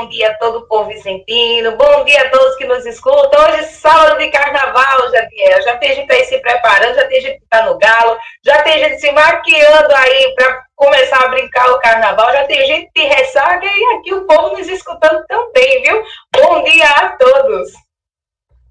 bom dia a todo o povo vicentino, bom dia a todos que nos escutam. Hoje, sábado de carnaval, Jadiel. Já tem gente aí se preparando, já tem gente que está no galo, já tem gente se maquiando aí para começar a brincar o carnaval, já tem gente de ressaca e aqui o povo nos escutando também, viu? Bom dia a todos.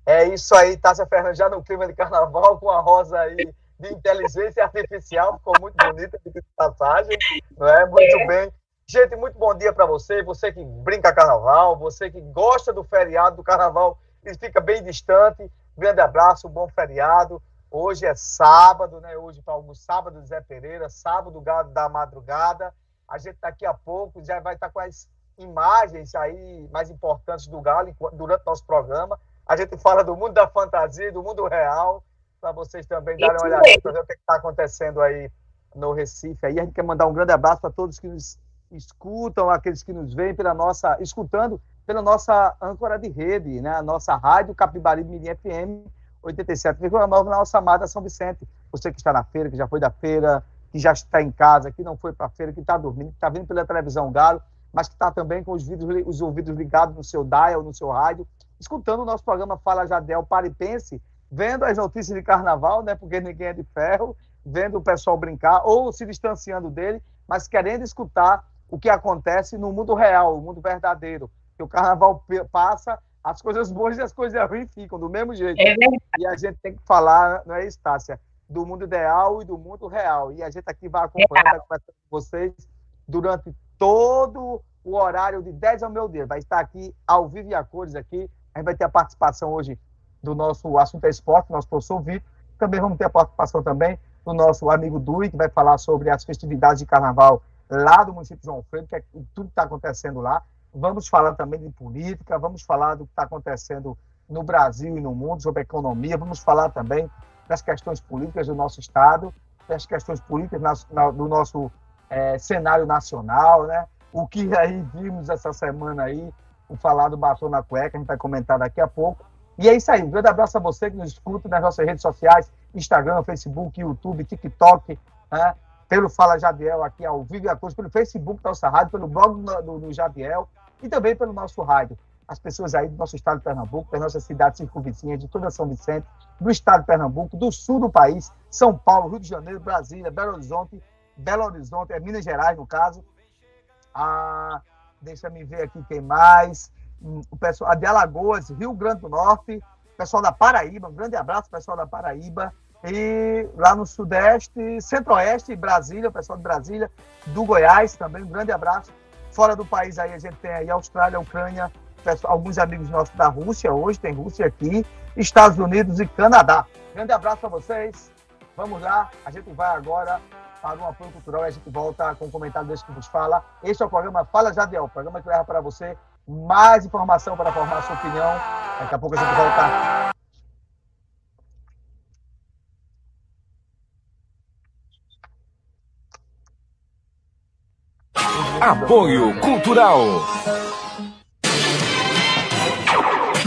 É isso aí, Tássia Fernandes, já no clima de carnaval, com a rosa aí de inteligência artificial, ficou muito bonita de passagem, não é? Muito é. bem. Gente, muito bom dia para você, você que brinca carnaval, você que gosta do feriado do carnaval e fica bem distante. Grande abraço, bom feriado. Hoje é sábado, né? Hoje para alguns sábado Zé Pereira, sábado da madrugada. A gente daqui a pouco já vai estar com as imagens aí mais importantes do Galo durante nosso programa. A gente fala do mundo da fantasia, do mundo real, para vocês também darem uma olhada para ver o que está acontecendo aí no Recife. Aí a gente quer mandar um grande abraço para todos que nos escutam, aqueles que nos veem pela nossa, escutando pela nossa âncora de rede, né? a nossa rádio Capibaribe Mirim FM 87,9 na nossa amada São Vicente. Você que está na feira, que já foi da feira, que já está em casa, que não foi para a feira, que está dormindo, que está vindo pela televisão Galo, mas que está também com os, vidros, os ouvidos ligados no seu dial, no seu rádio, escutando o nosso programa Fala Jadel Paripense, vendo as notícias de carnaval, né? Porque ninguém é de ferro, vendo o pessoal brincar ou se distanciando dele, mas querendo escutar o que acontece no mundo real, o mundo verdadeiro. Que o carnaval passa, as coisas boas e as coisas ruins ficam do mesmo jeito. É e a gente tem que falar, não é isso, Tássia? Do mundo ideal e do mundo real. E a gente aqui vai acompanhando, vai conversando com vocês durante todo o horário de 10 ao meu dia. Vai estar aqui ao vivo e a cores aqui. A gente vai ter a participação hoje do nosso assunto é esporte, nosso professor Vitor. Também vamos ter a participação também do nosso amigo Dui, que vai falar sobre as festividades de carnaval lá do município de João Freire, que é tudo que está acontecendo lá. Vamos falar também de política, vamos falar do que está acontecendo no Brasil e no mundo, sobre economia, vamos falar também das questões políticas do nosso Estado, das questões políticas na, na, do nosso é, cenário nacional, né? O que aí vimos essa semana aí, o falar do batom na cueca, a gente vai comentar daqui a pouco. E é isso aí, um grande abraço a você que nos escuta nas nossas redes sociais, Instagram, Facebook, YouTube, TikTok, né? Pelo Fala Jadiel aqui ao vivo e a cores, pelo Facebook da nossa rádio, pelo blog do, do Jadiel e também pelo nosso rádio. As pessoas aí do nosso estado de Pernambuco, das nossas cidades circunvizinhas, de toda São Vicente, do estado de Pernambuco, do sul do país, São Paulo, Rio de Janeiro, Brasília, Belo Horizonte, Belo Horizonte, é Minas Gerais, no caso. Ah, deixa me ver aqui quem mais. Hum, o pessoal de Alagoas, Rio Grande do Norte, pessoal da Paraíba, um grande abraço, pessoal da Paraíba. E lá no Sudeste, Centro-Oeste, Brasília, o pessoal de Brasília, do Goiás também, um grande abraço. Fora do país aí a gente tem aí Austrália, Ucrânia, alguns amigos nossos da Rússia hoje, tem Rússia aqui, Estados Unidos e Canadá. Grande abraço para vocês. Vamos lá, a gente vai agora para um apoio cultural e a gente volta com o comentário desse que vos fala. Este é o programa Fala Jadiel, o programa que leva para você mais informação para formar a sua opinião. Daqui a pouco a gente volta Apoio Cultural.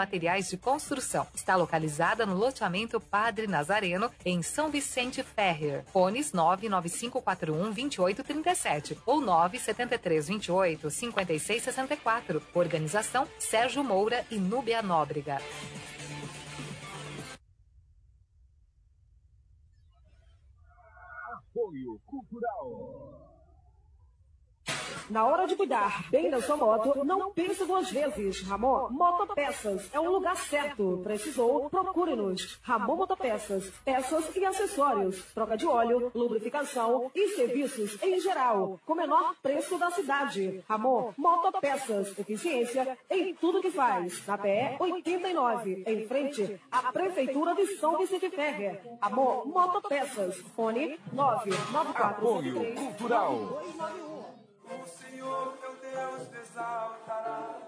Materiais de Construção. Está localizada no loteamento Padre Nazareno, em São Vicente Ferrer. Fones 99541 2837 ou 97328 5664. Organização Sérgio Moura e Núbia Nóbrega. Apoio Cultural. Na hora de cuidar bem da sua moto, não pense duas vezes. Ramon Motopeças é o lugar certo. Precisou? Procure-nos. Ramon Motopeças. Peças e acessórios. Troca de óleo, lubrificação e serviços em geral. Com menor preço da cidade. Ramon Motopeças. Eficiência em tudo que faz. Na PE 89, em frente à Prefeitura de São Vicente Ferrer. Amor Motopeças. Fone 994 Apoio Cultural. O Senhor teu Deus te exaltará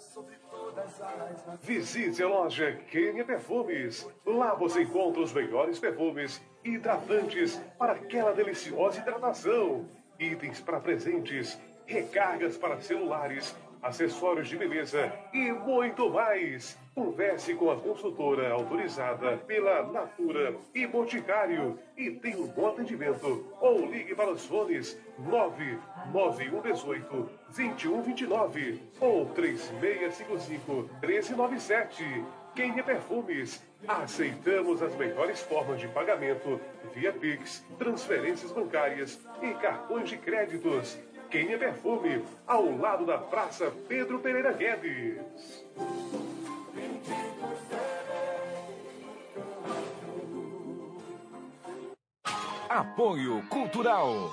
sobre todas as Visite a loja Quênia Perfumes. Lá você encontra os melhores perfumes hidratantes para aquela deliciosa hidratação. Itens para presentes, recargas para celulares, acessórios de beleza e muito mais. Converse com a consultora autorizada pela Natura e Boticário e tenha um bom atendimento. Ou ligue para os fones 99118 2129 ou 3655 1397. Quem é Perfumes? Aceitamos as melhores formas de pagamento via Pix, transferências bancárias e cartões de créditos. Quem é Perfume? Ao lado da Praça Pedro Pereira Guedes. Apoio Cultural.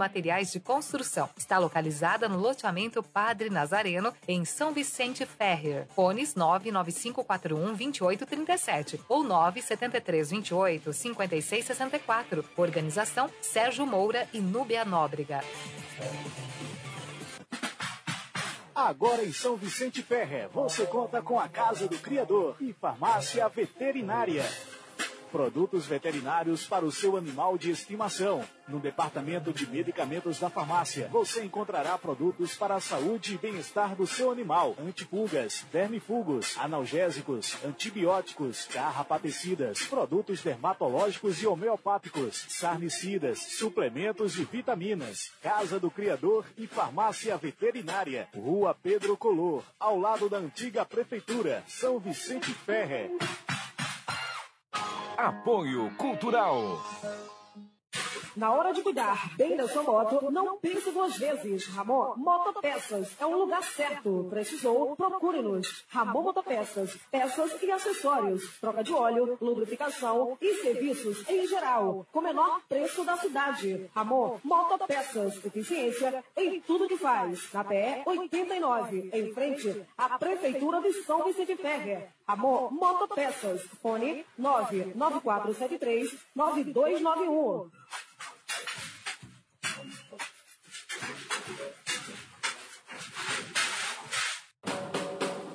Materiais de Construção. Está localizada no loteamento Padre Nazareno, em São Vicente Ferrer. Fones 99541 2837 ou 97328 5664. Organização Sérgio Moura e Núbia Nóbrega. Agora em São Vicente Ferrer, você conta com a Casa do Criador e Farmácia Veterinária. Produtos veterinários para o seu animal de estimação. No departamento de medicamentos da farmácia, você encontrará produtos para a saúde e bem-estar do seu animal: antipulgas, vermifugos, analgésicos, antibióticos, carrapaticidas, produtos dermatológicos e homeopáticos, sarnicidas, suplementos e vitaminas. Casa do Criador e Farmácia Veterinária. Rua Pedro Color, ao lado da antiga Prefeitura, São Vicente Ferrer. Apoio Cultural. Na hora de cuidar bem da sua moto, não pense duas vezes. Ramon Motopeças é o lugar certo. Precisou? Procure-nos. Ramon Motopeças. Peças e acessórios. Troca de óleo, lubrificação e serviços em geral. Com menor preço da cidade. Ramon Motopeças. Eficiência em tudo que faz. Na PE 89, em frente à Prefeitura de São Vicente Ferrer. Ramon Motopeças. Fone 99473 9291.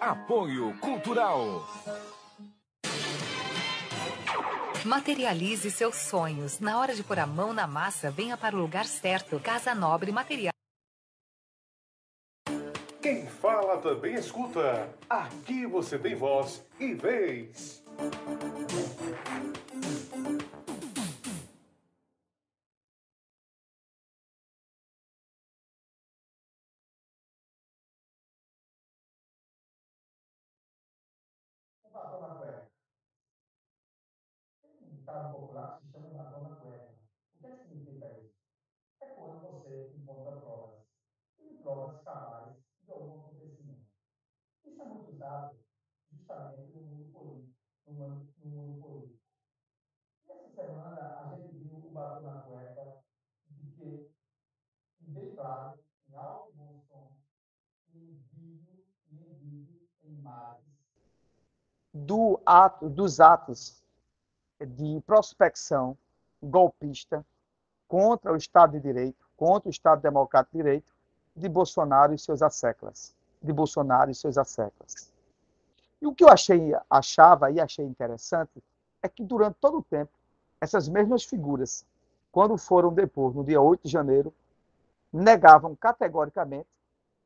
Apoio Cultural. Materialize seus sonhos. Na hora de pôr a mão na massa, venha para o lugar certo. Casa Nobre Materiais. Quem fala também escuta. Aqui você tem voz e vez. ditado popular que se chama ladrão na cueca. O é que significa isso? É quando você encontra provas, e provas cabais de algum acontecimento. Isso é muito usado justamente no mundo político. No mundo, político. E essa semana a gente viu o barulho na cueca de que, bem claro, em alto e bom som, em vídeo e em vídeo, em imagens, do ato, dos atos de prospecção golpista contra o Estado de Direito, contra o Estado Democrático de Direito de Bolsonaro e seus asseclas, de Bolsonaro e seus asseclas. E o que eu achei, achava e achei interessante é que durante todo o tempo, essas mesmas figuras, quando foram depor no dia 8 de janeiro, negavam categoricamente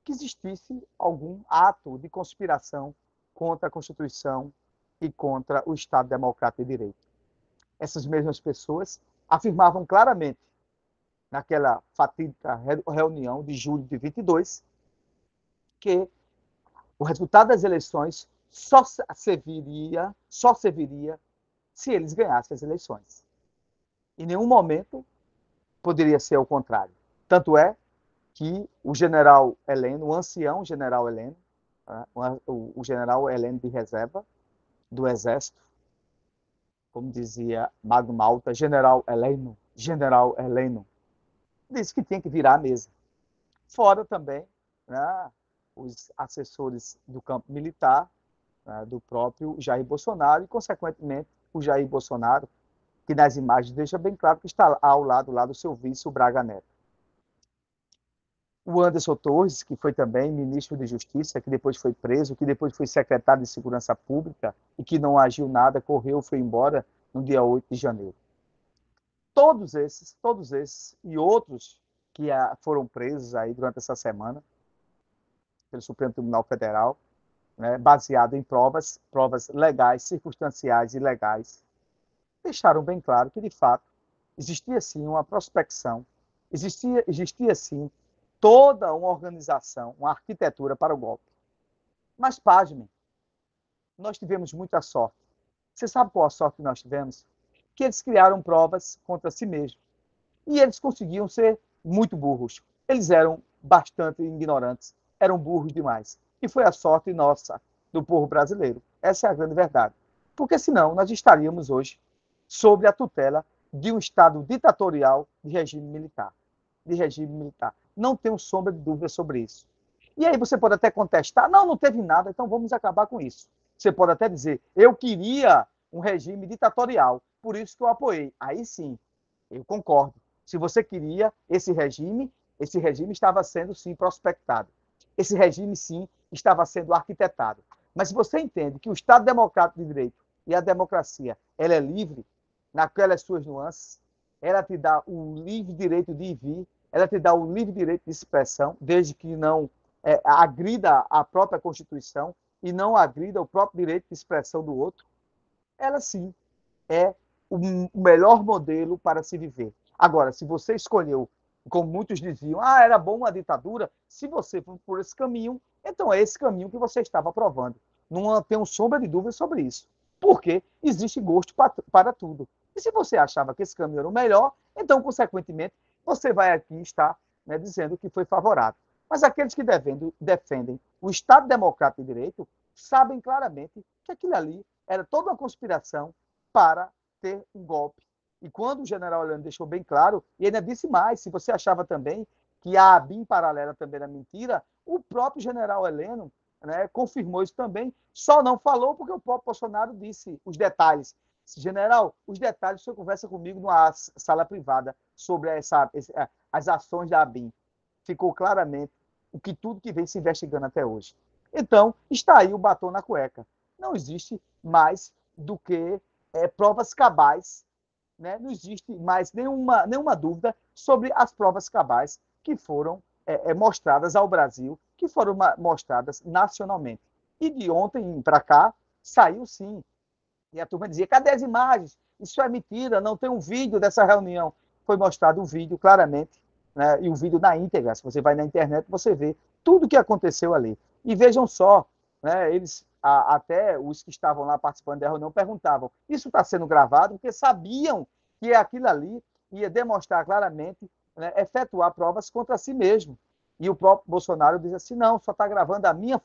que existisse algum ato de conspiração contra a Constituição e contra o Estado Democrático de Direito. Essas mesmas pessoas afirmavam claramente, naquela fatídica reunião de julho de 22, que o resultado das eleições só serviria, só serviria se eles ganhassem as eleições. Em nenhum momento poderia ser o contrário. Tanto é que o general Heleno, o ancião general Heleno, né, o, general Heleno de reserva do Exército, como dizia Magno Malta, general Heleno, general Heleno, disse que tinha que virar a mesa. Fora também né, os assessores do campo militar, né, do próprio Jair Bolsonaro, e, consequentemente, o Jair Bolsonaro, que nas imagens deixa bem claro que está ao lado lá do seu vice, o Braga Neto. O Anderson Torres, que foi também ministro de Justiça, que depois foi preso, que depois foi secretário de Segurança Pública e que não agiu nada, correu, foi embora no dia 8 de janeiro. Todos esses, todos esses e outros que ah, foram presos aí durante essa semana pelo Supremo Tribunal Federal, né, baseado em provas, provas legais, circunstanciais e legais, deixaram bem claro que, de fato, existia sim uma prospecção, existia, existia sim toda uma organização, uma arquitetura para o golpe. Mas, pasmem, nós tivemos muita sorte. Você sabe qual a sorte que nós tivemos? Que eles criaram provas contra si mesmos. E eles conseguiam ser muito burros. Eles eram bastante ignorantes, eram burros demais. E foi a sorte nossa, do povo brasileiro. Essa é a grande verdade. Porque senão nós estaríamos hoje sob a tutela de um Estado ditatorial de regime militar. De regime militar. Não tenho sombra de dúvida sobre isso. E aí você pode até contestar, não, não teve nada, então vamos acabar com isso. Você pode até dizer, eu queria um regime ditatorial, por isso que eu apoiei. Aí sim, eu concordo. Se você queria esse regime, esse regime estava sendo sim prospectado. Esse regime sim estava sendo arquitetado. Mas se você entende que o Estado Democrático de Direito e a democracia, ela é livre naquelas suas nuances, ela te dá o livre direito de ir vir, ela te dá o livre direito de expressão, desde que não é, agrida a própria Constituição e não agrida o próprio direito de expressão do outro, ela sim é o melhor modelo para se viver. Agora, se você escolheu, como muitos diziam, ah, era bom uma ditadura, se você for por esse caminho, então é esse caminho que você estava aprovando. Não tenho sombra de dúvida sobre isso. Porque existe gosto para tudo. E se você achava que esse caminho era o melhor, então, consequentemente, você vai aqui estar né, dizendo que foi favorável. Mas aqueles que defendem, defendem o Estado Democrático de Direito sabem claramente que aquilo ali era toda uma conspiração para ter um golpe. E quando o general Heleno deixou bem claro, e ainda disse mais, se você achava também que a ABIN paralela também era mentira, o próprio general Heleno né, confirmou isso também, só não falou porque o próprio Bolsonaro disse os detalhes. General, os detalhes o senhor conversa comigo numa sala privada sobre essa, as ações da ABIN. Ficou claramente o que tudo que vem se investigando até hoje. Então, está aí o batom na cueca. Não existe mais do que é, provas cabais, né? não existe mais nenhuma, nenhuma dúvida sobre as provas cabais que foram é, é, mostradas ao Brasil, que foram mostradas nacionalmente. E de ontem para cá, saiu sim e a turma dizia: cadê as imagens? Isso é mentira, não tem um vídeo dessa reunião. Foi mostrado o vídeo claramente, né? e o vídeo na íntegra. Se você vai na internet, você vê tudo o que aconteceu ali. E vejam só, né? eles, a, até os que estavam lá participando da reunião, perguntavam: isso está sendo gravado? Porque sabiam que aquilo ali ia demonstrar claramente, né? efetuar provas contra si mesmo. E o próprio Bolsonaro diz assim: não, só está gravando a minha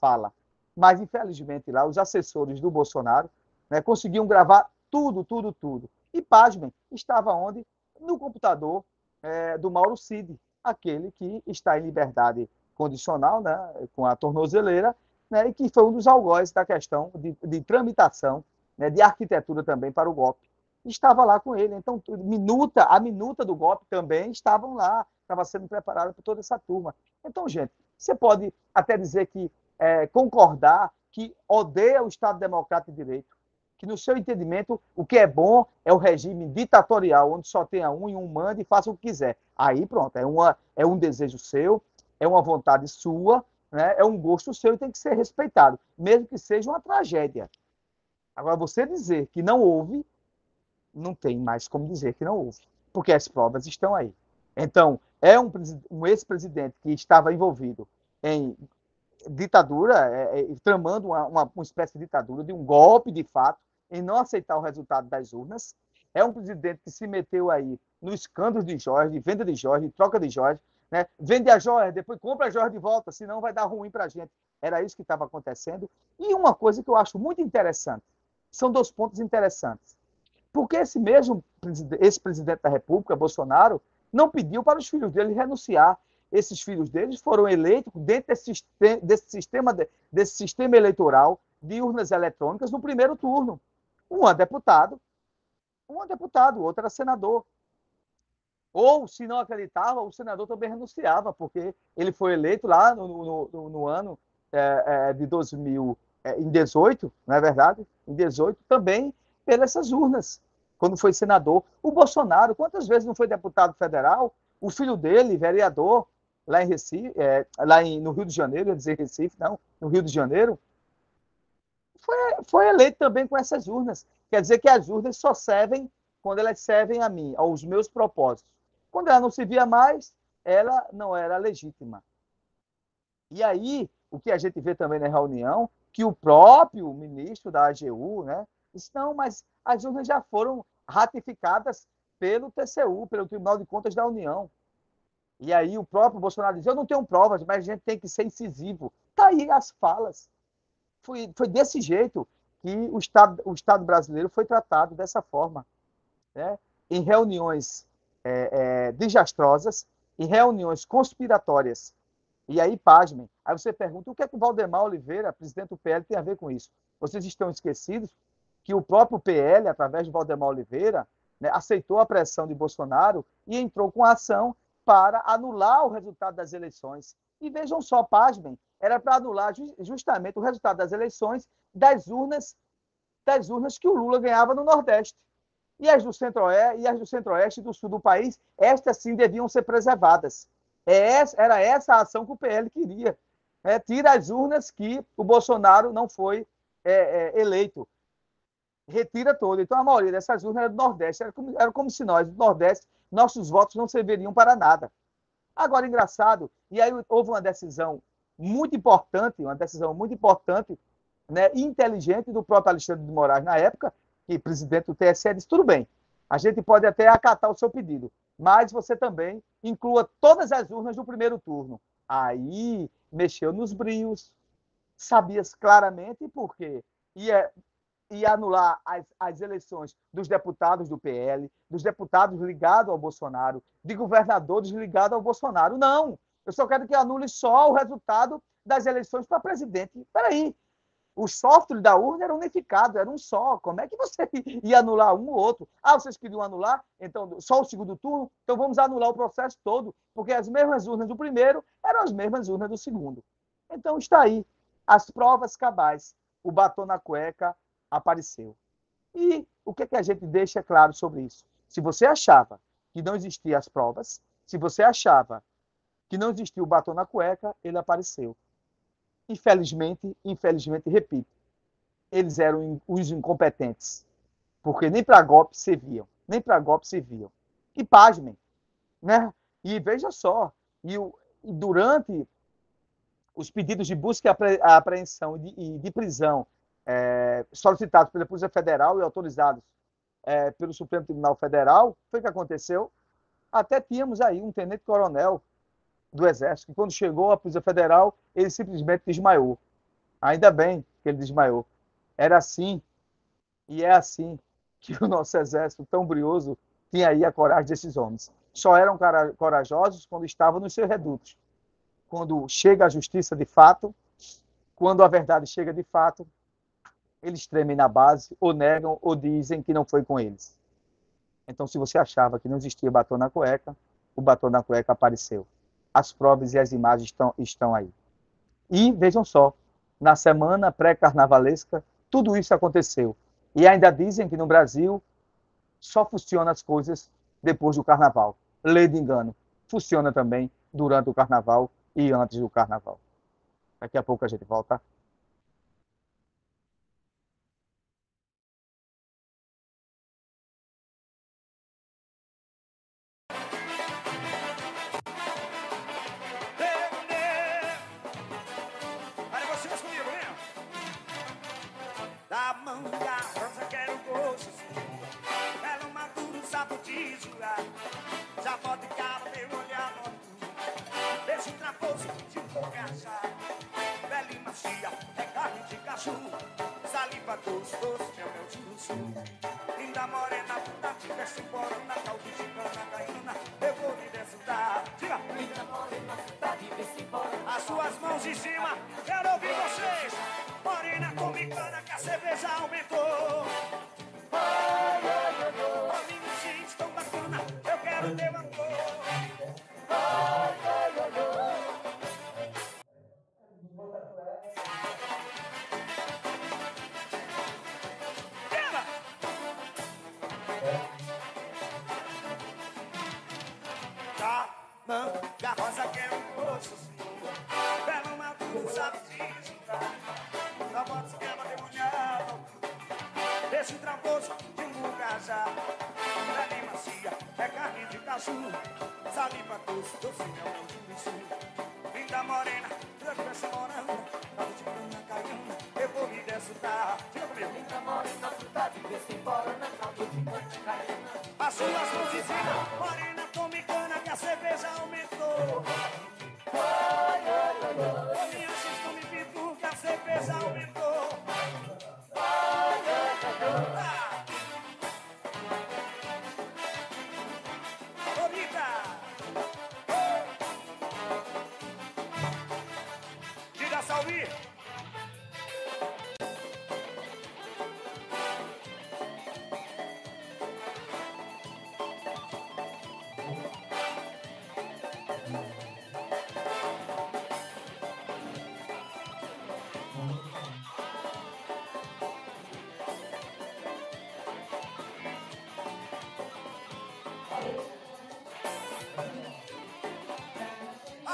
fala. Mas, infelizmente, lá, os assessores do Bolsonaro né? Conseguiam gravar tudo, tudo, tudo. E, pasmem, estava onde? No computador é, do Mauro Cid, aquele que está em liberdade condicional, né, com a tornozeleira, né, e que foi um dos algozes da questão de, de tramitação, né, de arquitetura também para o golpe. Estava lá com ele. Então, minuta, a minuta do golpe também estavam lá, estava sendo preparada por toda essa turma. Então, gente, você pode até dizer que é, concordar que odeia o Estado Democrático de Direito, que no seu entendimento o que é bom é o regime ditatorial, onde só tenha um e um manda e faça o que quiser. Aí pronto, é, uma, é um desejo seu, é uma vontade sua, né? é um gosto seu e tem que ser respeitado, mesmo que seja uma tragédia. Agora, você dizer que não houve, não tem mais como dizer que não houve, porque as provas estão aí. Então, é um, um ex-presidente que estava envolvido em ditadura, é, é, tramando uma, uma, uma, espécie de ditadura, de um golpe de fato, em não aceitar o resultado das urnas. É um presidente que se meteu aí no escândalo de Jorge, de venda de Jorge, de troca de Jorge, né? vende a Jorge, depois compra a Jorge de volta, senão vai dar ruim para a gente. Era isso que estava acontecendo. E uma coisa que eu acho muito interessante, são dois pontos interessantes. Porque esse mesmo esse presidente da República, Bolsonaro, não pediu para os filhos dele renunciar esses filhos deles foram eleitos dentro desse, desse, sistema, desse sistema eleitoral de urnas eletrônicas no primeiro turno. Um é deputado, um é deputado, o outro era senador. Ou, se não acreditava, o senador também renunciava, porque ele foi eleito lá no, no, no ano é, é, de 2018, é, não é verdade? Em 18, também pelas urnas, quando foi senador. O Bolsonaro, quantas vezes não foi deputado federal? O filho dele, vereador, lá em Recife, é, lá em, no Rio de Janeiro, ia dizer Recife, não, no Rio de Janeiro, foi, foi eleito também com essas urnas. Quer dizer que as urnas só servem quando elas servem a mim, aos meus propósitos. Quando ela não servia mais, ela não era legítima. E aí, o que a gente vê também na reunião, que o próprio ministro da AGU, né, disse, não, mas as urnas já foram ratificadas pelo TCU, pelo Tribunal de Contas da União. E aí o próprio Bolsonaro diz: Eu não tenho provas, mas a gente tem que ser incisivo. Está aí as falas. Foi, foi desse jeito que o Estado, o Estado brasileiro foi tratado dessa forma. Né? Em reuniões é, é, desastrosas, em reuniões conspiratórias. E aí, pasmem. Aí você pergunta: o que é que o Valdemar Oliveira, presidente do PL, tem a ver com isso? Vocês estão esquecidos que o próprio PL, através de Valdemar Oliveira, né, aceitou a pressão de Bolsonaro e entrou com a ação para anular o resultado das eleições. E vejam só, pasmem, era para anular justamente o resultado das eleições das urnas, das urnas que o Lula ganhava no Nordeste. E as do Centro-Oeste e as do Centro-Oeste e do Sul do país, estas sim deviam ser preservadas. É era essa a ação que o PL queria. É, tira as urnas que o Bolsonaro não foi é, é, eleito. Retira todo. Então, a maioria dessas urnas era do Nordeste. Era como, era como se nós, do Nordeste, nossos votos não serviriam para nada. Agora, engraçado, e aí houve uma decisão muito importante, uma decisão muito importante, né, inteligente do próprio Alexandre de Moraes na época, que presidente do TSE disse, tudo bem, a gente pode até acatar o seu pedido, mas você também inclua todas as urnas do primeiro turno. Aí mexeu nos brios, sabia claramente por quê. Ia e anular as, as eleições dos deputados do PL, dos deputados ligados ao Bolsonaro, de governadores ligados ao Bolsonaro. Não! Eu só quero que anule só o resultado das eleições para presidente. Espera aí, o software da urna era unificado, era um só. Como é que você ia anular um ou outro? Ah, vocês queriam anular? Então, só o segundo turno? Então vamos anular o processo todo, porque as mesmas urnas do primeiro eram as mesmas urnas do segundo. Então está aí, as provas cabais, o batom na cueca, apareceu. E o que, é que a gente deixa claro sobre isso? Se você achava que não existiam as provas, se você achava que não existia o batom na cueca, ele apareceu. Infelizmente, infelizmente, repito, eles eram os incompetentes, porque nem para golpe serviam, nem para golpe serviam. E pasmem, né? E veja só, e, o, durante os pedidos de busca e apreensão e de, de prisão é, solicitados pela Polícia Federal e autorizados é, pelo Supremo Tribunal Federal, foi o que aconteceu. Até tínhamos aí um tenente-coronel do Exército, que quando chegou à Polícia Federal, ele simplesmente desmaiou. Ainda bem que ele desmaiou. Era assim, e é assim, que o nosso Exército tão brioso tinha aí a coragem desses homens. Só eram corajosos quando estavam nos seus redutos. Quando chega a justiça de fato, quando a verdade chega de fato, eles tremem na base, ou negam, ou dizem que não foi com eles. Então, se você achava que não existia batom na cueca, o batom na cueca apareceu. As provas e as imagens estão, estão aí. E vejam só, na semana pré-carnavalesca, tudo isso aconteceu. E ainda dizem que no Brasil só funciona as coisas depois do carnaval. Lei de engano. Funciona também durante o carnaval e antes do carnaval. Daqui a pouco a gente volta.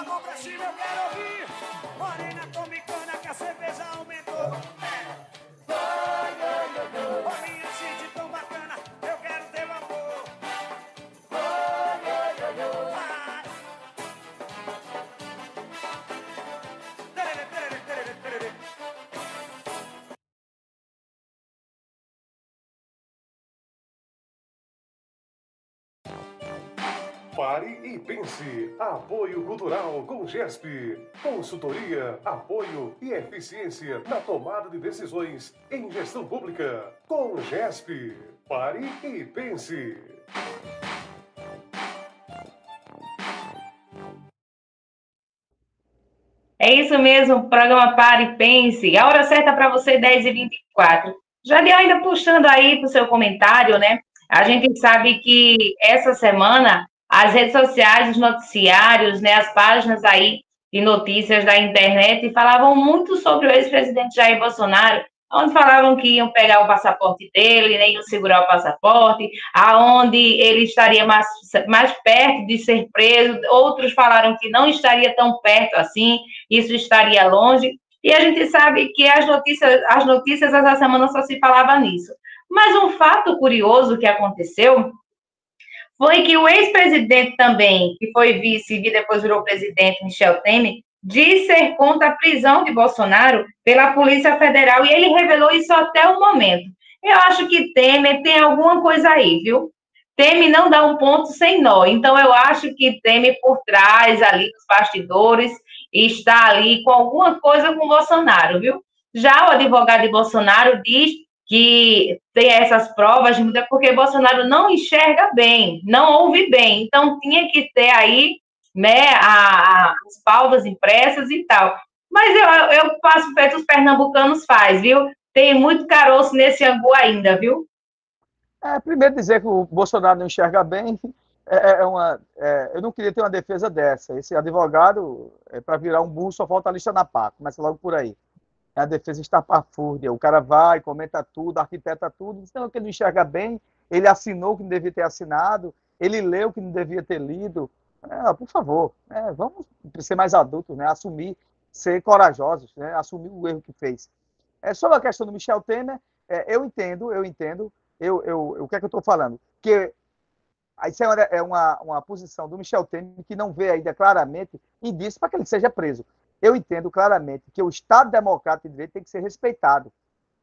Mão pra cima eu quero ouvir. Morena, tome cana que a cerveja aumentou. Pense. Apoio Cultural com GESP. Consultoria, apoio e eficiência na tomada de decisões em gestão pública. Com GESP. Pare e pense. É isso mesmo, programa Pare e Pense. A hora certa para você, 10h24. Jadiel, ainda puxando aí para o seu comentário, né? A gente sabe que essa semana as redes sociais, os noticiários, né, as páginas aí de notícias da internet falavam muito sobre o ex-presidente Jair Bolsonaro, onde falavam que iam pegar o passaporte dele, né, iam segurar o passaporte, aonde ele estaria mais, mais perto de ser preso, outros falaram que não estaria tão perto assim, isso estaria longe, e a gente sabe que as notícias, as notícias essa semana só se falava nisso. Mas um fato curioso que aconteceu foi que o ex-presidente também, que foi vice e depois virou presidente, Michel Temer, disse ser contra a prisão de Bolsonaro pela Polícia Federal e ele revelou isso até o momento. Eu acho que Temer tem alguma coisa aí, viu? Temer não dá um ponto sem nó. Então, eu acho que Temer por trás ali dos bastidores está ali com alguma coisa com Bolsonaro, viu? Já o advogado de Bolsonaro diz que tem essas provas de muda porque Bolsonaro não enxerga bem, não ouve bem. Então tinha que ter aí, né, a, a, as pautas impressas e tal. Mas eu, eu passo perto dos pernambucanos faz, viu? Tem muito caroço nesse angu ainda, viu? É, primeiro dizer que o Bolsonaro não enxerga bem, é, é uma, é, eu não queria ter uma defesa dessa. Esse advogado, é, para virar um burro, só falta a lista na pá. Começa logo por aí. É a defesa estapafúrdia. O cara vai, comenta tudo, arquiteta tudo, diz que ele não enxerga bem, ele assinou o que não devia ter assinado, ele leu o que não devia ter lido. É, por favor, né, vamos ser mais adultos, né, assumir, ser corajosos, né, assumir o erro que fez. É, sobre a questão do Michel Temer, é, eu entendo, eu entendo, eu, eu, eu, o que é que eu estou falando? Que isso é, é uma, uma posição do Michel Temer que não vê ainda claramente indício para que ele seja preso. Eu entendo claramente que o Estado Democrático de Direito tem que ser respeitado.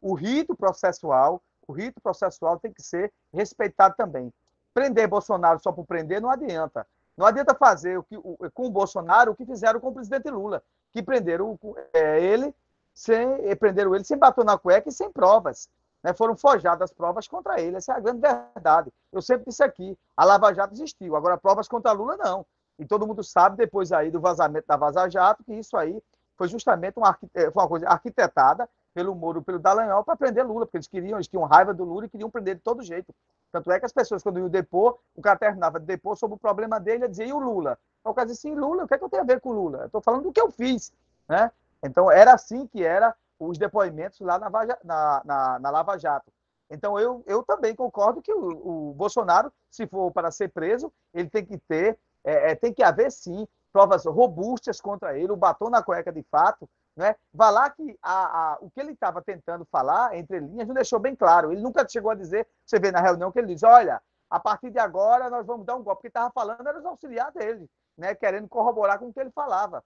O rito processual, o rito processual tem que ser respeitado também. Prender Bolsonaro só por prender não adianta. Não adianta fazer o que, o, com o Bolsonaro o que fizeram com o presidente Lula, que prenderam é, ele sem prenderam ele sem bater na cueca e sem provas né, foram forjadas provas contra ele. Essa é a grande verdade. Eu sempre disse aqui, a Lava Jato existiu, agora provas contra Lula não. E todo mundo sabe, depois aí do vazamento da Vaza Jato, que isso aí foi justamente uma, uma coisa arquitetada pelo Moro, pelo Dallagnol, para prender Lula, porque eles queriam, eles tinham raiva do Lula e queriam prender de todo jeito. Tanto é que as pessoas, quando iam depor, o cara terminava de depor sobre o problema dele, dizia, e o Lula? O cara dizia assim, Lula, o que é que eu tenho a ver com o Lula? Estou falando do que eu fiz. Né? Então, era assim que era os depoimentos lá na, na, na, na Lava Jato. Então, eu, eu também concordo que o, o, Bolsonaro, se for para ser preso, ele tem que ter, é, é, tem que haver sim provas robustas contra ele, o batom na cueca de fato. Né? Vá lá que a, a, o que ele estava tentando falar, entre linhas, não deixou bem claro. Ele nunca chegou a dizer, você vê na reunião que ele diz: olha, a partir de agora nós vamos dar um golpe. Porque estava falando era os auxiliares dele, né? querendo corroborar com o que ele falava.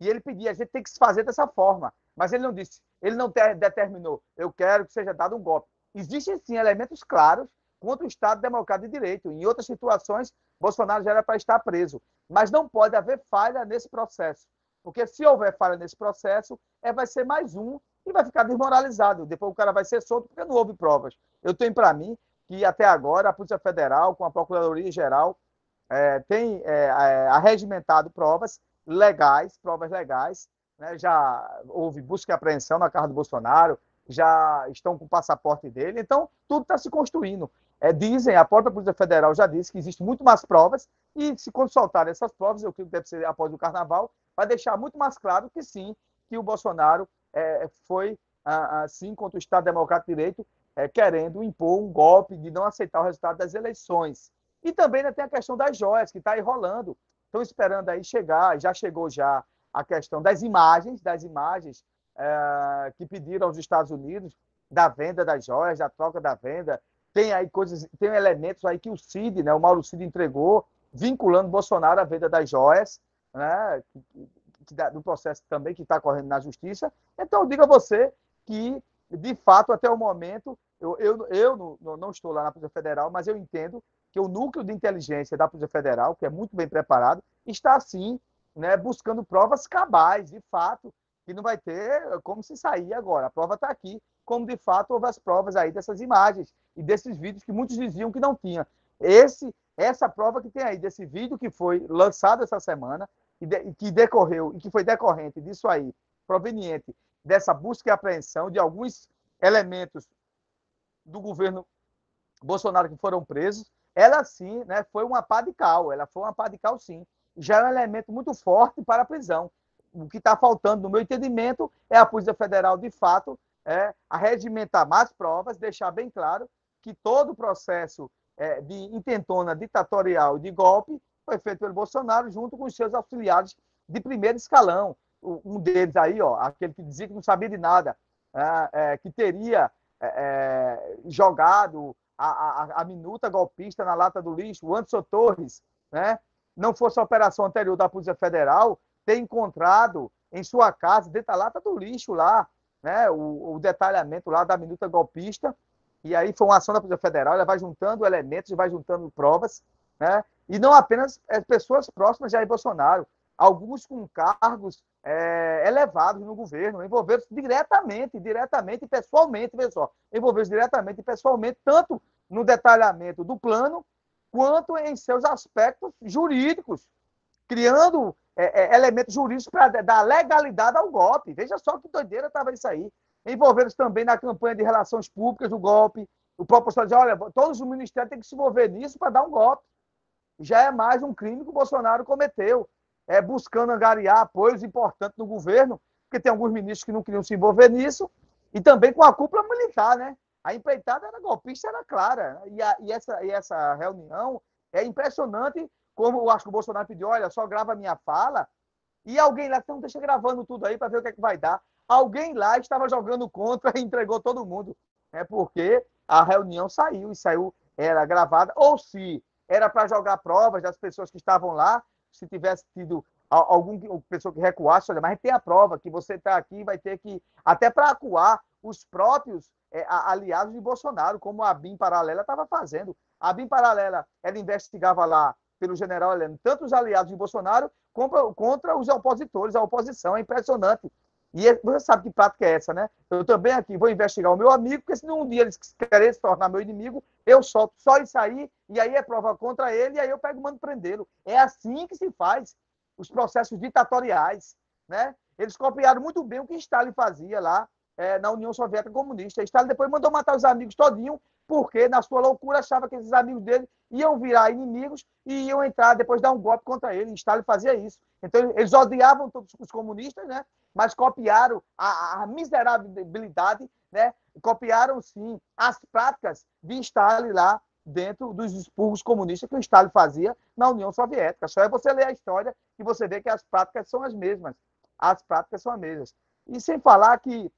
E ele pedia, a gente tem que se fazer dessa forma. Mas ele não disse, ele não determinou, eu quero que seja dado um golpe. Existem sim elementos claros contra o Estado Democrático de Direito. Em outras situações, Bolsonaro já era para estar preso. Mas não pode haver falha nesse processo. Porque se houver falha nesse processo, é, vai ser mais um e vai ficar desmoralizado. Depois o cara vai ser solto porque não houve provas. Eu tenho para mim que até agora a Polícia Federal, com a Procuradoria Geral, é, tem é, é arregimentado provas legais, provas legais, né, já houve busca e apreensão na casa do Bolsonaro, já estão com o passaporte dele, então tudo está se construindo. É, dizem, a própria Polícia Federal já disse que existem muito mais provas, e se quando soltarem essas provas, creio que deve ser após o carnaval, vai deixar muito mais claro que sim, que o Bolsonaro é, foi, assim, contra o Estado Democrático de Direito, é, querendo impor um golpe de não aceitar o resultado das eleições. E também ainda tem a questão das joias, que está aí rolando. Estão esperando aí chegar, já chegou já a questão das imagens, das imagens é, que pediram aos Estados Unidos da venda das joias, da troca da venda. Tem aí coisas, tem elementos aí que o Cid, né, o Mauro Cid entregou, vinculando Bolsonaro à venda das joias, né, do processo também que está correndo na justiça. Então, eu digo a você que, de fato, até o momento, eu, eu, eu não, não estou lá na Polícia Federal, mas eu entendo que o núcleo de inteligência da Polícia Federal, que é muito bem preparado, está, sim, né, buscando provas cabais, de fato, que não vai ter como se sair agora. A prova está aqui, como de fato houve as provas aí dessas imagens e desses vídeos que muitos diziam que não tinha. Esse, essa prova que tem aí desse vídeo que foi lançado essa semana e de, que decorreu e que foi decorrente disso aí, proveniente dessa busca e apreensão de alguns elementos do governo Bolsonaro que foram presos, ela sim, né, foi uma pá de cal, ela foi uma pá de cal sim já é um elemento muito forte para a prisão. O que está faltando, no meu entendimento, é a Polícia Federal, de fato, é, arregimentar mais provas, deixar bem claro que todo o processo é, de intentona ditatorial de golpe foi feito pelo Bolsonaro junto com os seus auxiliares de primeiro escalão. Um deles aí, ó, aquele que dizia que não sabia de nada, é, é que teria é, é, jogado a, a, a, minuta golpista na lata do lixo, o Anderson Torres, né, não fosse a operação anterior da Polícia Federal, ter encontrado em sua casa, dentro da lata do lixo lá, né, o, o detalhamento lá da minuta golpista, e aí foi uma ação da Polícia Federal, ela vai juntando elementos, vai juntando provas, né, e não apenas as é, pessoas próximas de Jair Bolsonaro, alguns com cargos é, elevados no governo, envolveram-se diretamente, diretamente e pessoalmente, pessoal, envolveram-se diretamente e pessoalmente, tanto no detalhamento do plano, quanto em seus aspectos jurídicos. Criando é, é, elementos jurídicos para dar legalidade ao golpe. Veja só que doideira estava isso aí. Envolvendo também na campanha de relações públicas do golpe. O próprio Bolsonaro diz, olha, todos os ministérios têm que se envolver nisso para dar um golpe. Já é mais um crime que o Bolsonaro cometeu. É, buscando angariar apoios importantes no governo, porque tem alguns ministros que não queriam se envolver nisso, e também com a cúpula militar, né? A empreitada era golpista, era clara. E, a, e, essa, e essa reunião é impressionante como eu acho que o Bolsonaro pediu, olha, só grava a minha fala, e alguém lá, então deixa gravando tudo aí para ver o que é que vai dar. Alguém lá estava jogando contra e entregou todo mundo. É porque a reunião saiu e saiu, era gravada, ou se era para jogar provas das pessoas que estavam lá, se tivesse tido alguma pessoa que recuasse, olha, mas tem a prova que você está aqui, vai ter que, até para acuar os próprios é, aliados de Bolsonaro, como a BIM Paralela estava fazendo. A BIM Paralela, ela investigava lá pelo general Heleno, tanto os aliados de Bolsonaro contra, contra os opositores, a oposição. É impressionante. E é, você sabe que prática é essa, né? Eu também aqui vou investigar o meu amigo, porque se um dia eles querem se tornar meu inimigo, eu solto só isso aí, e aí é prova contra ele, e aí eu pego e mando prendê-lo. É assim que se faz os processos ditatoriais, né? Eles copiaram muito bem o que Stalin fazia lá é, na União Soviética Comunista. Stalin depois mandou matar os amigos todinho porque, na sua loucura, achava que esses amigos dele iam virar inimigos e iam entrar, depois dar um golpe contra ele. E Stalin fazia isso. Então, eles odiavam todos os comunistas, né? mas copiaram a, a miserabilidade, né? copiaram, sim, as práticas de Stalin lá dentro dos expurgos comunistas que o Stalin fazia na União Soviética. Só é você ler a história e você vê que as práticas são as mesmas. As práticas são as mesmas. E sem falar que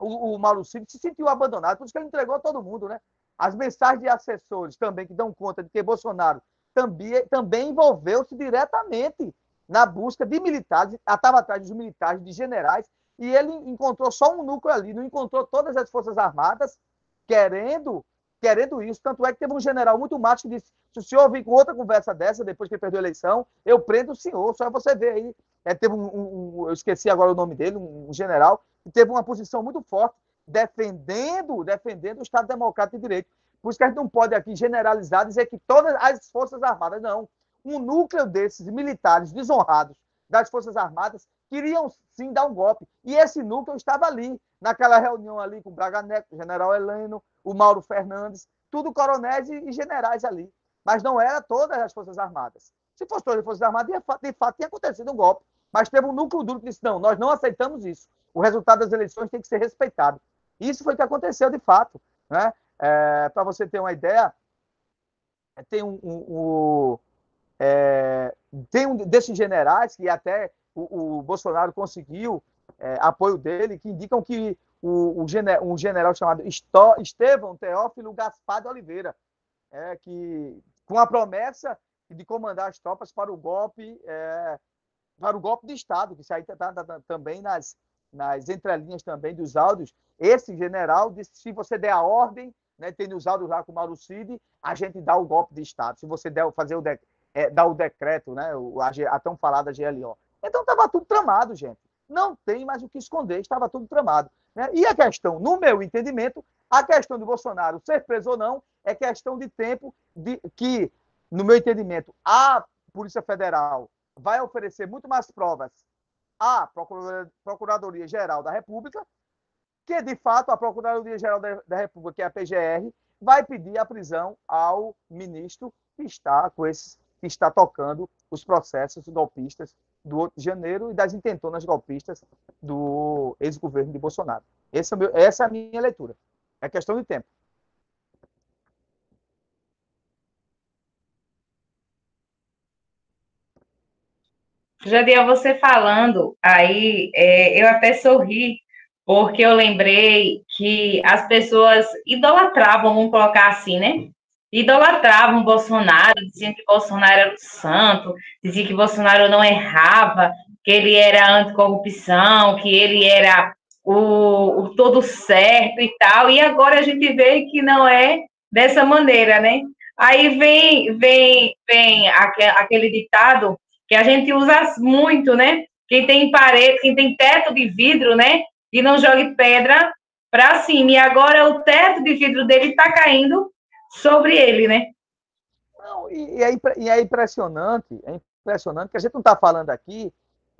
o, o se sentiu abandonado, por isso que ele entregou a todo mundo, né? As mensagens de assessores também que dão conta de que Bolsonaro também, também envolveu-se diretamente na busca de militares, estava atrás dos militares, de generais, e ele encontrou só um núcleo ali, não encontrou todas as Forças Armadas querendo querendo isso. Tanto é que teve um general muito macho que disse: se o senhor vir com outra conversa dessa, depois que ele perdeu a eleição, eu prendo o senhor. Só você ver aí. É, teve um, um, um, eu esqueci agora o nome dele, um, general, teve uma posição muito forte defendendo, defendendo o Estado Democrático de Direito. Por isso que a gente não pode aqui generalizar, dizer que todas as Forças Armadas, não. Um núcleo desses militares desonrados das Forças Armadas queriam sim dar um golpe. E esse núcleo estava ali, naquela reunião ali com o Braga Neto, o general Heleno, o Mauro Fernandes, tudo coronéis e generais ali. Mas não era todas as Forças Armadas. Se fosse todas as Forças Armadas, de fato tinha acontecido um golpe. Mas teve um núcleo duro que disse: não, nós não aceitamos isso o resultado das eleições tem que ser respeitado. Isso foi o que aconteceu de fato. Né? É, Para você ter uma ideia, tem um, um, um é, tem um desses generais que até o, o Bolsonaro conseguiu é, apoio dele, que indicam que o, o um general chamado Estevão Teófilo Gaspar de Oliveira, é, que, com a promessa de comandar as tropas para o golpe é, para o golpe de Estado, que isso aí está tá, tá, também nas, nas entrelinhas também dos áudios, esse general disse se você der a ordem, né, tem os áudios lá com o Mauro Cid, a gente dá o golpe de Estado. Se você der, fazer o, de, é, dar o decreto, né, a, a tão falada GLO. Então estava tudo tramado, gente. Não tem mais o que esconder, estava tudo tramado. Né? E a questão, no meu entendimento, a questão de Bolsonaro ser preso ou não é questão de tempo de que, no meu entendimento, a Polícia Federal vai oferecer muito mais provas à Procuradoria-Geral da República, que de fato a Procuradoria-Geral da República, que é a PGR, vai pedir a prisão ao ministro que está com esses, que está tocando os processos golpistas do 8 de janeiro e das intentonas golpistas do ex-governo de Bolsonaro. Esse é essa é a minha leitura. É questão de tempo. Jadiel, você falando aí, é, eu até sorri, porque eu lembrei que as pessoas idolatravam, vamos colocar assim, né? Idolatravam Bolsonaro, diziam que Bolsonaro era o santo, diziam que Bolsonaro não errava, que ele era anticorrupção, que ele era o, o todo certo e tal, e agora a gente vê que não é dessa maneira, né? Aí vem, vem, vem aquele ditado que a gente usa muito, né? Quem tem parede, quem tem teto de vidro, né? E não jogue pedra para cima. E agora o teto de vidro dele está caindo sobre ele, né? Não, e, é, e é impressionante, é impressionante, que a gente não está falando aqui,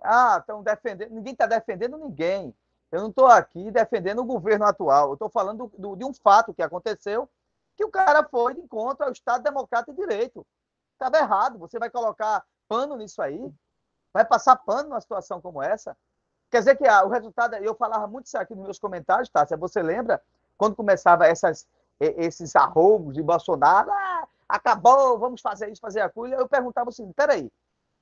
ah, estão defendendo, ninguém está defendendo ninguém. Eu não estou aqui defendendo o governo atual, eu estou falando do, de um fato que aconteceu, que o cara foi de encontro ao Estado Democrático de Direito. Estava errado, você vai colocar pano nisso aí? Vai passar pano numa situação como essa? Quer dizer que ah, o resultado, eu falava muito isso aqui nos meus comentários, tá? Você lembra quando começava essas, esses arroubos de Bolsonaro? Ah, acabou, vamos fazer isso, fazer aquilo. Eu perguntava assim: peraí,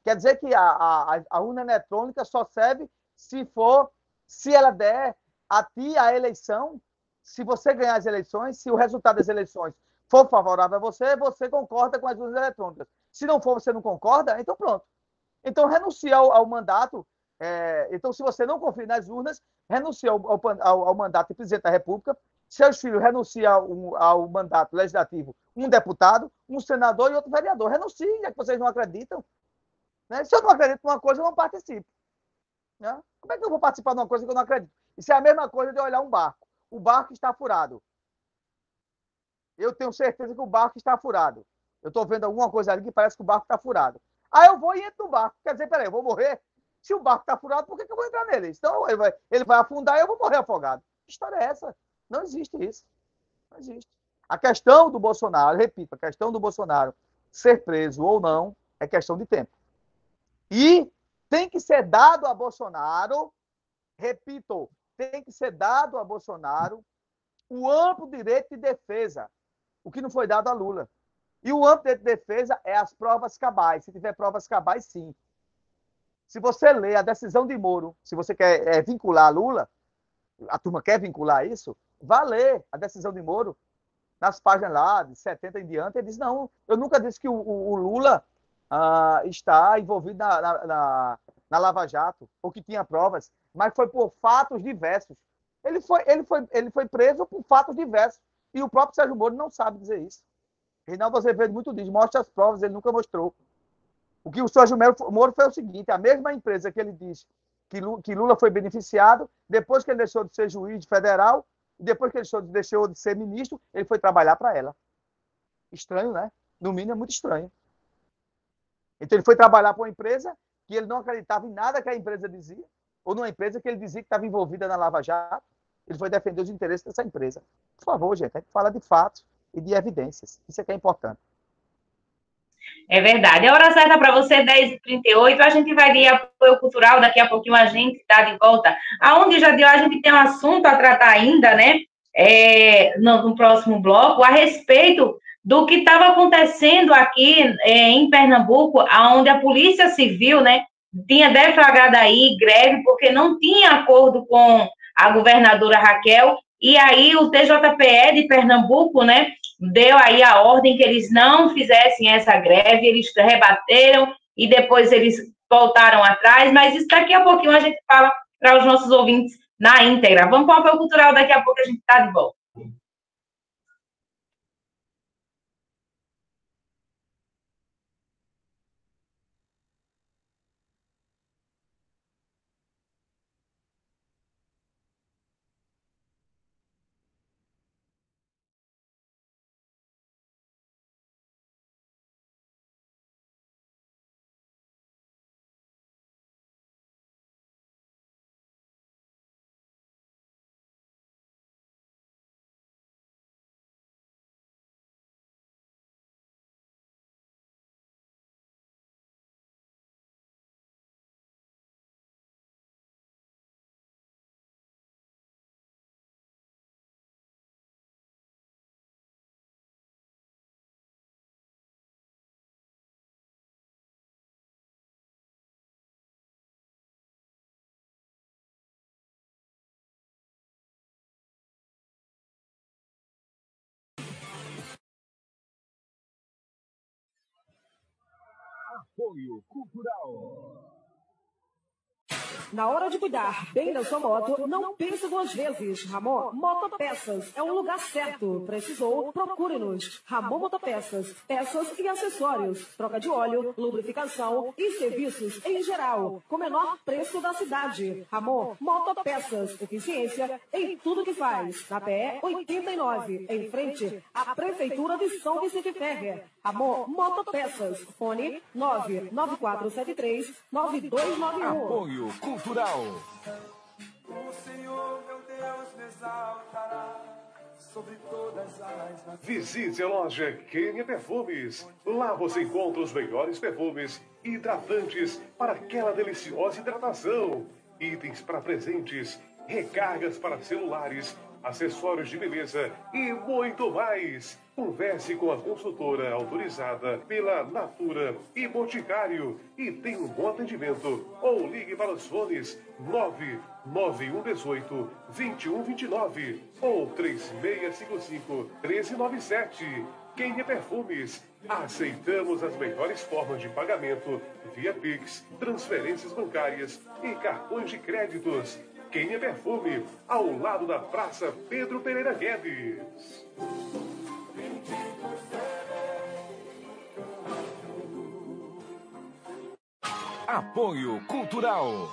quer dizer que a, a, a urna eletrônica só serve se for, se ela der a ti a eleição, se você ganhar as eleições, se o resultado das eleições for favorável a você, você concorda com as urnas eletrônicas. Se não for, você não concorda, então pronto. Então renuncia ao, ao mandato é, então, se você não confia nas urnas, renuncia ao, ao, ao, mandato de presidente da República. Seus filhos renunciam ao, ao, mandato legislativo, um deputado, um senador e outro vereador. Renuncie, já que vocês não acreditam. Né? Se eu não acredito em uma coisa, eu não participo. Né? Como é que eu vou participar de uma coisa que eu não acredito? Isso é a mesma coisa de olhar um barco. O barco está furado. Eu tenho certeza que o barco está furado. Eu estou vendo alguma coisa ali que parece que o barco está furado. Aí eu vou e entro no barco. Quer dizer, peraí, eu vou morrer? Se o barco está furado, por que, que eu vou entrar nele? Então ele vai, ele vai afundar e eu vou morrer afogado. Que história é essa? Não existe isso. Não existe. A questão do Bolsonaro, repito, a questão do Bolsonaro ser preso ou não é questão de tempo. E tem que ser dado a Bolsonaro, repito, tem que ser dado a Bolsonaro o amplo direito de defesa, o que não foi dado a Lula. E o direito de defesa é as provas cabais. Se tiver provas cabais, sim. Se você lê a decisão de Moro, se você quer é, vincular Lula, a turma quer vincular isso, vá ler a decisão de Moro. Nas páginas lá, de 70 em diante, ele diz: não, eu nunca disse que o, o, o Lula ah, está envolvido na, na, na, na, Lava Jato, ou que tinha provas, mas foi por fatos diversos. Ele foi, ele foi, ele foi preso por fatos diversos. E o próprio Sérgio Moro não sabe dizer isso. Reinaldo Azevedo muito diz: mostra as provas, ele nunca mostrou. O que o Sérgio Moro foi o seguinte: a mesma empresa que ele diz que Lula foi beneficiado, depois que ele deixou de ser juiz federal, depois que ele deixou de ser ministro, ele foi trabalhar para ela. Estranho, né? No mínimo é muito estranho. Então ele foi trabalhar para uma empresa que ele não acreditava em nada que a empresa dizia, ou numa empresa que ele dizia que estava envolvida na Lava Jato. Ele foi defender os interesses dessa empresa. Por favor, gente, a gente fala de fatos e de evidências. Isso é que é importante. É verdade. A hora certa para você, 10h38. A gente vai de apoio cultural. Daqui a pouquinho a gente está de volta. Aonde já deu, a gente tem um assunto a tratar ainda, né? É, no, no, próximo bloco, a respeito do que estava acontecendo aqui é, em Pernambuco, onde a Polícia Civil, né, tinha deflagrado aí greve porque não tinha acordo com a governadora Raquel, e aí o TJPE de Pernambuco, né, deu aí a ordem que eles não fizessem essa greve, eles rebateram e depois eles voltaram atrás, mas isso daqui a pouquinho a gente fala para os nossos ouvintes na íntegra. Vamos para o apoio cultural, daqui a pouco a gente está de volta. Apoio Cultural. Na hora de cuidar bem da sua moto, não pense duas vezes. Ramon Motopeças é um lugar certo. Precisou? Procure-nos. Ramon Motopeças. Peças e acessórios. Troca de óleo, lubrificação e serviços em geral. Com menor preço da cidade. Ramon Motopeças. Eficiência em tudo que faz. Na PE 89, em frente à Prefeitura de São Vicente Ferrer. Ramon Motopeças. Fone 99473 9291. Apoio Cultural. O Senhor, meu Deus, me exaltará sobre todas as. Visite a loja Quênia Perfumes. Lá você encontra os melhores perfumes hidratantes para aquela deliciosa hidratação. Itens para presentes, recargas para celulares, acessórios de beleza e muito mais. Converse com a consultora autorizada pela Natura e Boticário e tenha um bom atendimento. Ou ligue para os fones 99118 2129 ou 3655 1397. Quem é Perfumes? Aceitamos as melhores formas de pagamento via Pix, transferências bancárias e cartões de créditos. Quem é Perfume? Ao lado da Praça Pedro Pereira Guedes. Apoio Cultural.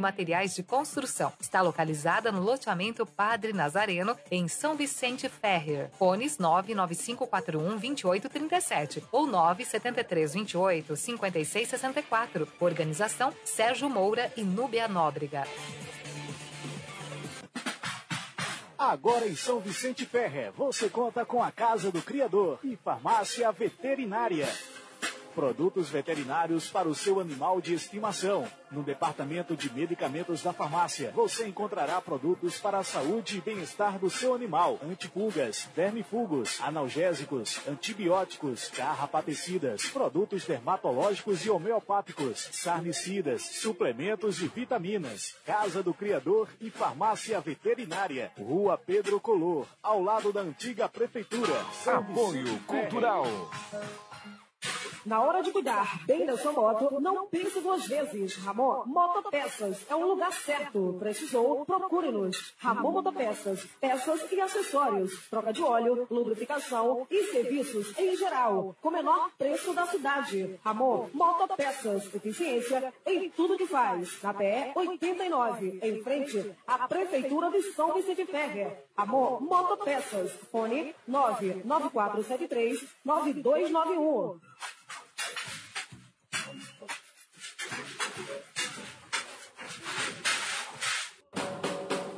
Materiais de Construção. Está localizada no loteamento Padre Nazareno, em São Vicente Ferrer. Fones 99541 2837 ou 97328 5664. Organização Sérgio Moura e Núbia Nóbrega. Agora em São Vicente Ferrer, você conta com a Casa do Criador e Farmácia Veterinária. Produtos veterinários para o seu animal de estimação. No departamento de medicamentos da farmácia, você encontrará produtos para a saúde e bem-estar do seu animal: antipulgas, vermifugos, analgésicos, antibióticos, carrapaticidas, produtos dermatológicos e homeopáticos, sarnicidas, suplementos e vitaminas. Casa do Criador e Farmácia Veterinária. Rua Pedro Color, ao lado da antiga prefeitura. São Apoio Vicente Cultural. Na hora de cuidar bem da sua moto, não pense duas vezes. Ramon Motopeças é um lugar certo. Precisou? Procure-nos. Ramon Motopeças. Peças e acessórios. Troca de óleo, lubrificação e serviços em geral. Com menor preço da cidade. Ramon Motopeças. Eficiência em tudo que faz. Na PE 89, em frente à Prefeitura de São Vicente Ferrer. Ramon Motopeças. Fone 99473 9291.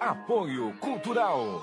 Apoio Cultural.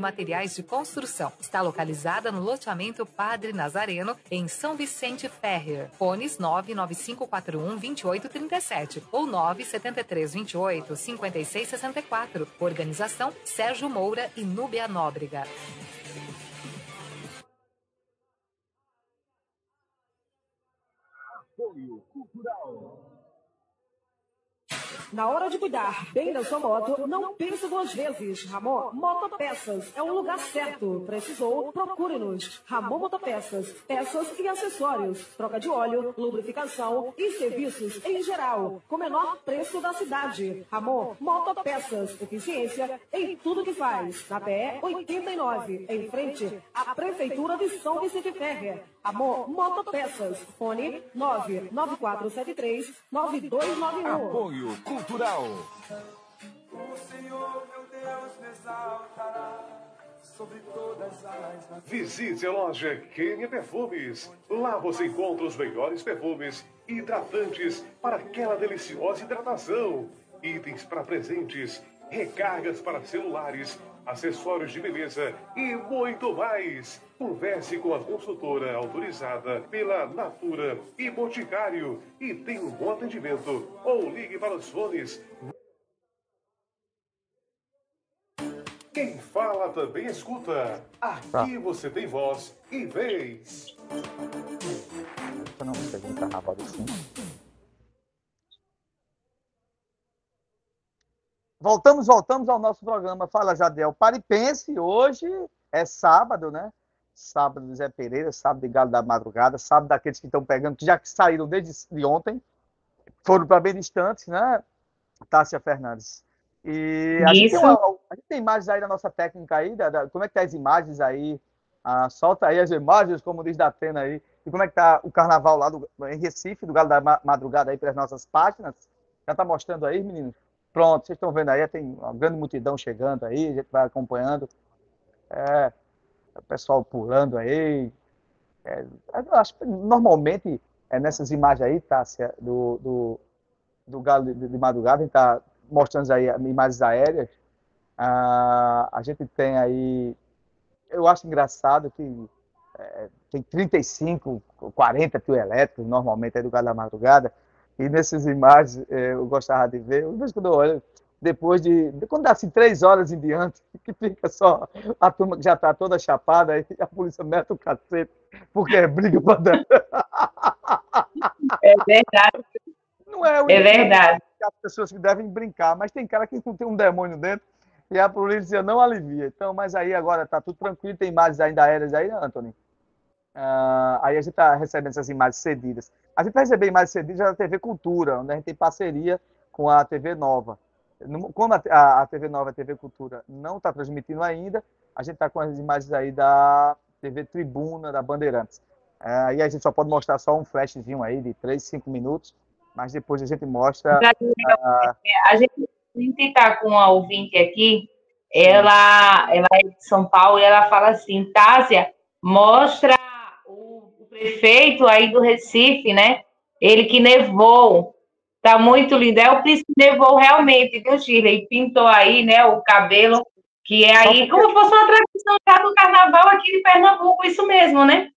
Materiais de Construção. Está localizada no loteamento Padre Nazareno, em São Vicente Ferrer. Fones 99541 2837 ou 97328 5664. Organização Sérgio Moura e Núbia Nóbrega. Apoio Cultural. Na hora de cuidar bem da sua moto, não pense duas vezes. Ramon Motopeças é o lugar certo. Precisou? Procure-nos. Ramon Motopeças, peças e acessórios, troca de óleo, lubrificação e serviços em geral, com menor preço da cidade. Ramon Motopeças, eficiência em tudo que faz. Na PE 89, em frente à Prefeitura de São Vicente Ferrer. Amor Motopeças. Fone 99473 9291. Apoio Cultural. O Senhor, meu Deus, me exaltará sobre todas as. Visite a loja Kenia Perfumes. Lá você encontra os melhores perfumes hidratantes para aquela deliciosa hidratação. Itens para presentes, recargas para celulares, acessórios de beleza e muito mais. Converse com a consultora autorizada pela Natura e Boticário e tenha um bom atendimento. Ou ligue para os fones. Quem fala também escuta. Aqui você tem voz e vez. Eu não um carnaval assim. Voltamos, voltamos ao nosso programa. Fala, Jadiel. Pare e pense, hoje é sábado, né? Sábado do Zé Pereira, sábado de Galo da Madrugada, sábado daqueles que estão pegando, que já que saíram desde de ontem, foram para bem distantes, né? Tássia Fernandes. E a gente, tem uma- a gente tem imagens aí da nossa técnica aí, da, da- como é que tá as imagens aí? Ah, solta aí as imagens, como diz da Atena aí. E como é que tá o carnaval lá do, em Recife, do Galo da Ma- Madrugada aí pelas nossas páginas? Já tá mostrando aí, meninos? Pronto, vocês estão vendo aí, tem uma grande multidão chegando aí, a gente vai acompanhando. É, o pessoal pulando aí. É, acho normalmente é nessas imagens aí, Tássia, do, do, do Galo de, de Madrugada, a gente está mostrando aí imagens aéreas. Ah, a gente tem aí. Eu acho engraçado que é, tem 35, 40 tio elétricos normalmente aí do Galo da Madrugada. E nessas imagens eh, eu gostava de ver, uma vez quando eu olho, depois de, de- quando dá assim três horas em diante, que fica só a turma que já está toda chapada, aí a polícia mete o cacete, porque é briga para dar. É verdade. Não é, o É verdade. as pessoas que devem brincar, mas tem cara que não tem um demônio dentro e a polícia não alivia. Então, mas aí agora está tudo tranquilo, tem imagens ainda aéreas aí, né, Antônio? Ah, aí a gente está recebendo essas imagens cedidas. A gente vai receber imagens cedidas da TV Cultura, onde a gente tem parceria com a TV Nova. No- Como a, a- a TV Nova a TV Cultura não está transmitindo ainda, a gente está com as imagens aí da TV Tribuna, da Bandeirantes. É, aí a gente só pode mostrar só um flashzinho aí de 3, 5 minutos, mas depois a gente mostra. ah, A gente a gente está com uma ouvinte aqui, ela, ela é de São Paulo, e ela fala assim, Tásia, mostra o, prefeito aí do Recife, né? Ele que nevou. Tá muito lindo. É o príncipe que nevou realmente, viu, Shirley? Pintou aí, né, o cabelo, que é aí como se fosse uma tradição já do carnaval aqui de Pernambuco, isso mesmo, né?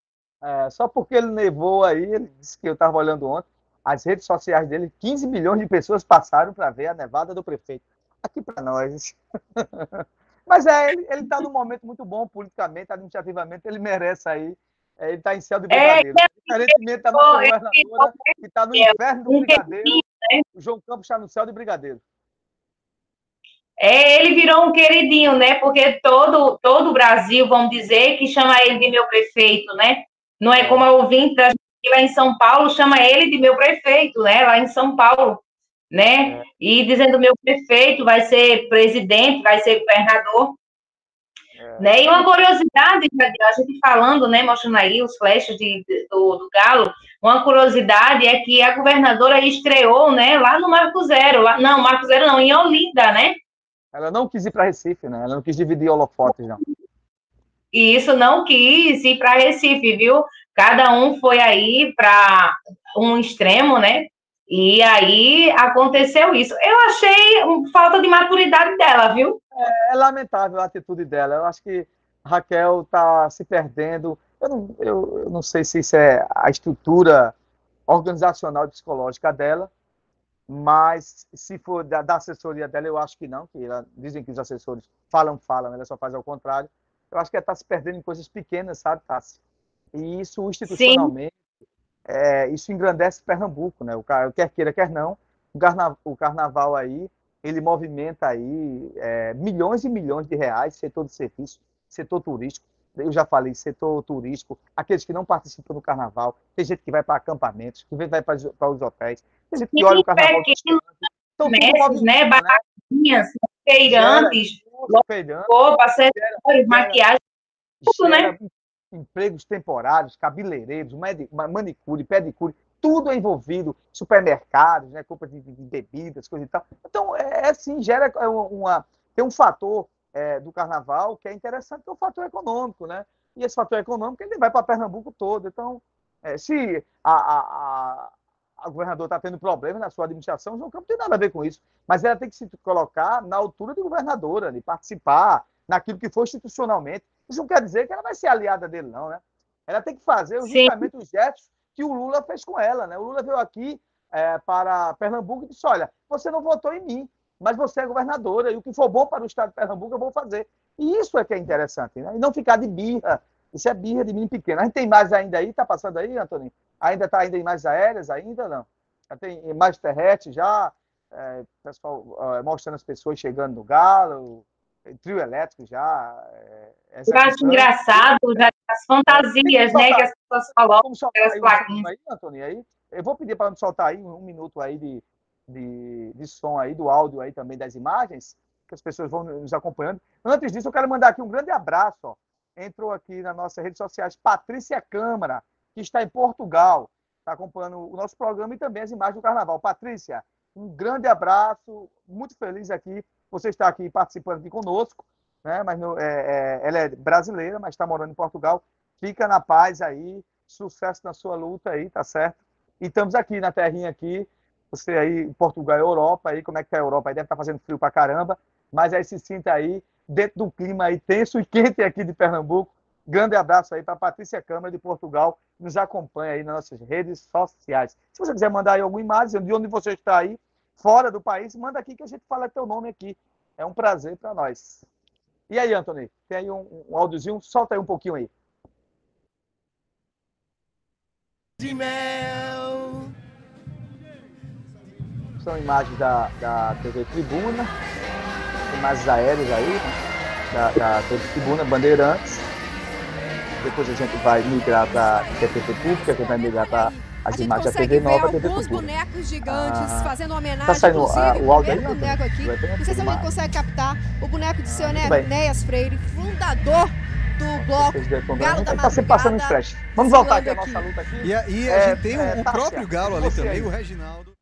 É, só porque ele nevou aí, ele disse que eu estava olhando ontem, as redes sociais dele, 15 milhões de pessoas passaram para ver a nevada do prefeito. Aqui para nós. Mas é, ele está num momento muito bom politicamente, administrativamente, ele merece aí. É, ele está em céu de É, brigadeiro. Diferentemente da nossa governadora, que está no inferno do brigadeiro, né? o João Campos está no céu de brigadeiro. É, ele virou um queridinho, né? Porque todo, todo o Brasil, vamos dizer, que chama ele de meu prefeito, né? Não é como a ouvinte da lá em São Paulo chama ele de meu prefeito, né? Lá em São Paulo, né? E dizendo meu prefeito vai ser presidente, vai ser governador. Né? E uma curiosidade, a gente falando, né, mostrando aí os flashes de, de- do, do Galo, uma curiosidade é que a governadora estreou, né, lá no Marco Zero, lá, não, Marco Zero não, em Olinda, né? Ela não quis ir para Recife, né? Ela não quis dividir holofotes, não. E isso não quis ir para Recife, viu? Cada um foi aí para um extremo, né? E aí aconteceu isso. Eu achei falta de maturidade dela, viu? É lamentável a atitude dela. Eu acho que Raquel está se perdendo. Eu não, eu, eu não sei se isso é a estrutura organizacional e psicológica dela, mas se for da, da assessoria dela, eu acho que não, que ela, dizem que os assessores falam, falam, ela só faz ao contrário. Eu acho que ela está se perdendo em coisas pequenas, sabe, Tassi? E isso institucionalmente é, isso engrandece Pernambuco, né? O cara, quer queira, quer não, o, carna, o carnaval aí, ele movimenta aí é, milhões e milhões de reais, setor de serviço, setor turístico, eu já falei, setor turístico, aqueles que não participam do carnaval, tem gente que vai para acampamentos, que vai para os hotéis, tem gente que olha o carnaval. Então, comércios, né? Barraquinhas, feirantes, roupa, acessórios, maquiagem, tudo, né? Empregos temporários, cabeleireiros, manicure, pedicure, tudo é envolvido, supermercados, né, compra de, bebidas, coisa e tal. Então, é, é assim, gera uma, tem um fator é, do carnaval que é interessante, que é o fator econômico, né? E esse fator econômico ele vai para Pernambuco todo. Então, é, se a, a, a, a governadora está tendo problemas na sua administração, João Campos não tem nada a ver com isso. Mas ela tem que se colocar na altura de governadora, de participar naquilo que for institucionalmente. Isso não quer dizer que ela vai ser aliada dele, não, né? Ela tem que fazer justamente Sim. os gestos que o Lula fez com ela, né? O Lula veio aqui é, para Pernambuco e disse: olha, você não votou em mim, mas você é governadora, e o que for bom para o estado de Pernambuco eu vou fazer. E isso é que é interessante, né? E não ficar de birra. Isso é birra de menino pequeno. A gente tem mais ainda aí, tá passando aí, Antônio? Ainda está ainda em mais aéreas ainda, não? Já tem mais terrestre já, é, pessoal é, mostrando as pessoas chegando no galo, trio elétrico já. É, eu acho engraçado já, as fantasias, né, que as pessoas colocam. Aí, Antônio, aí, eu vou pedir para me soltar aí um minuto aí de, de, de som aí, do áudio aí também das imagens, que as pessoas vão nos acompanhando. Antes disso, eu quero mandar aqui um grande abraço. Ó. Entrou aqui nas nossas redes sociais Patrícia Câmara, que está em Portugal, está acompanhando o nosso programa e também as imagens do Carnaval. Patrícia, um grande abraço, muito feliz aqui. Você está aqui participando aqui conosco, né? Mas no, é, é, ela é brasileira, mas está morando em Portugal. Fica na paz aí, sucesso na sua luta aí, tá certo? E estamos aqui na terrinha aqui, você aí, Portugal, Europa, aí, como é que tá a Europa? Aí deve estar tá fazendo frio pra caramba, mas aí se sinta aí, dentro do clima aí tenso e quente aqui de Pernambuco. Grande abraço aí para Patrícia Câmara de Portugal, nos acompanha aí nas nossas redes sociais. Se você quiser mandar aí alguma imagem de onde você está aí, fora do país, manda aqui que a gente fala teu nome aqui. É um prazer para nós. E aí, Antônio, tem aí um, um áudiozinho? Solta aí um pouquinho aí. De mel são imagens da, da TV Tribuna, imagens aéreas aí, né? da, da TV Tribuna, Bandeirantes. Depois a gente vai migrar para a TV Pública, que vai migrar para as imagens da TV Nova, TV alguns bonecos gigantes ah, fazendo homenagem, tá saindo a, o áudio aí, boneco aqui. Não sei se alguém consegue captar o boneco de seu Enéas Freire, fundador do bloco Galo da Tá sempre passando em flash. Vamos voltar aqui à nossa luta aqui. E, e a é, gente tem é, o, o próprio Galo ali também, aí. o Reginaldo.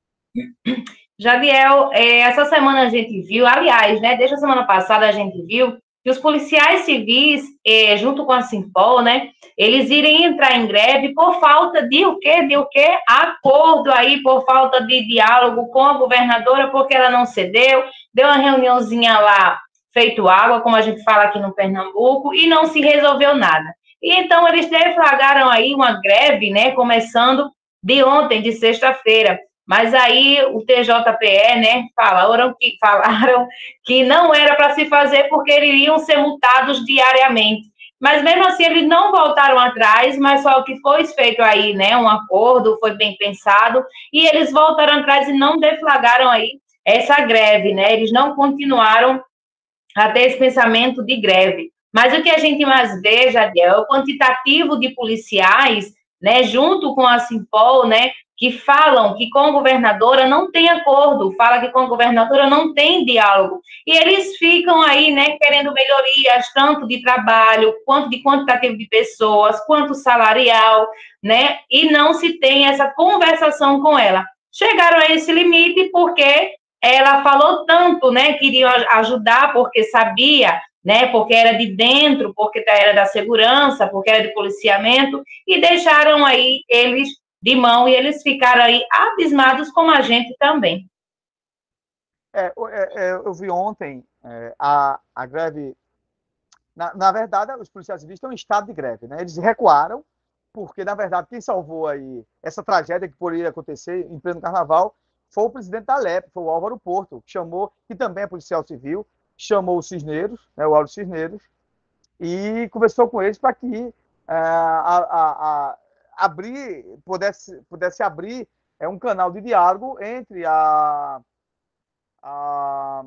Jadiel, é, essa semana a gente viu, aliás, né, desde a semana passada a gente viu que os policiais civis, é, junto com a Simpol, né, eles irem entrar em greve por falta de o quê? De o quê? Acordo aí, por falta de diálogo com a governadora, porque ela não cedeu, deu uma reuniãozinha lá, feito água, como a gente fala aqui no Pernambuco, e não se resolveu nada. E então eles deflagraram aí uma greve, né, começando de ontem, de sexta-feira. Mas aí o TJPE, né, falaram que, falaram que não era para se fazer porque iriam ser multados diariamente. Mas mesmo assim eles não voltaram atrás, mas só que foi feito aí, né, um acordo, foi bem pensado, e eles voltaram atrás e não deflagraram aí essa greve, né? Eles não continuaram a ter esse pensamento de greve. Mas o que a gente mais vê, Jadiel, é o quantitativo de policiais, né, junto com a Simpol, né, que falam que com a governadora não tem acordo, fala que com a governadora não tem diálogo. E eles ficam aí, né, querendo melhorias, tanto de trabalho, quanto de quantitativo de pessoas, quanto salarial, né, e não se tem essa conversação com ela. Chegaram a esse limite porque ela falou tanto, né, queria ajudar porque sabia né, porque era de dentro, porque era da segurança, porque era de policiamento, e deixaram aí eles de mão e eles ficaram aí abismados como a gente também. É, é, é, eu vi ontem é, a, a greve. Na, na, verdade, os policiais civis estão em estado de greve, né? Eles recuaram, porque, na verdade, quem salvou aí essa tragédia que poderia acontecer em pleno carnaval foi o presidente da LEP, foi o Álvaro Porto, que chamou, que também é policial civil, chamou o Cisneiros, né, o Álvaro Cisneiros, e conversou com eles para que uh, a, a, abrir, pudesse, pudesse abrir é, um canal de diálogo entre a, a,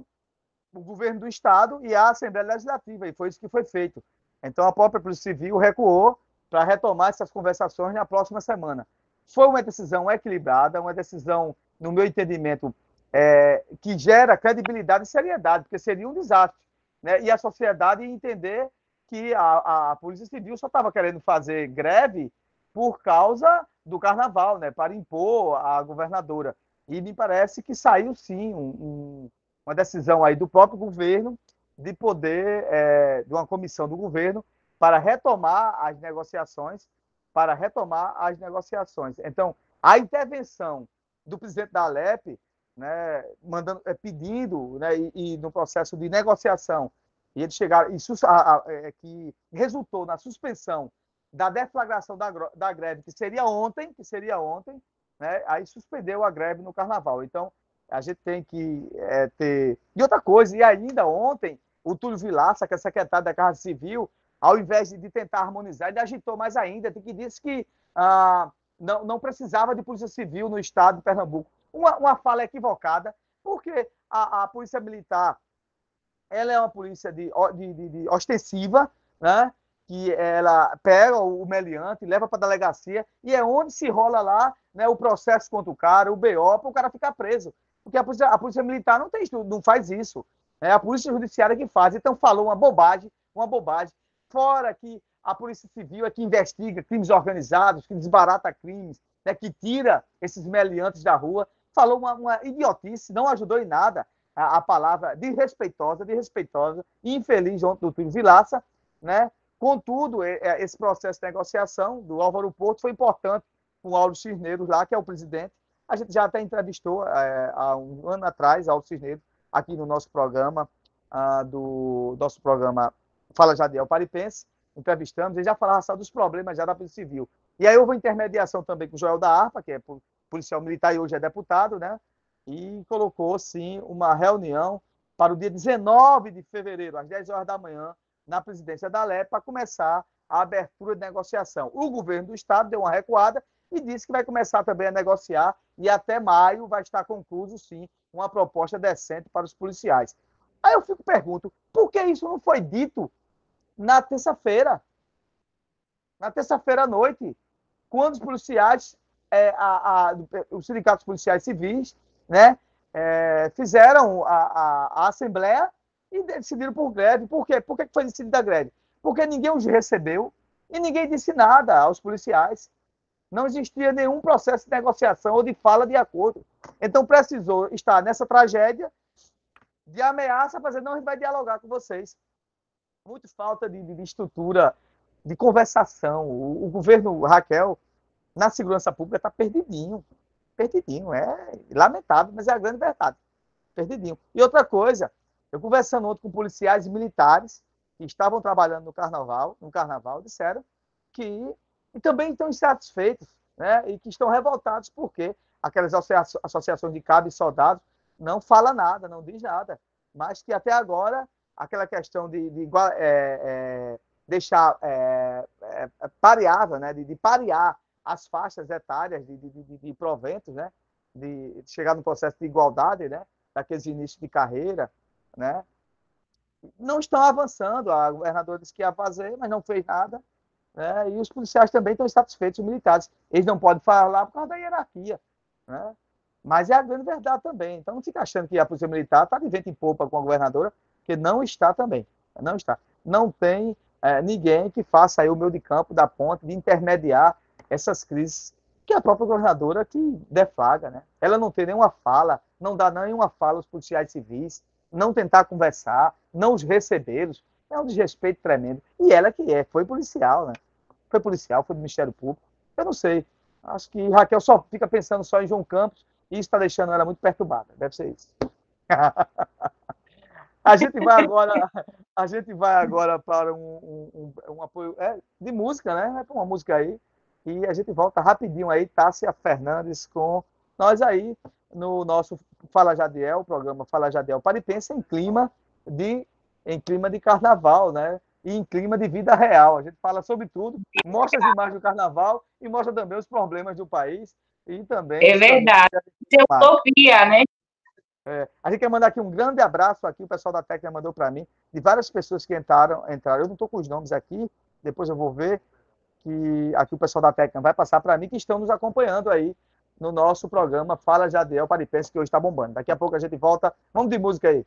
o governo do Estado e a Assembleia Legislativa, e foi isso que foi feito. Então, a própria Polícia Civil recuou para retomar essas conversações na próxima semana. Foi uma decisão equilibrada, uma decisão, no meu entendimento, é, que gera credibilidade e seriedade, porque seria um desastre. Né? E a sociedade entender que a, a Polícia Civil só estava querendo fazer greve por causa do carnaval, né? para impor a governadora. E me parece que saiu sim um, um, uma decisão aí do próprio governo de poder, é, de uma comissão do governo, para retomar as negociações, para retomar as negociações. Então, a intervenção do presidente da Alep, né, mandando, é, pedindo, né, e, e, no processo de negociação, e eles chegaram, isso a, a, é, que resultou na suspensão da deflagração da, da greve, que seria ontem, que seria ontem, né, aí suspendeu a greve no Carnaval. Então, a gente tem que é, ter... E outra coisa, e ainda ontem, o Túlio Vilaça, que é secretário da Casa Civil, ao invés de, tentar harmonizar, ele agitou mais ainda, que disse que ah, não, não precisava de polícia civil no estado de Pernambuco. Uma, uma fala equivocada, porque a, a polícia militar ela é uma polícia de, de, de, de ostensiva, né? Que ela pega o meliante, leva para a delegacia, e é onde se rola lá né, o processo contra o cara, o BO, para o cara ficar preso. Porque a polícia, a polícia militar não, tem, não faz isso. É a polícia judiciária que faz. Então falou uma bobagem, uma bobagem. Fora que a polícia civil é que investiga crimes organizados, que desbarata crimes, né, que tira esses meliantes da rua. Falou uma, uma idiotice, não ajudou em nada a, a palavra desrespeitosa, desrespeitosa, infeliz ontem do Túlio Vilaça, né? Contudo, esse processo de negociação do Álvaro Porto foi importante com o Aulo Cisneiros lá, que é o presidente. A gente já até entrevistou é, há um ano atrás Aulo Cisneiros aqui no nosso programa, ah, do nosso programa Fala Jadiel Paripense, entrevistamos, ele já falava só dos problemas já da Polícia Civil. E aí houve intermediação também com o Joel da Arpa, que é policial militar e hoje é deputado, né? E colocou, sim, uma reunião para o dia 19 de fevereiro, às 10 horas da manhã, na presidência da LEP para começar a abertura de negociação. O governo do Estado deu uma recuada e disse que vai começar também a negociar e até maio vai estar concluso, sim, uma proposta decente para os policiais. Aí eu fico pergunto, por que isso não foi dito na terça-feira? Na terça-feira à noite, quando os policiais, é, a, a, os sindicatos policiais civis, né, é, fizeram a, a, a assembleia e decidiram por greve. Por quê? Por que foi decidida a greve? Porque ninguém os recebeu e ninguém disse nada aos policiais. Não existia nenhum processo de negociação ou de fala de acordo. Então precisou estar nessa tragédia de ameaça, fazer não, a gente vai dialogar com vocês. Muito falta de, de estrutura, de conversação. O, o, governo Raquel, na segurança pública, está perdidinho. Perdidinho. É lamentável, mas é a grande verdade. Perdidinho. E outra coisa, eu conversando ontem com policiais e militares que estavam trabalhando no carnaval, no carnaval, disseram que e também estão insatisfeitos, né? E que estão revoltados porque aquelas associações de cabos e soldados não fala nada, não diz nada, mas que até agora aquela questão de, de é, é, deixar é, é, pareável, né? De, de, parear as faixas etárias de, de, de proventos, né? De chegar no processo de igualdade, né? Daqueles inícios de carreira, né? Não estão avançando. A governadora disse que ia fazer, mas não fez nada. Né? E os policiais também estão insatisfeitos, os militares. Eles não podem falar por causa da hierarquia. Né? Mas é a grande verdade também. Então não fica achando que a polícia militar está de vento em popa com a governadora, que não está também. Não está. Não tem é, ninguém que faça aí o meio de campo da ponte de intermediar essas crises que a própria governadora que deflaga, né? Ela não tem nenhuma fala, não dá nenhuma fala aos policiais civis, não tentar conversar, não os recebê-los. É um desrespeito tremendo. E ela que é, foi policial, né? Foi policial, foi do Ministério Público. Eu não sei. Acho que Raquel só fica pensando só em João Campos e isso está deixando ela muito perturbada. Deve ser isso. a gente vai agora, a gente vai agora para um, um, um apoio é, de música, né? Uma música aí. E a gente volta rapidinho aí, Tássia Fernandes com nós aí no nosso Fala Jadiel, o programa Fala Jadiel Paripense, em clima de em clima de carnaval, né? e em clima de vida real. A gente fala sobre tudo, mostra as imagens do carnaval e mostra também os problemas do país e também. É verdade. É utopia, né? É, a gente quer mandar aqui um grande abraço aqui, o pessoal da técnica mandou para mim, de várias pessoas que entraram, entraram. Eu não estou com os nomes aqui, depois eu vou ver que aqui o pessoal da técnica vai passar para mim, que estão nos acompanhando aí no nosso programa Fala Jadiel Paripense, que hoje está bombando. Daqui a pouco a gente volta. Vamos de música aí.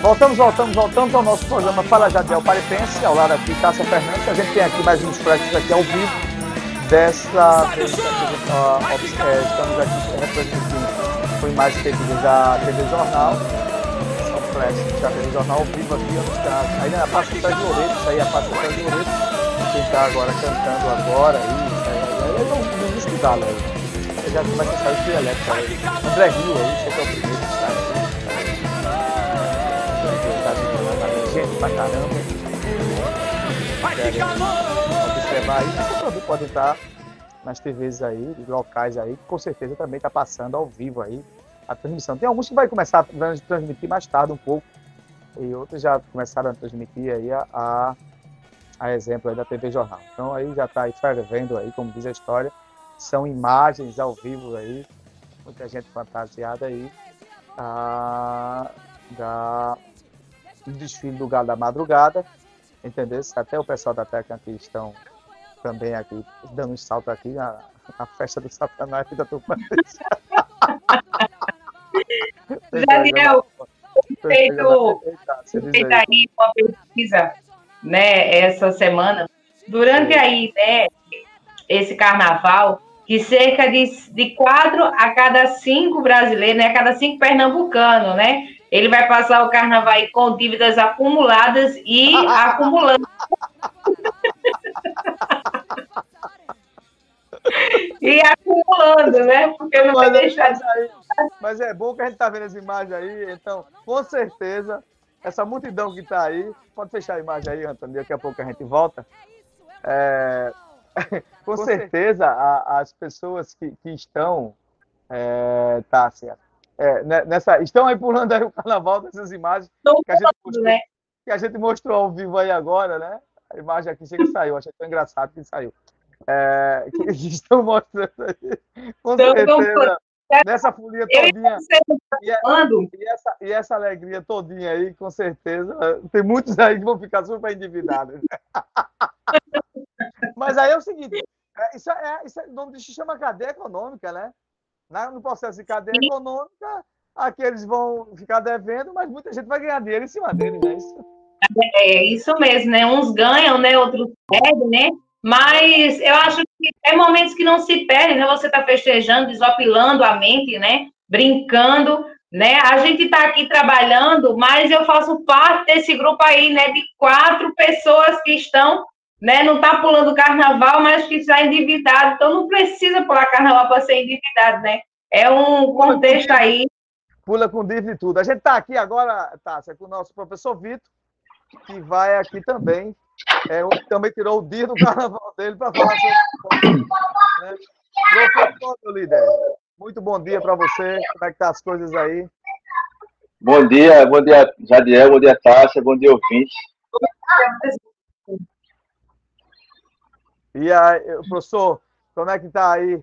Voltamos, voltamos, voltamos ao nosso programa Fala Jadiel Paripense, ao lado aqui, Cássia Fernandes. A gente tem aqui mais uns flashes aqui ao vivo dessa. é, estamos aqui representando com imagens tecidas da TV Jornal. São flashes da TV Jornal ao vivo aqui nos canais. Aí na parte do Sérgio Loureiro, isso aí é a parte do Sérgio Loureiro. Quem está agora cantando agora, isso aí. Ele é um ministro galo aí. Já começa a sair o elétrico aí. André Rio aí, esse é o primeiro, sabe? Pra caramba. Observar aí, você também pode estar nas TVs aí, locais aí, que com certeza também está passando ao vivo aí a transmissão. Tem alguns que vai começar a transmitir mais tarde um pouco, e outros já começaram a transmitir aí a, a, a exemplo aí da TV Jornal. Então aí já está aí fervendo aí, como diz a história, são imagens ao vivo aí, muita gente fantasiada aí, a, da do desfile do Galo da Madrugada, entendeu? Até o pessoal da técnica aqui estão também aqui, dando um salto aqui na, na festa do Satanás da Tupandês. Daniel, feito, feito aí uma pesquisa, né, essa semana, durante aí, né, esse carnaval, que cerca de, de quatro a cada cinco brasileiros, né, a cada cinco pernambucanos, né, ele vai passar o carnaval com dívidas acumuladas e acumulando. e acumulando, né? Porque não vai deixar de. Mas é bom que a gente está vendo as imagens aí, então, com certeza, essa multidão que está aí, pode fechar a imagem aí, Antônio, daqui a pouco a gente volta. É, com, com certeza, a, as pessoas que, que estão, é, Tássia, é, né, nessa, estão aí pulando aí o carnaval dessas imagens que a, gente mostrou, né? que a gente mostrou ao vivo aí agora, né? A imagem aqui chega e saiu, achei tão engraçado que saiu. É, que estão mostrando aí. Com certeza. Nessa folia todinha. E, e, essa, e essa alegria todinha aí, com certeza. Tem muitos aí que vão ficar super endividados. Mas aí é o seguinte: é, isso é, isso é, nome disso chama cadeia econômica, né? No processo de cadeia Sim. econômica, aqueles vão ficar devendo, mas muita gente vai ganhar dinheiro em cima deles, né? Isso. É isso mesmo, né? Uns ganham, né? Outros perdem, né? Mas eu acho que é momentos que não se perdem, né? Você está festejando, desopilando a mente, né? Brincando, né? A gente está aqui trabalhando, mas eu faço parte desse grupo aí, né? De quatro pessoas que estão, né? Não está pulando carnaval, mas que está endividado. Então não precisa pular carnaval para ser endividado, né? É um contexto aí. Pula com dívida e tudo. A gente está aqui agora, Tássia, com o nosso professor Vitor, que vai aqui também é, também tirou o dia do carnaval dele para falar sobre né? Professor, meu líder, muito bom dia para você. Como é que tá as coisas aí? Bom dia, bom dia, Jadiel, bom dia, Tássia, bom dia, ouvinte. E aí, professor, como é que tá aí?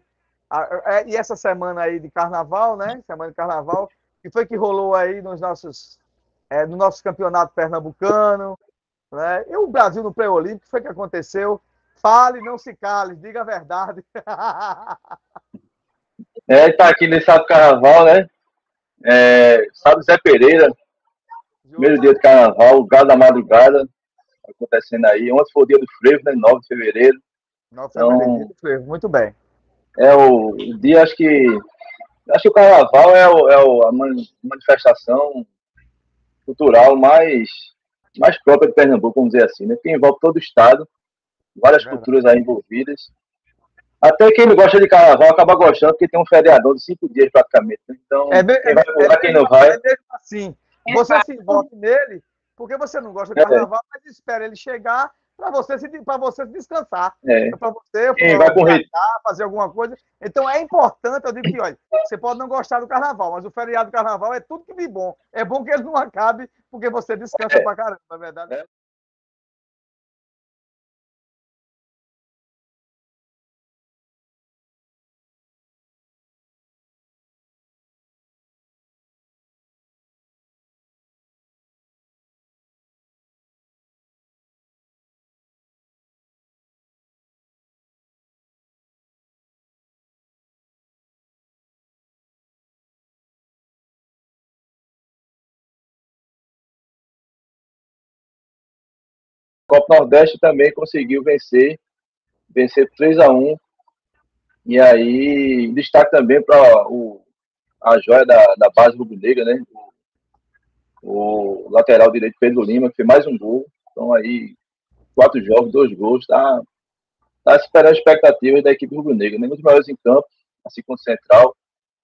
É, e essa semana aí de carnaval, né? Semana de carnaval, o que foi que rolou aí nos nossos, é, no nosso campeonato pernambucano? Né? E o Brasil no pré-olímpico foi que aconteceu. Fale, não se cale, diga a verdade. é, está aqui nesse sábado carnaval, né? É, sábado Zé Pereira, primeiro dia de carnaval, o gado da madrugada, acontecendo aí. Ontem foi o dia do frevo, né? 9 de fevereiro. 9 de fevereiro, então, muito bem. É o, o, dia, acho que. Acho que o carnaval é, o, é o, a manifestação cultural mais mais própria de Pernambuco, vamos dizer assim, né? que envolve todo o estado, várias é culturas aí envolvidas. Até quem não gosta de carnaval acaba gostando, porque tem um feriador de cinco dias praticamente. Né? Então, é, quem vai pular, é, quem não vai. É mesmo assim. Você se envolve nele, porque você não gosta de é. carnaval, mas espera ele chegar para você, se, você descansar. É. Para você Quem vai correr. fazer alguma coisa. Então é importante, eu digo que, olha, você pode não gostar do carnaval, mas o feriado do carnaval é tudo que de bom. É bom que ele não acabe, porque você descansa é. pra caramba, na é verdade. É. Copa Nordeste também conseguiu vencer, vencer 3 a 1 E aí, destaque também para a joia da, da base rubro-negra, né? O, o, lateral direito Pedro Lima, que fez mais um gol. Então aí, quatro jogos, dois gols, tá, tá esperando expectativas da equipe rubro-negra, né? Muito maiores em campo, assim como central.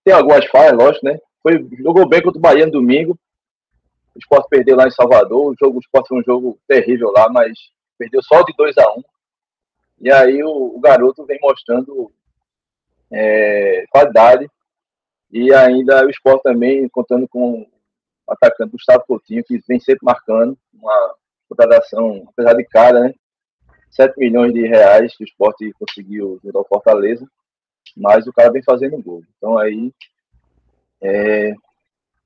Tem algumas falhas, lógico, né? Foi, jogou bem contra o Bahia no domingo, o Sport perdeu lá em Salvador. O jogo, o Sport foi um jogo terrível lá, mas perdeu só de 2 a 1 um. E aí o, o garoto vem mostrando é, qualidade. E ainda o Sport também contando com o atacante Gustavo Coutinho, que vem sempre marcando uma contratação, apesar de cara, né? 7 milhões de reais que o Sport conseguiu junto ao Fortaleza, mas o cara vem fazendo gol. Então aí é,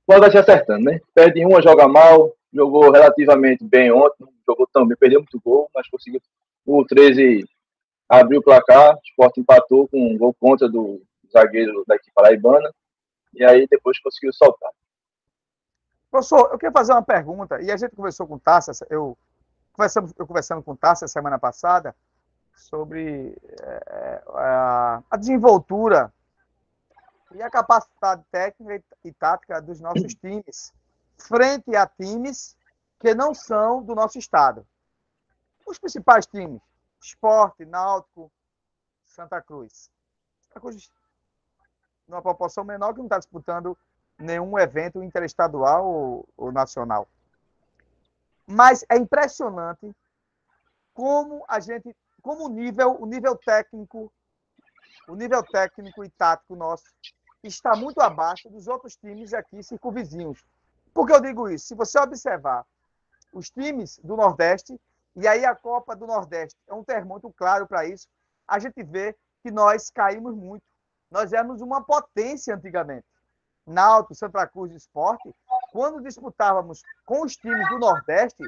mas vai se acertando, né? Perde uma, joga mal, jogou relativamente bem ontem, jogou tão bem, perdeu muito gol, mas conseguiu. O 13 abriu o placar, o esporte empatou com um gol contra do zagueiro daqui paraibana, e aí depois conseguiu soltar. Professor, eu queria fazer uma pergunta, e a gente conversou com Tássia, eu, conversando, eu conversando com Tássia semana passada, sobre é, a, a desenvoltura e a capacidade técnica e tática dos nossos times frente a times que não são do nosso estado. Os principais times, Esporte, Náutico, Santa Cruz. Santa Cruz, numa proporção menor que não está disputando nenhum evento interestadual ou, ou nacional. Mas é impressionante como a gente, como o nível, o nível técnico, o nível técnico e tático nosso está muito abaixo dos outros times aqui circunvizinhos. Por que eu digo isso? Se você observar os times do Nordeste, e aí a Copa do Nordeste é um termômetro claro para isso, a gente vê que nós caímos muito. Nós éramos uma potência antigamente. Náutico, Santa Cruz e Esporte, quando disputávamos com os times do Nordeste,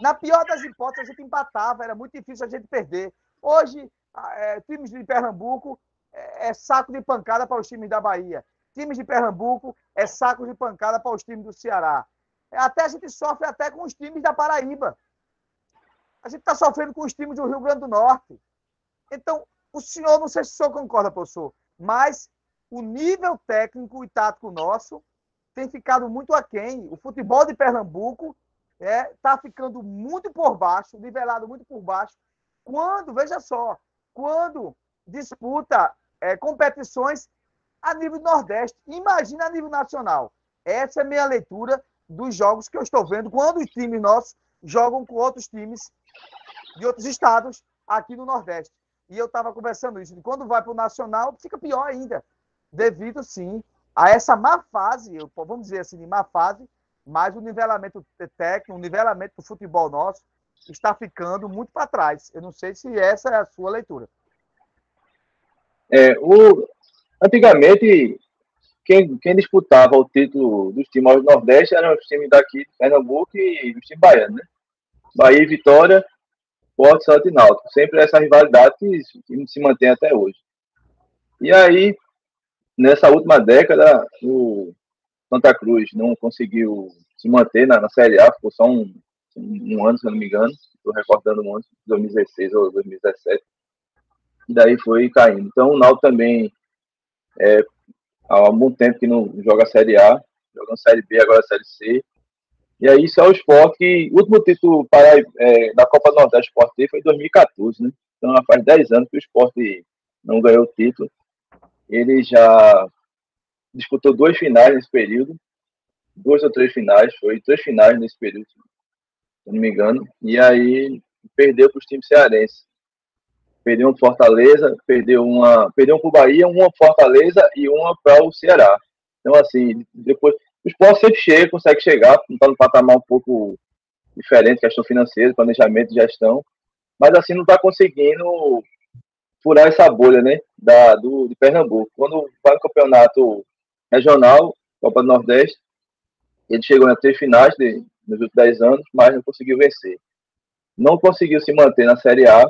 na pior das hipóteses, a gente empatava, era muito difícil a gente perder. Hoje, é, times de Pernambuco é, é saco de pancada para os times da Bahia. Times de Pernambuco é saco de pancada para os times do Ceará. Até a gente sofre até com os times da Paraíba. A gente está sofrendo com os times do Rio Grande do Norte. Então, o senhor, não sei se o senhor concorda, professor, mas o nível técnico e tático nosso tem ficado muito aquém. O futebol de Pernambuco está é, tá ficando muito por baixo, nivelado muito por baixo. Quando, veja só, quando disputa é, competições a nível Nordeste, imagina a nível nacional. Essa é a minha leitura dos jogos que eu estou vendo quando os times nossos jogam com outros times de outros estados aqui no Nordeste. E eu estava conversando isso. Quando vai para o Nacional, fica pior ainda. Devido, sim, a essa má fase, vamos dizer assim, má fase, mas o nivelamento técnico, o nivelamento do futebol nosso está ficando muito para trás. Eu não sei se essa é a sua leitura. É, o, antigamente, quem, quem disputava o título dos times do Nordeste eram os times daqui Pernambuco e os times baianos, né? Bahia e Vitória, Porto, Santo e Náutico. Sempre essa rivalidade que, se mantém até hoje. E aí, nessa última década, o Santa Cruz não conseguiu se manter na, na Série A, ficou só um, um ano, se eu não me engano, estou recordando um ano, 2016 ou 2017 e daí foi caindo. Então o Náutico também é, há algum tempo que não joga Série A, jogando Série B, agora Série C. E aí isso é o esporte o último título para, é, da Copa do Nordeste Esporte foi em 2014, né? Então já faz 10 anos que o esporte não ganhou o título. Ele já disputou duas finais nesse período, duas ou três finais, foi três finais nesse período, se não me engano, e aí perdeu para os times cearenses perdeu um Fortaleza, perdeu uma, perdeu um para o Bahia, uma Fortaleza e uma para o Ceará. Então, assim, depois, o esporte sempre chega, consegue chegar, está no patamar um pouco diferente, questão financeira, planejamento, gestão, mas assim não está conseguindo furar essa bolha, né, da, do, de Pernambuco. Quando vai no campeonato regional, Copa do Nordeste, ele chegou nas três finais de, nos últimos dez anos, mas não conseguiu vencer. Não conseguiu se manter na Série A,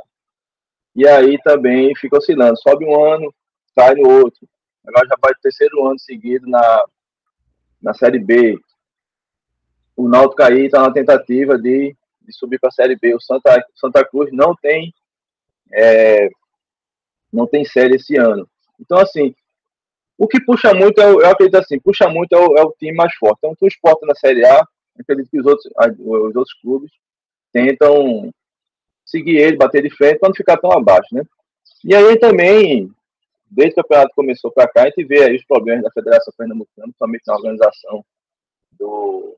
e aí também fica oscilando. Sobe um ano, cai no outro. Agora já vai terceiro ano seguido na, na Série B. O Náutico aí está na tentativa de, de subir para a Série B. O Santa, Santa Cruz não tem é, não tem série esse ano. Então, assim, o que puxa muito, é, eu acredito assim, puxa muito é o, é o time mais forte. Então, o esporte na Série A, acredito que os outros, os outros clubes tentam seguir ele, bater de frente para não ficar tão abaixo, né? E aí também, desde que o campeonato começou para cá, a gente vê aí os problemas da Federação Pernambucana, somente na organização do,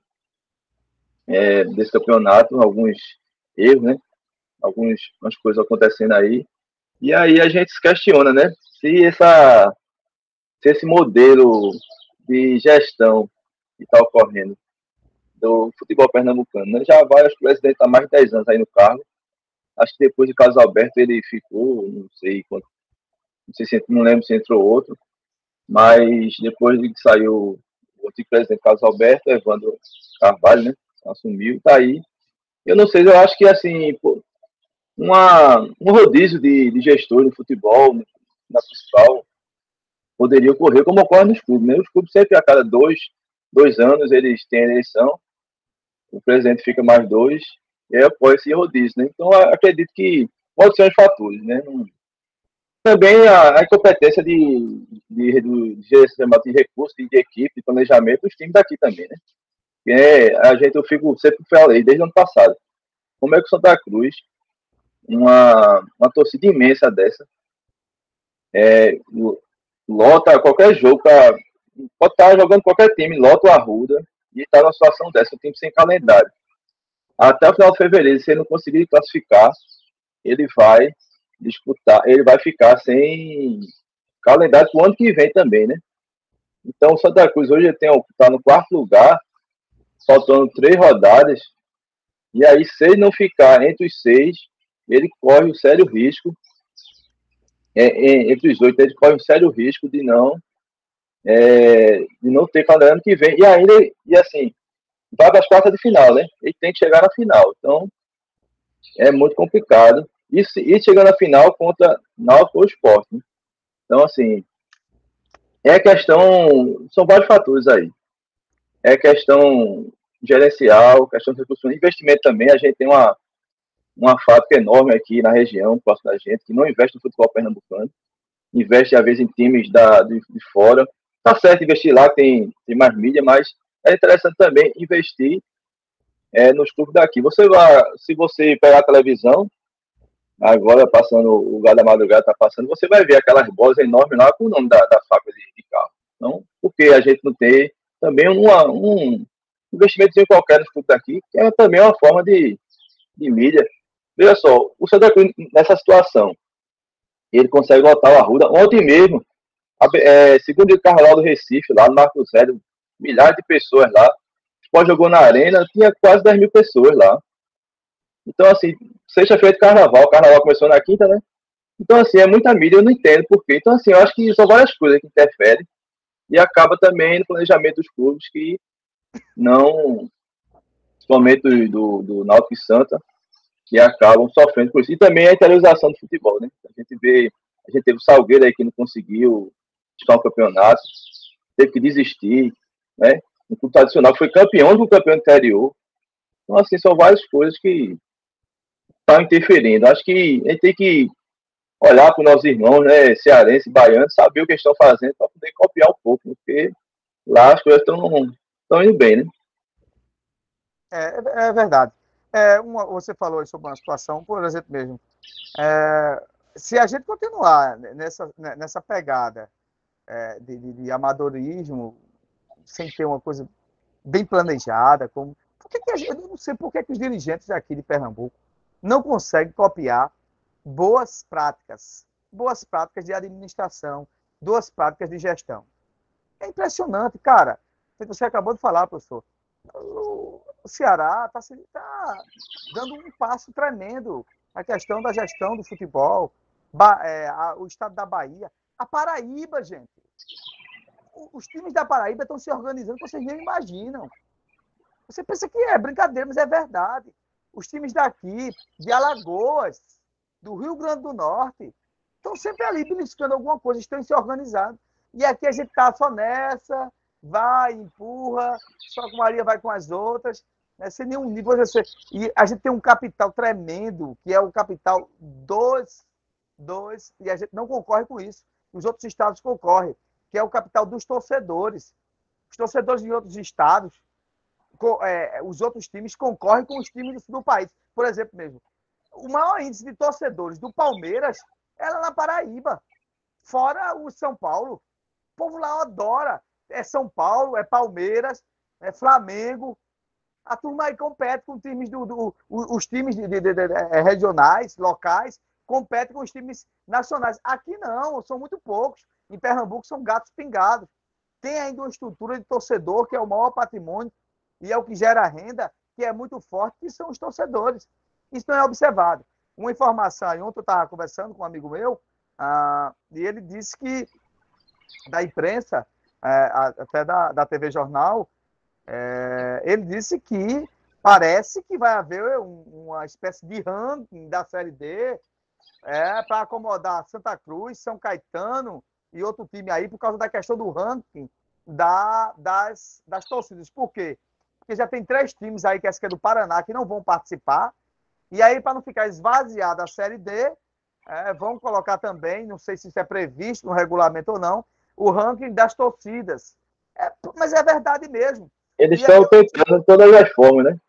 é, desse campeonato, alguns erros, né? Algumas coisas acontecendo aí. E aí a gente se questiona, né? Se, essa, se esse modelo de gestão que está ocorrendo do futebol pernambucano, né? já vai, acho que o presidente está mais de 10 anos aí no cargo, Acho que depois de Carlos Alberto ele ficou, não sei quanto, não sei se não lembro se entrou outro, mas depois de que saiu o antigo presidente Carlos Alberto, Evandro Carvalho, né? Assumiu, tá aí. Eu não sei, eu acho que assim, pô, uma, um rodízio de, de gestor no futebol, na principal, poderia ocorrer como ocorre nos clubes. Né? Os clubes sempre a cada dois, dois anos eles têm eleição, o presidente fica mais dois, aí apoia esse rodízio. Né? Então, acredito que pode ser os fatores. Né? Também a, a incompetência de, de, de, de, de recursos, de, equipe, de planejamento, dos times daqui também. Né? É, a gente, eu fico sempre falei, desde o ano passado. Como é que o Santa Cruz, uma, uma torcida imensa dessa, é, lota qualquer jogo, pra, pode estar jogando qualquer time, lota o Arruda e está numa situação dessa, um time sem calendário. Até o final de fevereiro, se ele não conseguir classificar, ele vai disputar, ele vai ficar sem calendário para o ano que vem também, né? Então o Santa Cruz hoje está no quarto lugar, faltando três rodadas, e aí se ele não ficar entre os seis, ele corre um sério risco é, é, entre os oito, ele corre um sério risco de não é, de não ter calendário ano que vem. E ainda, e assim, vai para as quartas de final, né? Ele tem que chegar na final. Então, é muito complicado. E, e chegar na final contra Náutico ou Esporte. Né? Então, assim, é questão. São vários fatores aí. É questão gerencial, questão de recursos, investimento também. A gente tem uma, uma fábrica enorme aqui na região, próximo da gente, que não investe no futebol pernambucano, investe às vezes em times da, de, de fora. Tá certo investir lá, tem, tem mais mídia, mas é interessante também investir é, nos clubes daqui. Você vai, se você pegar a televisão, agora passando o lugar da madrugada está passando, você vai ver aquelas bolas enormes lá com o nome da, da fábrica de, carro. Então, porque a gente não tem também uma, um investimento qualquer nos clubes daqui, que é também uma forma de, de mídia. Veja só, o Santa Cruz, nessa situação, ele consegue lotar o Arruda. Ontem mesmo, é, segundo o Carnaval do Recife, lá no Marco Zero, milhares de pessoas lá. O Sport jogou na arena, tinha quase 10 mil pessoas lá. Então, assim, sexta-feira de carnaval, o carnaval começou na quinta, né? Então, assim, é muita mídia, eu não entendo por quê. Então, assim, eu acho que são várias coisas que interferem e acaba também no planejamento dos clubes que não, principalmente do, do, Náutico e Santa, que acabam sofrendo por isso. E também a interiorização do futebol, né? A gente vê, a gente teve o Salgueiro aí que não conseguiu disputar um campeonato, teve que desistir, né? Um clube tradicional foi campeão do campeão anterior. Então, assim, são várias coisas que estão interferindo. Acho que a gente tem que olhar para os nossos irmãos, né, cearense, baiano, saber o que estão fazendo para poder copiar um pouco, porque lá as coisas estão indo bem, né? É, é verdade. É, uma, você falou sobre uma situação, por exemplo mesmo, é, se a gente continuar nessa, nessa pegada é, de, de, de, amadorismo, sem ter uma coisa bem planejada, como por que, que gente, eu não sei por que, que os dirigentes aqui de Pernambuco não conseguem copiar boas práticas, boas práticas de administração, boas práticas de gestão. É impressionante, cara. Você acabou de falar, professor. O Ceará está tá dando um passo tremendo na questão da gestão do futebol. Ba, é, a, o estado da Bahia. A Paraíba, gente. Os times da Paraíba estão se organizando vocês nem imaginam. Você pensa que é brincadeira, mas é verdade. Os times daqui, de Alagoas, do Rio Grande do Norte, estão sempre ali beliscando alguma coisa, estão se organizando. E aqui a gente está só nessa, vai, empurra, só que Maria vai com as outras, né, sem nenhum nível. Você... E a gente tem um capital tremendo, que é o capital dos, dos, e a gente não concorre com isso. Os outros estados concorrem, que é o capital dos torcedores. Os torcedores de outros estados, é, os outros times concorrem com os times do, país. Por exemplo, mesmo, o maior índice de torcedores do Palmeiras é lá na Paraíba, fora o São Paulo. O povo lá adora é São Paulo, é Palmeiras, é Flamengo. A turma aí compete com times do, do os times de, de, de, é, regionais, locais, competem com os times nacionais. Aqui não, são muito poucos. Em Pernambuco são gatos pingados. Tem ainda uma estrutura de torcedor, que é o maior patrimônio e é o que gera renda, que é muito forte, que são os torcedores. Isso não é observado. Uma informação, ontem eu estava conversando com um amigo meu, ah, e ele disse que da imprensa é, até da, da TV Jornal, é, ele disse que parece que vai haver uma espécie de ranking da Série D é, para acomodar Santa Cruz, São Caetano e outro time aí por causa da questão do ranking da, das, das torcidas. Por quê? Porque já tem três times aí, que é, que é do Paraná, que não vão participar. E aí, para não ficar esvaziada a Série D, é, vão colocar também, não sei se isso é previsto no regulamento ou não, o ranking das torcidas. É, mas é verdade mesmo. Eles estão tentando de todas as formas, né?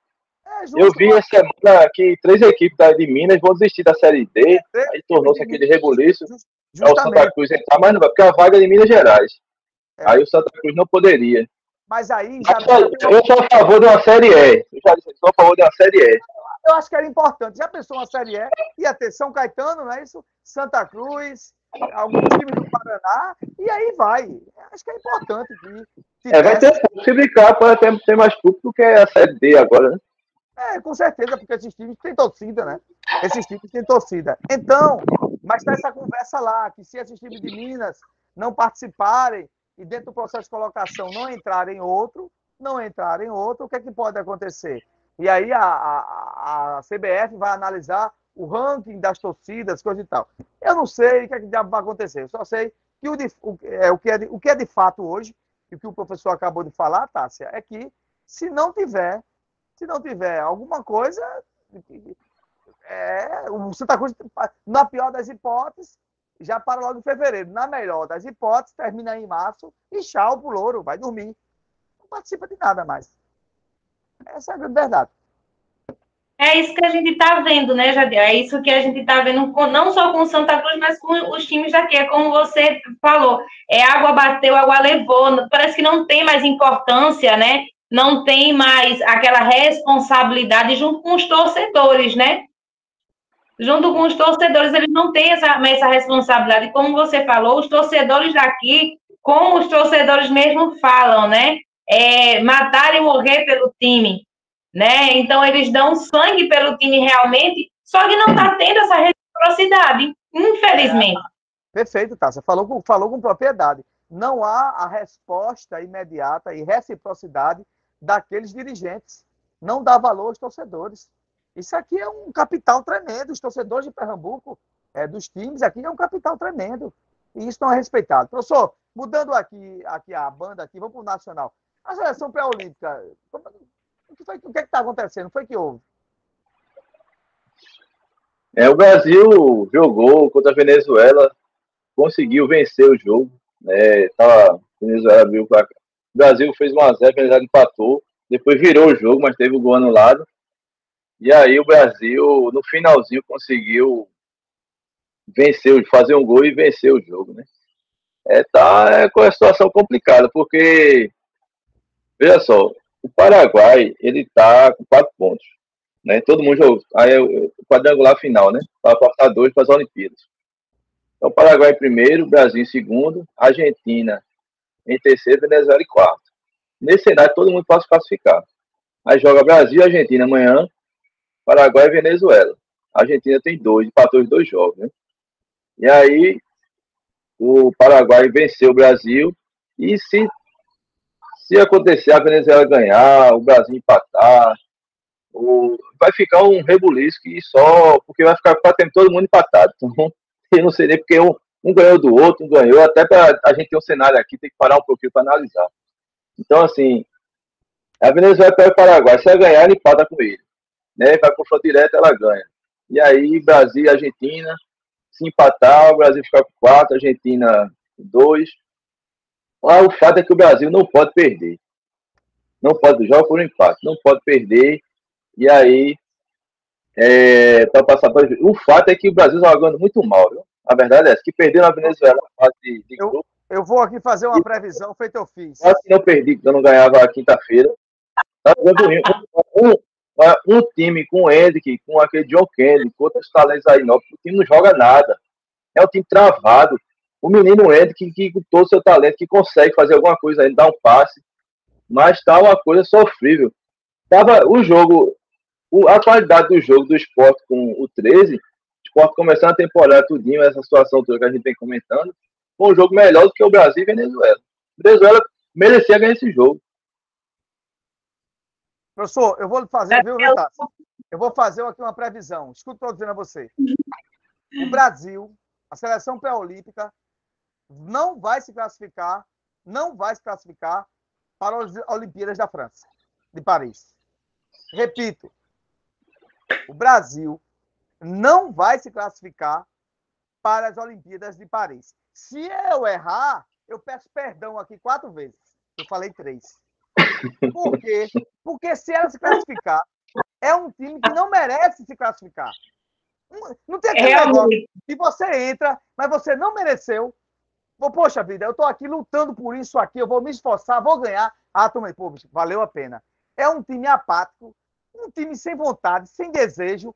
É eu vi essa semana que três equipes de Minas vão desistir da Série D, aí tornou-se aquele rebuliço. É o Santa Cruz entrar, mas não vai, porque a vaga é de Minas Gerais. É. Aí o Santa Cruz não poderia. Mas aí já. eu sou a favor de uma Série E. Eu já disse, sou a favor de uma Série E. Eu acho que era importante. Já pensou uma Série E? Ia ter São Caetano, não é isso? Santa Cruz, algum time do Paraná, e aí vai. Acho que é importante. Que, é, vai ter, se brincar, pode até ter mais público do que a Série D agora, né? É, com certeza, porque esses times têm torcida, né? Esses times têm torcida. Então, mas tá essa conversa lá, que se esses times de Minas não participarem e dentro do processo de colocação não entrarem outro, não entrarem outro, o que é que pode acontecer? E aí a, a, a CBF vai analisar o ranking das torcidas, coisa e tal. Eu não sei o que, é que vai acontecer, eu só sei que o, o, é, o, que é de, o que é de fato hoje, e o que o professor acabou de falar, Tássia, é que se não tiver, se não tiver alguma coisa, é, o Santa Cruz, na pior das hipóteses, já para logo em fevereiro. Na melhor das hipóteses, termina em março e tchau pro louro, vai dormir. Não participa de nada mais. Essa é a verdade. É isso que a gente está vendo, né, Jadiel? É isso que a gente está vendo, com, não só com o Santa Cruz, mas com os times daqui. É como você falou, é água bateu, água levou. Parece que não tem mais importância, né? Não tem mais aquela responsabilidade junto com os torcedores, né? Junto com os torcedores, eles não têm essa, essa responsabilidade. Como você falou, os torcedores daqui, como os torcedores mesmo falam, né? É, matar e morrer pelo time né? Então eles dão sangue pelo time realmente, só que não está tendo essa reciprocidade, infelizmente. É, perfeito, tá? Você falou com, falou com propriedade. Não há a resposta imediata e reciprocidade daqueles dirigentes. Não dá valor aos torcedores. Isso aqui é um capital tremendo. Os torcedores de Pernambuco, é, dos times aqui, é um capital tremendo. E isso não é respeitado. Professor, mudando aqui, aqui a banda, aqui, vamos para o Nacional. A seleção pré-olímpica, o que, foi, o que é está acontecendo? Foi que houve? É, o Brasil jogou contra a Venezuela, conseguiu vencer o jogo. Né, tava, Venezuela abriu para O Brasil fez 1x0, a Venezuela empatou. Depois virou o jogo, mas teve o gol anulado. E aí o Brasil, no finalzinho, conseguiu vencer, fazer um gol e vencer o jogo, né? É, tá é, com a situação complicada, porque, veja só, o Paraguai, ele tá com quatro pontos. Né? Todo mundo jogou. Aí é o quadrangular final, né? Para dois para as Olimpíadas. Então, Paraguai em primeiro, Brasil em segundo, Argentina em terceiro, Venezuela em quarto. Nesse cenário, todo mundo pode classificar. Aí joga Brasil e Argentina amanhã, Paraguai e Venezuela. A Argentina tem dois, empatou os dois jogos, né? E aí, o Paraguai venceu o Brasil e se se acontecer a Venezuela ganhar, o Brasil empatar, o... vai ficar um rebuliço que só. Porque vai ficar praticamente todo mundo empatado. Então, eu não sei nem porque um, um ganhou do outro, um ganhou, até para a gente ter um cenário aqui, tem que parar um pouquinho para analisar. Então, assim, a Venezuela pega o Paraguai, se ela ganhar, ela empata com ele. Né? Vai para o direto, ela ganha. E aí, Brasil e Argentina, se empatar, o Brasil fica com 4, Argentina 2, ah, o fato é que o Brasil não pode perder. Não pode, jogar por um empate, não pode perder. E aí, é, para passar para o fato é que o Brasil está jogando muito mal. Viu? A verdade é essa, que perdeu na Venezuela na fase de, de eu, eu, vou aqui fazer uma previsão, feito eu fiz. Quase não perdi, porque eu não ganhava a quinta-feira. Tá um, um, um, time com o Hendrick, com aquele John Kennedy, com outros talentos aí, não, o time não joga nada. É um time travado o menino entra que, com todo o seu talento, que consegue fazer alguma coisa ainda, dar um passe, mas tá uma coisa sofrível. Tava o jogo, a qualidade do jogo do esporte com o 13, o esporte começando a temporada tudinho, essa situação toda que a gente vem comentando, foi um jogo melhor do que o Brasil e Venezuela. Venezuela merecia ganhar esse jogo. Professor, eu vou fazer, viu, Vitácio? Eu vou fazer aqui uma previsão. Escuta o que eu estou dizendo a você. O Brasil, a seleção pré-olímpica, não vai se classificar, não vai se classificar para as Olimpíadas da França, de Paris. Repito, o Brasil não vai se classificar para as Olimpíadas de Paris. Se eu errar, eu peço perdão aqui quatro vezes. Eu falei três. Por quê? Porque se ela se classificar, é um time que não merece se classificar. Não tem aquele é negócio que você entra, mas você não mereceu. Poxa vida, eu estou aqui lutando por isso aqui, eu vou me esforçar, vou ganhar. Ah, tomei, pô, valeu a pena. É um time apático, um time sem vontade, sem desejo,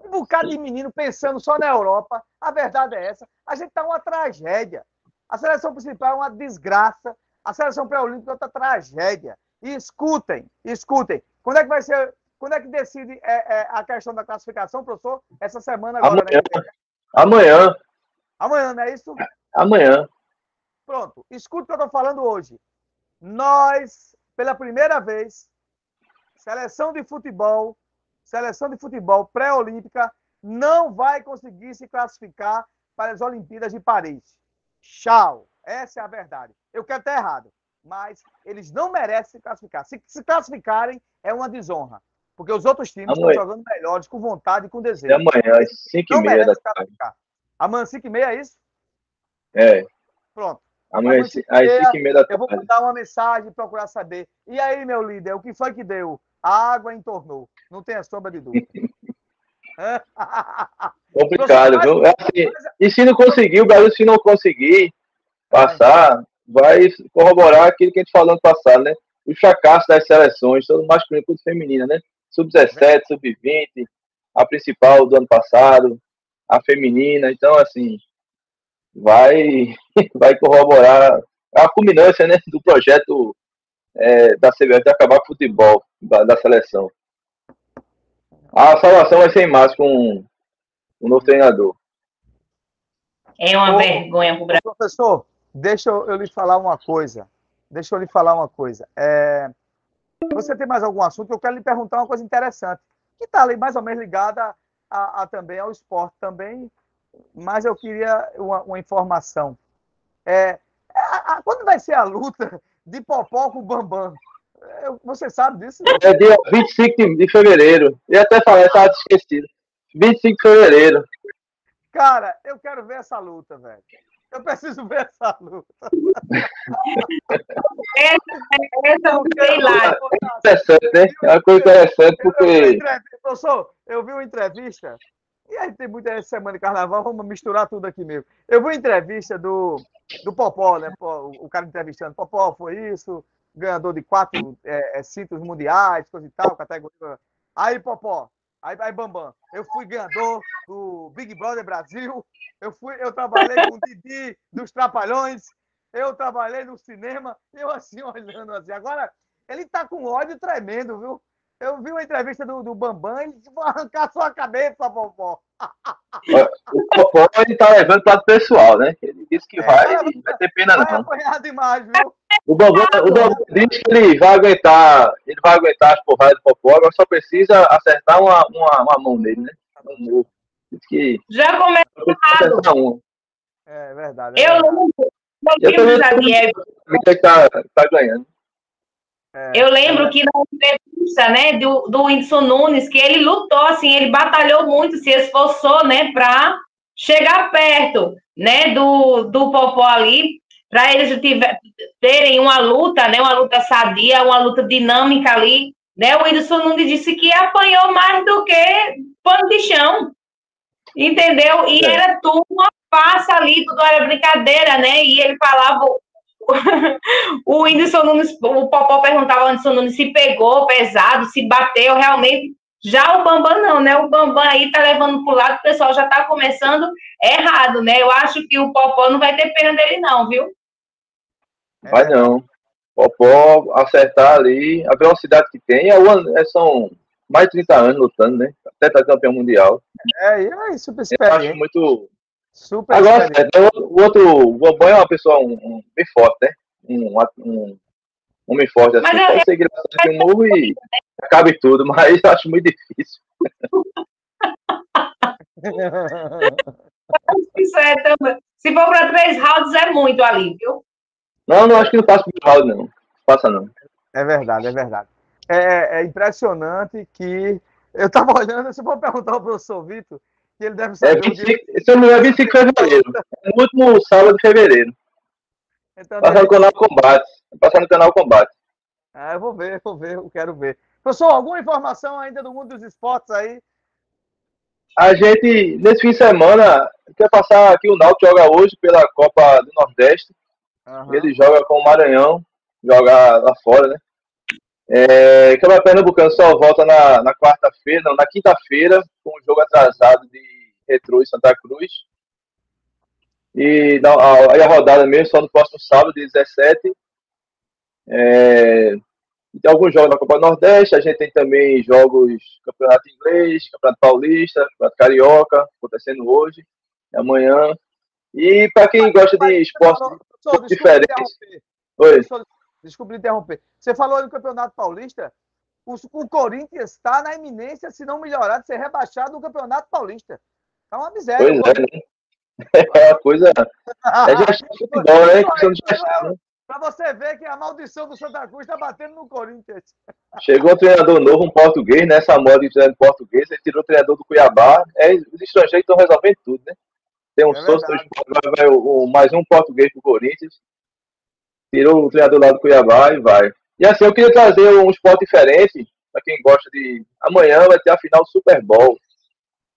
um bocado de menino pensando só na Europa. A verdade é essa. A gente está uma tragédia. A seleção principal é uma desgraça. A seleção pré-olímpica é outra tragédia. E escutem, escutem. Quando é que vai ser? Quando é que decide é, é, a questão da classificação, professor? Essa semana agora, Amanhã. né? Amanhã. Amanhã, não é isso? Amanhã. Pronto. Escuta o que eu estou falando hoje. Nós, pela primeira vez, seleção de futebol, seleção de futebol pré-olímpica, não vai conseguir se classificar para as Olimpíadas de Paris. Tchau. Essa é a verdade. Eu quero estar errado, mas eles não merecem se classificar. Se se classificarem, é uma desonra. Porque os outros times amanhã. estão jogando melhores, com vontade e com desejo. Amanhã, às 5 e meia da tarde. Amanhã, 5 e meia, é isso? É. Pronto. Amanhã, às 5 e meia da tarde. Eu vou mandar uma mensagem, procurar saber. E aí, meu líder, o que foi que deu? A água entornou. Não tenha sombra de dúvida. Complicado, viu? É assim, e se não conseguir, o Brasil, se não conseguir passar, vai corroborar aquilo que a gente falou no passado, né? O fracasso das seleções, tanto masculino quanto feminina, né? Sub-17, sub-20, a principal do ano passado, a feminina. Então, assim, vai, vai corroborar a culminância né, do projeto é, da CBF de acabar com o futebol da, da seleção. A salvação vai ser em março com o novo treinador. É uma Ô, vergonha para o Brasil. Professor, deixa eu, eu, lhe falar uma coisa. Deixa eu lhe falar uma coisa. É, você tem mais algum assunto? Eu quero lhe perguntar uma coisa interessante, que está ali mais ou menos ligada a, a, também ao esporte também, mas eu queria uma, uma informação. É, a, a, quando vai ser a luta de Popó com o Bambam? Você sabe disso? É dia 25 de fevereiro. Eu até falei, estava esquecido. 25 de fevereiro. Cara, eu quero ver essa luta, velho. Eu preciso ver essa luta. essa, essa não sei lá. Interessante, né? É uma coisa interessante porque. Eu, professor, eu vi uma entrevista. E aí tem muita semana de carnaval, vamos misturar tudo aqui mesmo. Eu vi uma entrevista do, do Popó, né? O cara entrevistando. Popó, foi isso, ganhador de quatro é, é, cintos mundiais, coisa e tal, categoria. Aí, Popó, aí, aí, Bambam, eu fui ganhador do Big Brother Brasil, eu, fui, eu trabalhei com o Didi dos Trapalhões, eu trabalhei no cinema, eu assim, olhando assim. Agora, ele tá com ódio tremendo, viu? Eu vi uma entrevista do, do Bambam, ele disse, vou arrancar sua cabeça, Popó. O Popó, ele tá levando para o pessoal, né? Ele disse que é, vai, vai, vai ter pena vai não. Vai demais, viu? O Bambam, o disse que ele vai aguentar, ele vai aguentar as porradas do Popó, agora só precisa acertar uma, uma, uma mão nele, né? Diz que Já começa errado. É verdade. É eu lembro, eu também Xavier. Tá, tá ganhando. É, eu lembro é. que na entrevista, né, do, do Whindersson Nunes, que ele lutou, assim, ele batalhou muito, se esforçou, né, para chegar perto, né, do, do Popó ali, para eles tiver, terem uma luta, né, uma luta sadia, uma luta dinâmica ali, né, o Whindersson Nunes disse que apanhou mais do que pano de chão, entendeu? E é. era tudo uma farsa ali, tudo era brincadeira, né, e ele falava o Whindersson Nunes, o Popó perguntava ao Whindersson Nunes se pegou pesado, se bateu realmente. Já o Bambam não, né? O Bambam aí tá levando pro lado, o pessoal já tá começando errado, né? Eu acho que o Popó não vai ter pena dele não, viu? Vai não. Popó acertar ali, a velocidade que tem, é, é são mais de 30 anos lutando, né? Até tá campeão mundial. É, é super experiente. Eu acho muito, Super Agora, é, o outro, o Bambam é uma pessoa um, um, bem forte, né? Um, um, homem forte assim, mas pode ser engraçado de novo e acabe tudo, mas acho muito difícil. Isso é Se for para três rounds, é muito ali, viu? Não, não acho que não passa por round, não. Não passa, não. É verdade, é verdade. É, é impressionante que. Eu estava olhando, se for perguntar ao professor Vitor, que ele deve saber. É 25, Se eu não me engano, 25 de fevereiro. É no último sábado de fevereiro. Então, Passar no canal Combate. Passar no canal Combate. Ah, eu vou ver, vou ver, eu quero ver. Professor, alguma informação ainda do mundo dos esportes aí? A gente, nesse fim de semana, quer passar aqui o Náutico joga hoje pela Copa do Nordeste. Uhum. Ele joga com o Maranhão, joga lá fora, né? É, Câmara Pernambucano só volta na, na quarta-feira, não, na quinta-feira, com o jogo atrasado de Retrô e Santa Cruz. E não, aí a rodada mesmo só no próximo sábado, 17. É, tem alguns jogos na Copa Nordeste, a gente tem também jogos Campeonato Inglês, Campeonato Paulista, Campeonato Carioca, acontecendo hoje, amanhã. E para quem gosta de esportes um diferentes. Oi. Desculpe interromper. Você falou no Campeonato Paulista, o, o Corinthians está na iminência, se não melhorar, de ser rebaixado no Campeonato Paulista. Tá uma miséria. Pois é, né? É uma coisa. É gestão de futebol, né? Gestão, né? Para você ver que a maldição do Santa Cruz está batendo no Corinthians. Chegou um treinador novo, um português, nessa né? moda de treinador português, ele tirou o treinador do Cuiabá. É, os estrangeiros estão resolvendo tudo, né? Tem um é sócio do vai, o, mais um português pro Corinthians. Tirou o treinador lá do Cuiabá e vai. E assim, eu queria trazer um esporte diferente, para quem gosta de. Amanhã vai ter a final do Super Bowl.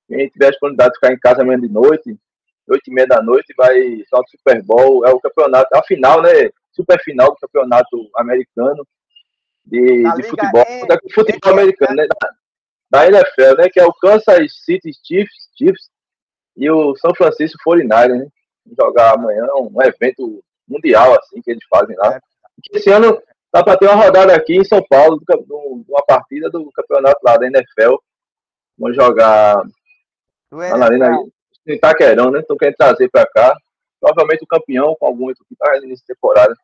Quem tiver a disponibilidade de ficar em casa amanhã de noite, oito e meia da noite, vai final do Super Bowl. É o campeonato, é a final, né? super final do campeonato americano de, de futebol, é, da, futebol é, americano, né? Da, da, NFL, né? Que é o Kansas City Chiefs, Chiefs e o São Francisco 49 né? Jogar amanhã um evento mundial, assim, que eles fazem lá. Esse ano dá para ter uma rodada aqui em São Paulo, uma partida do campeonato lá da NFL. Vamos jogar na Arena Itaquerão, né? Então querem trazer para cá provavelmente o campeão com algum equipe tá de temporada.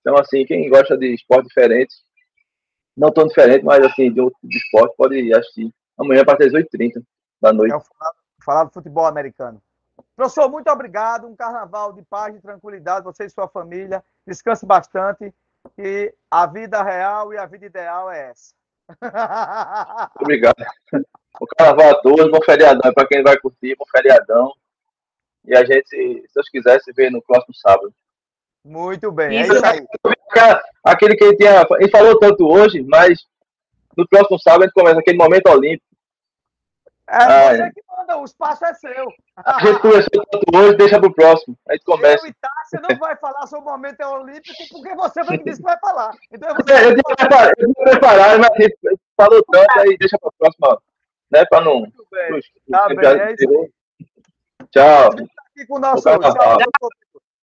Então, assim, quem gosta de esporte diferente, não tão diferente, mas assim, de outro de esporte, pode assistir amanhã a partir das 8h30 da noite. É falar, falar do futebol americano. Professor, muito obrigado. Um carnaval de paz e tranquilidade, você e sua família. Descanse bastante. E a vida real e a vida ideal é essa. Obrigado. O carnaval a todos, bom feriadão. Para quem vai curtir, bom feriadão. E a gente, se Deus quiser, se vê no próximo sábado. Muito bem, isso. é isso aí. Aquele que ele tinha. Ele falou tanto hoje, mas no próximo sábado a gente começa aquele momento olímpico. É, ah, você que manda, o espaço é seu. A gente começou tanto hoje, deixa pro próximo. A gente começa. Eu e Tássia não vai falar sobre o momento olímpico porque você vai me dizer que vai falar. Então é, é eu tinha preparado, mas a gente falou tanto, aí deixa pro próximo, né? Pra não. Muito bem. Tá bem, é isso. Tchau. Aqui com o nosso. Tchau.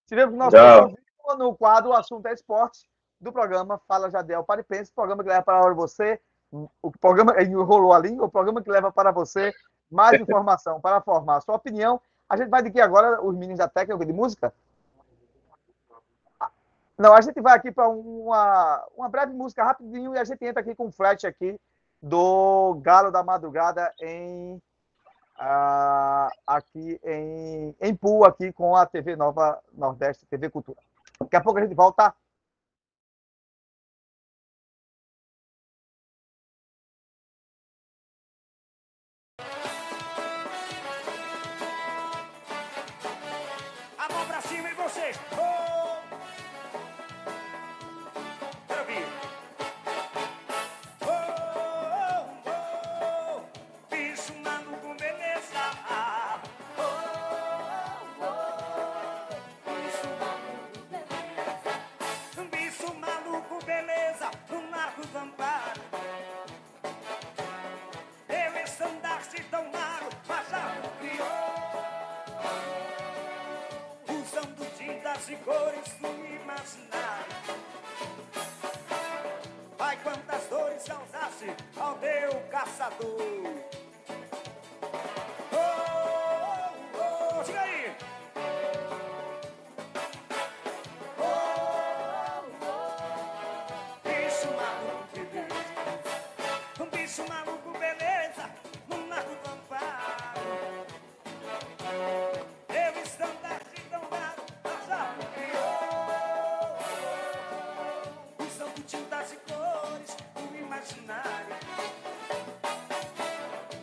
Tivemos com o nosso no quadro O Assunto é Esporte do programa Fala Jadel Paripense, programa que leva para você, o programa enrolou a língua, o programa que leva para você mais informação para formar a sua opinião. A gente vai daqui agora, os meninos da técnica de música. Não, a gente vai aqui para uma, uma breve música rapidinho e a gente entra aqui com um flash aqui do Galo da Madrugada em uh, aqui em, em Pool, aqui com a TV Nova Nordeste, TV Cultura. Daqui a pouco a gente volta. Pra cima e você. Oh! Quero. Oh, oh, oh. Bicho mano com beleza. Oh, oh. Bicho um bicho maluco, beleza, um Marcos Amparo. Eu estandarte tão E cores no imaginário. Vai quantas dores causasse ao teu caçador.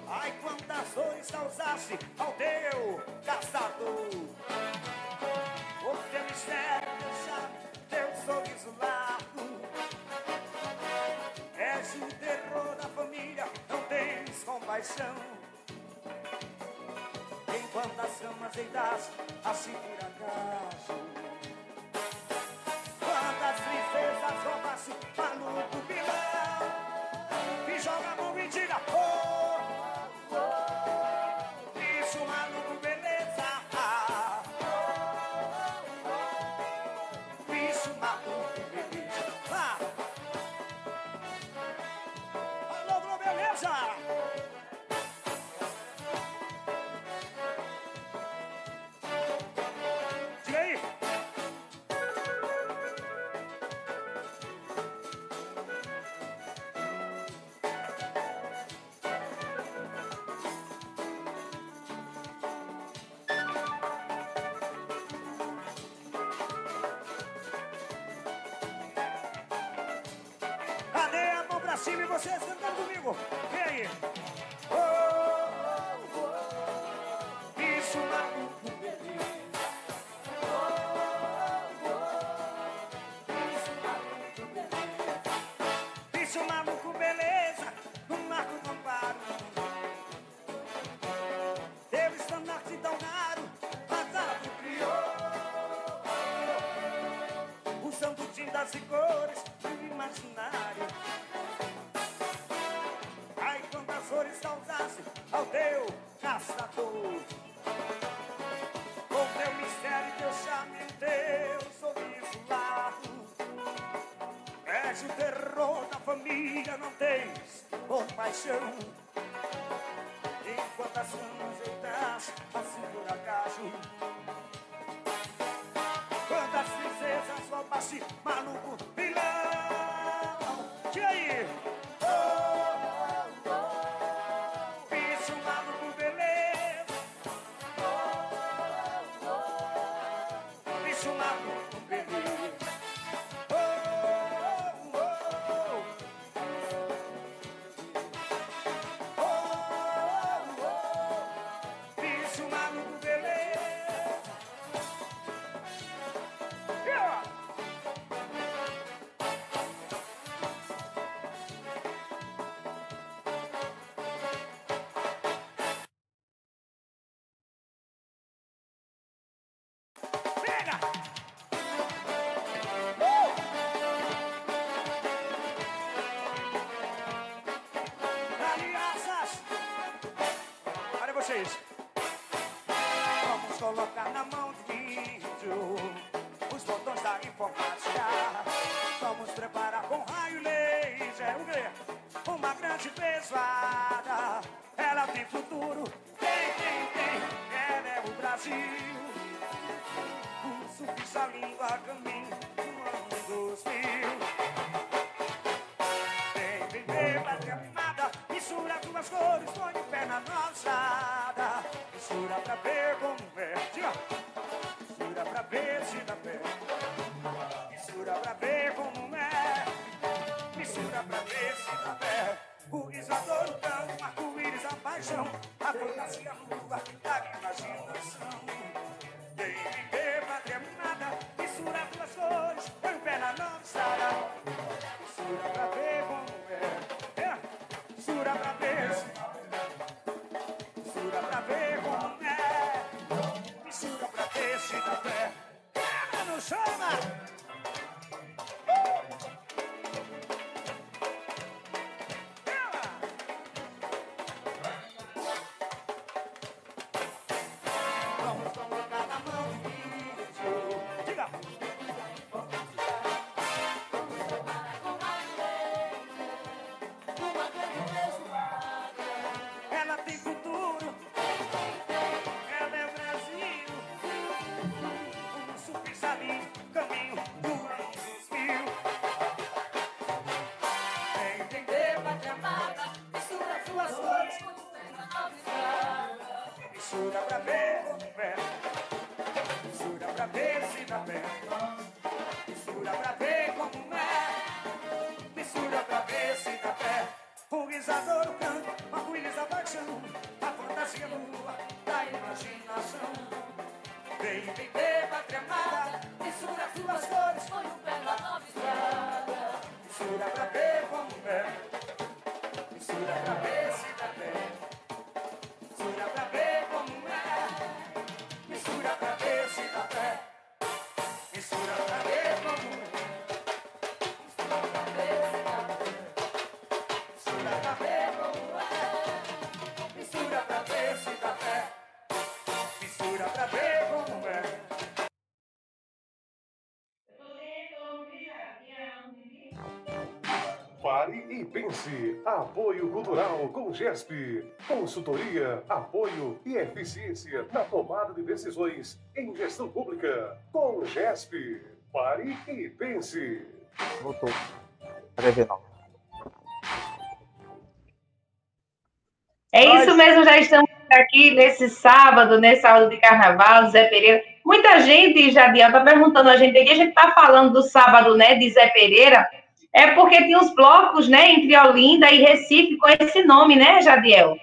Ai, quantas dores causasse ao teu caçador. O teu mistério deixar teu sorriso largo. És o terror da família, não tens compaixão. Enquanto as camas deitas, assim por acaso. Quantas princesas roubaste, maluco vilão. Joga a mão e tira, oh, oh. Isso, maluco, beleza. Isso, maluco, beleza. Ah. Alô, beleza. Vocês cantando comigo? Vem aí. Oh, oh, oh. Isso. Isso, maluco, beleza. No marco não paro. Eu estandarte tão raro, azado criou. Usando tintas e cores ao teu caçador. Com teu mistério, teu charme, teu sorriso largo. És o terror da família, não tens compaixão. Enquanto as mãos deitas, assim por acaso. Colocar na mão do vídeo os botões da informática. Vamos preparar com raio laser o quê? Uma grande pesada. Ela tem futuro, tem, tem, tem. Ela é o Brasil. O língua a caminho no chama! Mistura pra Pare e pense. Apoio Cultural com GESP. Consultoria, apoio e eficiência na tomada de decisões em gestão pública. Com GESP. Pare e pense. Voltou. Cadê ver não? É isso mesmo, já estamos aqui nesse sábado, nesse sábado de carnaval, Zé Pereira. Muita gente, Jadiel, está perguntando a gente aqui, a gente está falando do sábado, né, de Zé Pereira, é porque tem os blocos, né, entre Olinda e Recife com esse nome, né, Jadiel?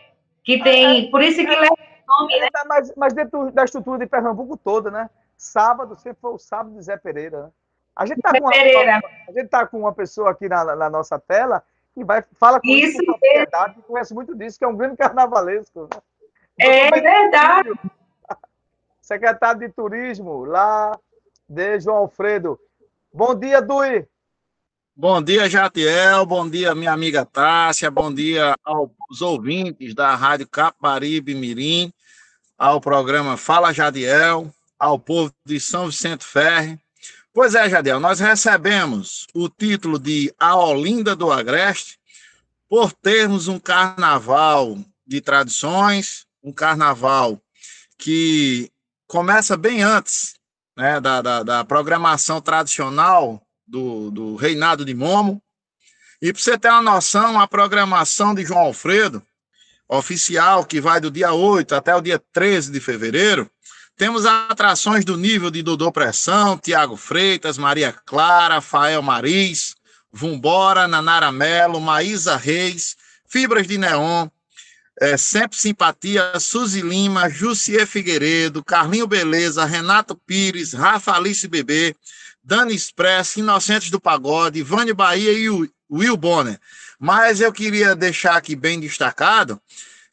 Que tem, por isso que leva esse nome, né? Mas, mas dentro da estrutura de Pernambuco toda, né? Sábado sempre foi o sábado de Zé Pereira, né? A gente tá, Zé com uma, Pereira. a gente tá com uma pessoa aqui na, na nossa tela que vai, fala com Isso isso com propriedade, que conhece muito disso, que é um grande carnavalesco. né? É verdade. Secretário de Turismo lá de João Alfredo. Bom dia, Dui. Bom dia, Jatiel. Bom dia, minha amiga Tássia. Bom dia aos ouvintes da Rádio Caparibe Mirim, ao programa Fala Jadiel, ao povo de São Vicente Ferre. Pois é, Jadiel, nós recebemos o título de A Olinda do Agreste por termos um carnaval de tradições, um carnaval que começa bem antes né, da, da, da programação tradicional do, do Reinado de Momo. E para você ter uma noção, a programação de João Alfredo, oficial, que vai do dia 8 até o dia 13 de fevereiro, temos atrações do nível de Dodô Pressão, Tiago Freitas, Maria Clara, Rafael Mariz, Vumbora, Nanara Melo, Maísa Reis, Fibras de Neon, é, Sempre Simpatia, Suzy Lima, Jussier Figueiredo, Carlinho Beleza, Renato Pires, Rafa Alice Bebê, Dani Express, Inocentes do Pagode, Vane Bahia e o Will Bonner. Mas eu queria deixar aqui bem destacado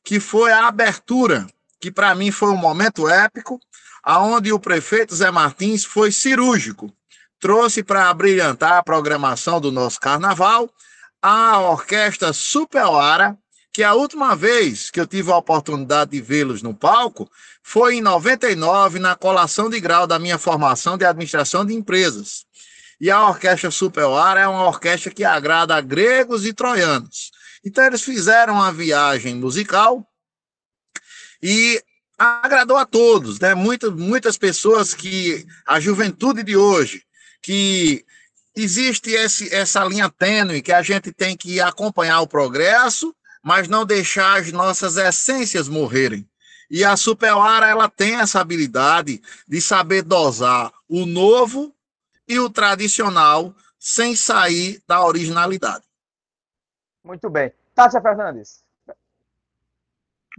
que foi a abertura, que para mim foi um momento épico, aonde o prefeito Zé Martins foi cirúrgico. Trouxe para brilhantar a programação do nosso carnaval a orquestra Superoara, que a última vez que eu tive a oportunidade de vê-los no palco foi em 99, na colação de grau da minha formação de administração de empresas. E a Orquestra Superoara é uma orquestra que agrada a gregos e troianos. Então, eles fizeram uma viagem musical e agradou a todos, né? Muitas, muitas pessoas que a juventude de hoje, que existe esse, essa linha tênue que a gente tem que acompanhar o progresso, mas não deixar as nossas essências morrerem. E a Superoara, ela tem essa habilidade de saber dosar o novo e o tradicional sem sair da originalidade. Muito bem. Tássia Fernandes.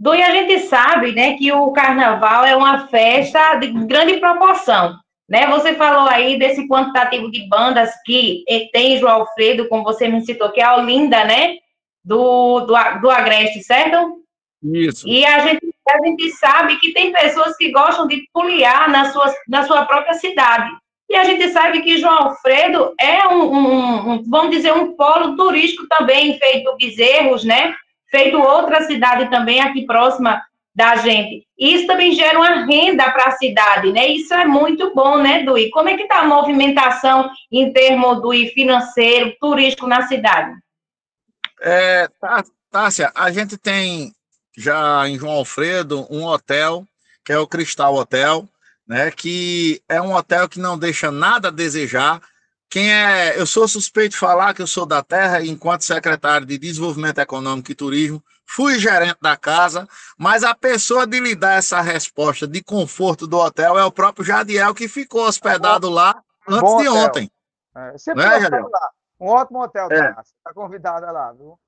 Dui, a gente sabe, né, que o carnaval é uma festa de grande proporção, né? Você falou aí desse quantitativo de bandas que tem João Alfredo, como você me citou, que é a Olinda, né, do, do, do Agreste, certo? Isso. E a gente, a gente sabe que tem pessoas que gostam de puliar na sua, na sua própria cidade. E a gente sabe que João Alfredo é um, um, um vamos dizer, um polo turístico também, feito Bezerros, né? Feito outra cidade também aqui próxima da gente. Isso também gera uma renda para a cidade, né? Isso é muito bom, né, Dui? Como é que está a movimentação em termos do financeiro, turístico na cidade? É, Tá- Tássia, a gente tem já em João Alfredo um hotel, que é o Cristal Hotel, né? Que é um hotel que não deixa nada a desejar. Quem é, eu sou suspeito de falar que eu sou da terra, enquanto secretário de Desenvolvimento Econômico e Turismo, fui gerente da casa, mas a pessoa de lhe dar essa resposta de conforto do hotel é o próprio Jadiel, que ficou hospedado lá antes Bom de hotel. ontem. É, sempre Não é, hotel Jadiel? lá. Um ótimo hotel, É. Tássia. Está convidada lá, viu?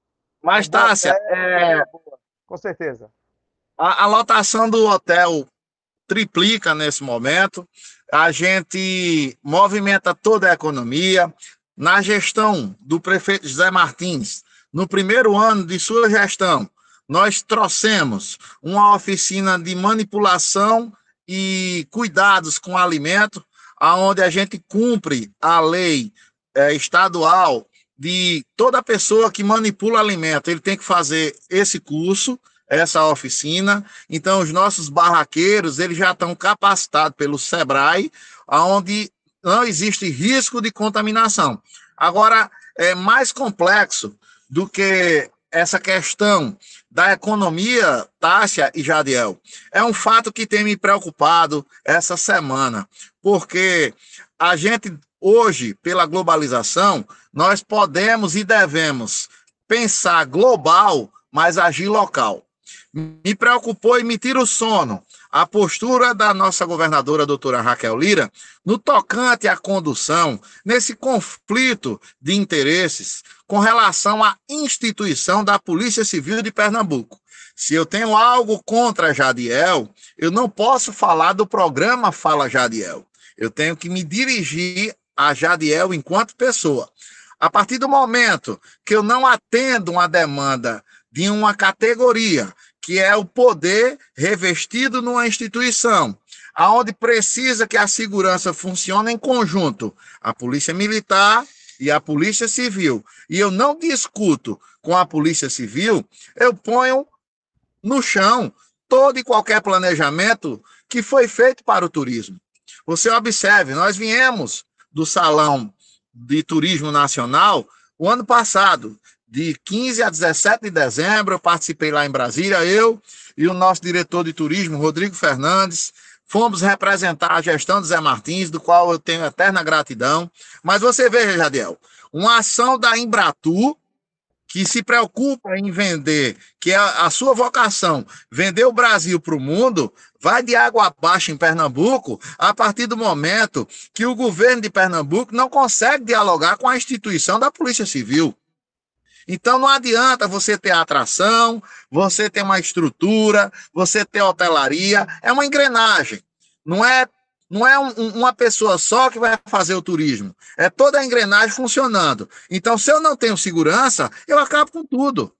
Mas, Um Tássia, hotel, é, Com certeza. A, a lotação do hotel triplica nesse momento. A gente movimenta toda a economia. Na gestão do prefeito José Martins, no primeiro ano de sua gestão, nós trouxemos uma oficina de manipulação e cuidados com alimento, aonde a gente cumpre a lei é, estadual de toda pessoa que manipula alimento, ele tem que fazer esse curso, essa oficina. Então, os nossos barraqueiros, eles já estão capacitados pelo SEBRAE, onde não existe risco de contaminação. Agora, é mais complexo do que essa questão da economia, Tássia e Jadiel, é um fato que tem me preocupado essa semana, porque a gente hoje, pela globalização, nós podemos e devemos pensar global, mas agir local. Me preocupou e me o sono a postura da nossa governadora, doutora Raquel Lira, no tocante à condução, nesse conflito de interesses com relação à instituição da Polícia Civil de Pernambuco. Se eu tenho algo contra Jadiel, eu não posso falar do programa Fala Jadiel. Eu tenho que me dirigir a Jadiel enquanto pessoa. A partir do momento que eu não atendo uma demanda de uma categoria, que é o poder revestido numa instituição, aonde precisa que a segurança funcione em conjunto, a Polícia Militar e a Polícia Civil, e eu não discuto com a Polícia Civil, eu ponho no chão todo e qualquer planejamento que foi feito para o turismo. Você observe, nós viemos do Salão de Turismo Nacional o ano passado, de 15 a 17 de dezembro, eu participei lá em Brasília, eu e o nosso diretor de turismo, Rodrigo Fernandes, fomos representar a gestão do Zé Martins, do qual eu tenho eterna gratidão. Mas você veja, Jadiel, uma ação da Embratur, que se preocupa em vender, que é a, sua vocação, vender o Brasil para o mundo, vai de água abaixo em Pernambuco a partir do momento que o governo de Pernambuco não consegue dialogar com a instituição da Polícia Civil. Então não adianta você ter atração, você ter uma estrutura, você ter hotelaria, é uma engrenagem. Não é não é um, uma pessoa só que vai fazer o turismo, é toda a engrenagem funcionando. Então, se eu não tenho segurança, eu acabo com tudo.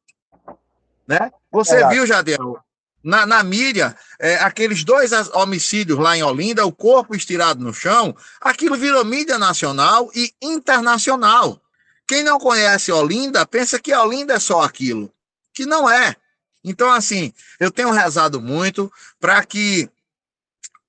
Né? Você é viu, Jadel, na, na mídia, é, aqueles dois homicídios lá em Olinda, o corpo estirado no chão, aquilo virou mídia nacional e internacional. Quem não conhece Olinda pensa que Olinda é só aquilo, que não é. Então, assim, eu tenho rezado muito para que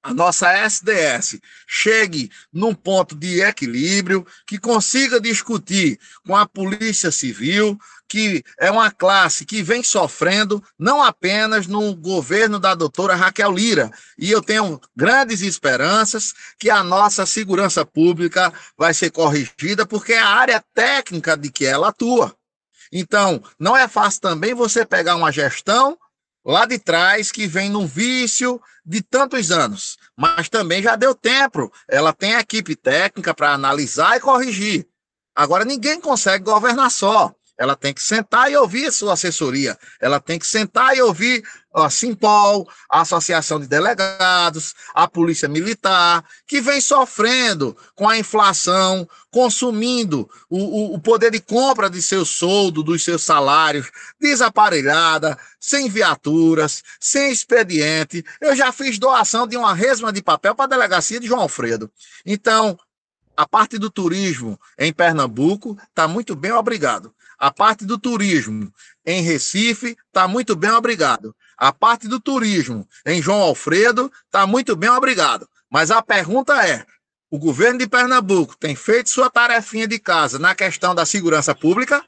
a nossa SDS chegue num ponto de equilíbrio, que consiga discutir com a Polícia Civil, que é uma classe que vem sofrendo não apenas no governo da doutora Raquel Lira. E eu tenho grandes esperanças que a nossa segurança pública vai ser corrigida, porque é a área técnica de que ela atua. Então, não é fácil também você pegar uma gestão lá de trás que vem num vício de tantos anos, mas também já deu tempo. Ela tem equipe técnica para analisar e corrigir. Agora, ninguém consegue governar só. Ela tem que sentar e ouvir a sua assessoria. Ela tem que sentar e ouvir a Simpol, a Associação de Delegados, a Polícia Militar, que vem sofrendo com a inflação, consumindo o, o, o poder de compra de seu soldo, dos seus salários, desaparelhada, sem viaturas, sem expediente. Eu já fiz doação de uma resma de papel para a delegacia de João Alfredo. Então, a parte do turismo em Pernambuco está muito bem, obrigado. A parte do turismo em Recife está muito bem, obrigado. A parte do turismo em João Alfredo está muito bem, obrigado. Mas a pergunta é: o governo de Pernambuco tem feito sua tarefinha de casa na questão da segurança pública?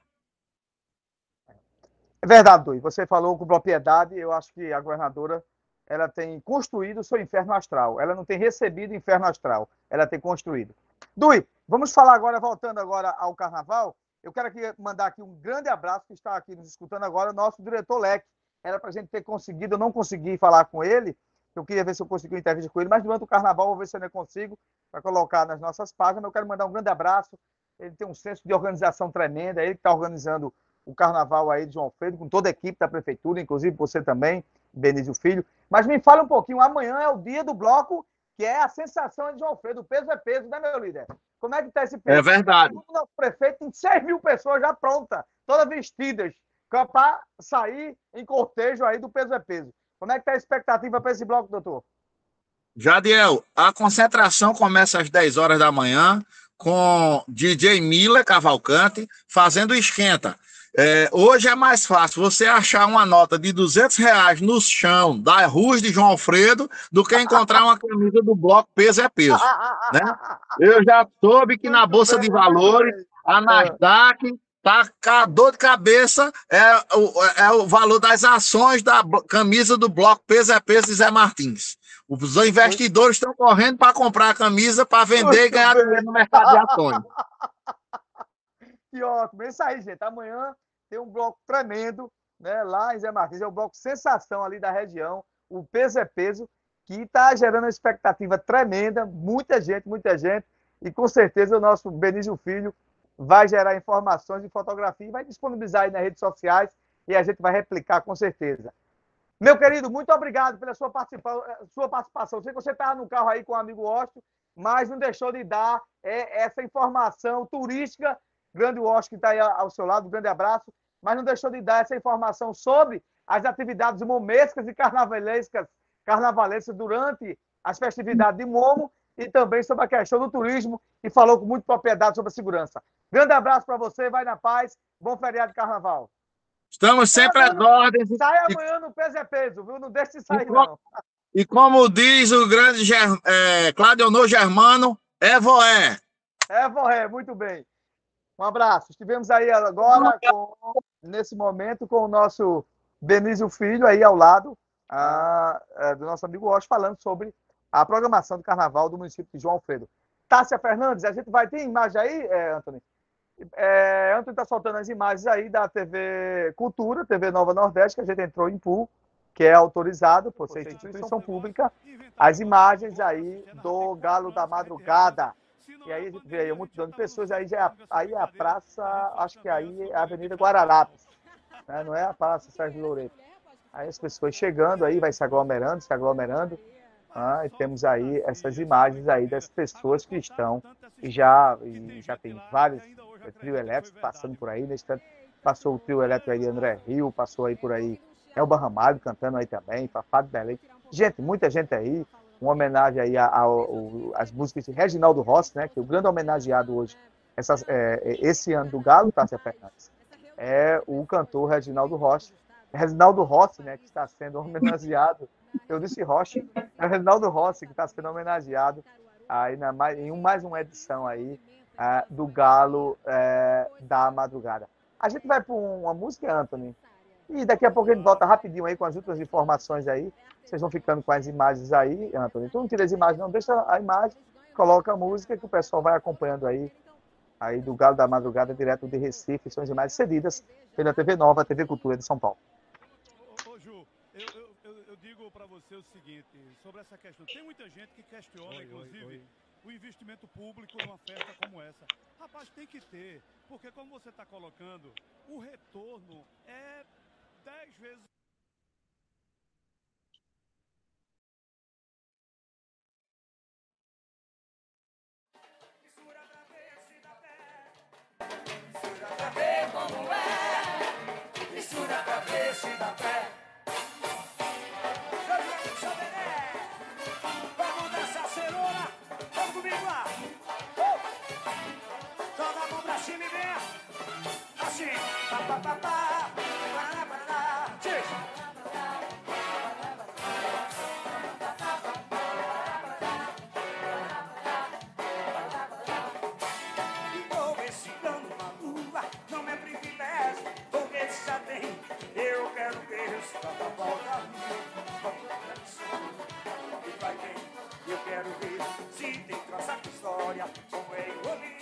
É verdade, Dui. Você falou com propriedade. Eu acho que a governadora ela tem construído o seu inferno astral. Ela não tem recebido inferno astral. Ela tem construído. Dui, vamos falar agora, voltando agora ao carnaval. Eu quero aqui mandar aqui um grande abraço que está aqui nos escutando agora, nosso diretor Leque. Era para a gente ter conseguido, eu não consegui falar com ele. Eu queria ver se eu consegui uma entrevista com ele, mas durante o carnaval vou ver se eu não consigo para colocar nas nossas páginas. Eu quero mandar um grande abraço. Ele tem um senso de organização tremenda, ele que está organizando o carnaval aí de João Alfredo, com toda a equipe da prefeitura, inclusive você também, Benício Filho. Mas me fala um pouquinho, amanhã é o dia do bloco, que é a sensação de João Alfredo. O peso é peso, né, meu líder? Como é que está esse? É verdade. O nosso prefeito tem 6 mil pessoas já prontas, todas vestidas, para sair em cortejo aí do peso é peso. Como é que está a expectativa para esse bloco, doutor? Jadiel, a concentração começa às 10 horas da manhã com DJ Miller Cavalcante fazendo esquenta. É, hoje é mais fácil você achar uma nota de 200 reais no chão da rua de João Alfredo do que encontrar uma camisa do bloco peso é peso. Né? Eu já soube que na Bolsa de Valores, a Nasdaq tá com dor de cabeça é o, é o valor das ações da camisa do bloco peso é peso de Zé Martins. Os investidores estão correndo para comprar a camisa para vender e ganhar dinheiro no mercado de ações. Ótimo. É isso aí, gente. Amanhã tem um bloco tremendo, né? Lá em Zé Martins. É o bloco sensação ali da região. O peso é peso, que está gerando uma expectativa tremenda. Muita gente, muita gente. E com certeza o nosso Benício Filho vai gerar informações de fotografia e vai disponibilizar aí nas redes sociais e a gente vai replicar com certeza. Meu querido, muito obrigado pela sua, participa sua participação. Sei que você estava no carro aí com o amigo Austin, mas não deixou de dar é, essa informação turística. Grande que está aí ao seu lado, um grande abraço. Mas não deixou de dar essa informação sobre as atividades momescas e carnavalescas, carnavalescas durante as festividades de Momo e também sobre a questão do turismo e falou com muita propriedade sobre a segurança. Grande abraço para você, vai na paz, bom feriado de carnaval. Estamos sempre às ordens. Sai amanhã no peso é peso, viu? Não deixe de sair, e não. E como diz o grande Ger, é, Claudionor Germano, é voé. É voé, muito bem. Um abraço. Estivemos aí agora, com, nesse momento, com o nosso Benício Filho aí ao lado a, a, do nosso amigo Osh, falando sobre a programação do carnaval do município de João Alfredo. Tássia Fernandes, a gente vai ter imagem aí, é, Anthony? É, Antônio está soltando as imagens aí da TV Cultura, TV Nova Nordeste, que a gente entrou em pool, que é autorizado por ser instituição pública, as imagens aí do Galo da Madrugada. E aí um montão de pessoas, aí, já é, aí é a praça, acho que aí é a Avenida Guararapes, né? não é a Praça Sérgio Loureiro. Aí as pessoas chegando aí, vai se aglomerando, se aglomerando, ah, e temos aí essas imagens aí das pessoas que estão e já, e já tem vários trio elétrico passando por aí, nesse tanto, passou o trio elétrico aí de André Rio, passou aí por aí Elba Ramalho cantando aí também, Fafá de Belém. Gente, muita gente aí, uma homenagem aí às músicas de Reginaldo Rossi, né, que é o grande homenageado hoje, essas, é, esse ano do Galo, Tássia Fernandes, é o cantor Reginaldo Rossi, Reginaldo Rossi, né, que está sendo homenageado eu disse Rocha, é o Reginaldo Rossi, que está sendo homenageado aí na, em mais uma edição aí uh, do Galo uh, da Madrugada. A gente vai para uma música, Anthony, e daqui a pouco a gente volta rapidinho aí com as outras informações aí. Vocês vão ficando com as imagens aí, Anthony. Então não tira as imagens, não, deixa a imagem, coloca a música que o pessoal vai acompanhando aí, aí do Galo da Madrugada, direto de Recife. São as imagens cedidas pela TV Nova, TV Cultura de São Paulo para você o seguinte, sobre essa questão. Tem muita gente que questiona, oi, inclusive, oi, oi. o investimento público numa festa como essa. Rapaz, tem que ter, porque como você está colocando, o retorno é dez vezes Mistura pra ver como é. Mistura pra ver se dá pé. time vem assim. Pá, pá, pá, pá. Tem. Eu quero ver esse carnaval da E vai bem, eu quero ver se tem troça com história, como é envolvida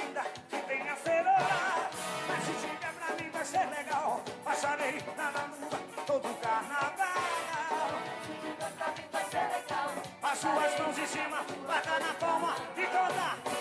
ser legal. Passarei na lua todo carnaval. As suas mãos em cima, bata na palma e toda.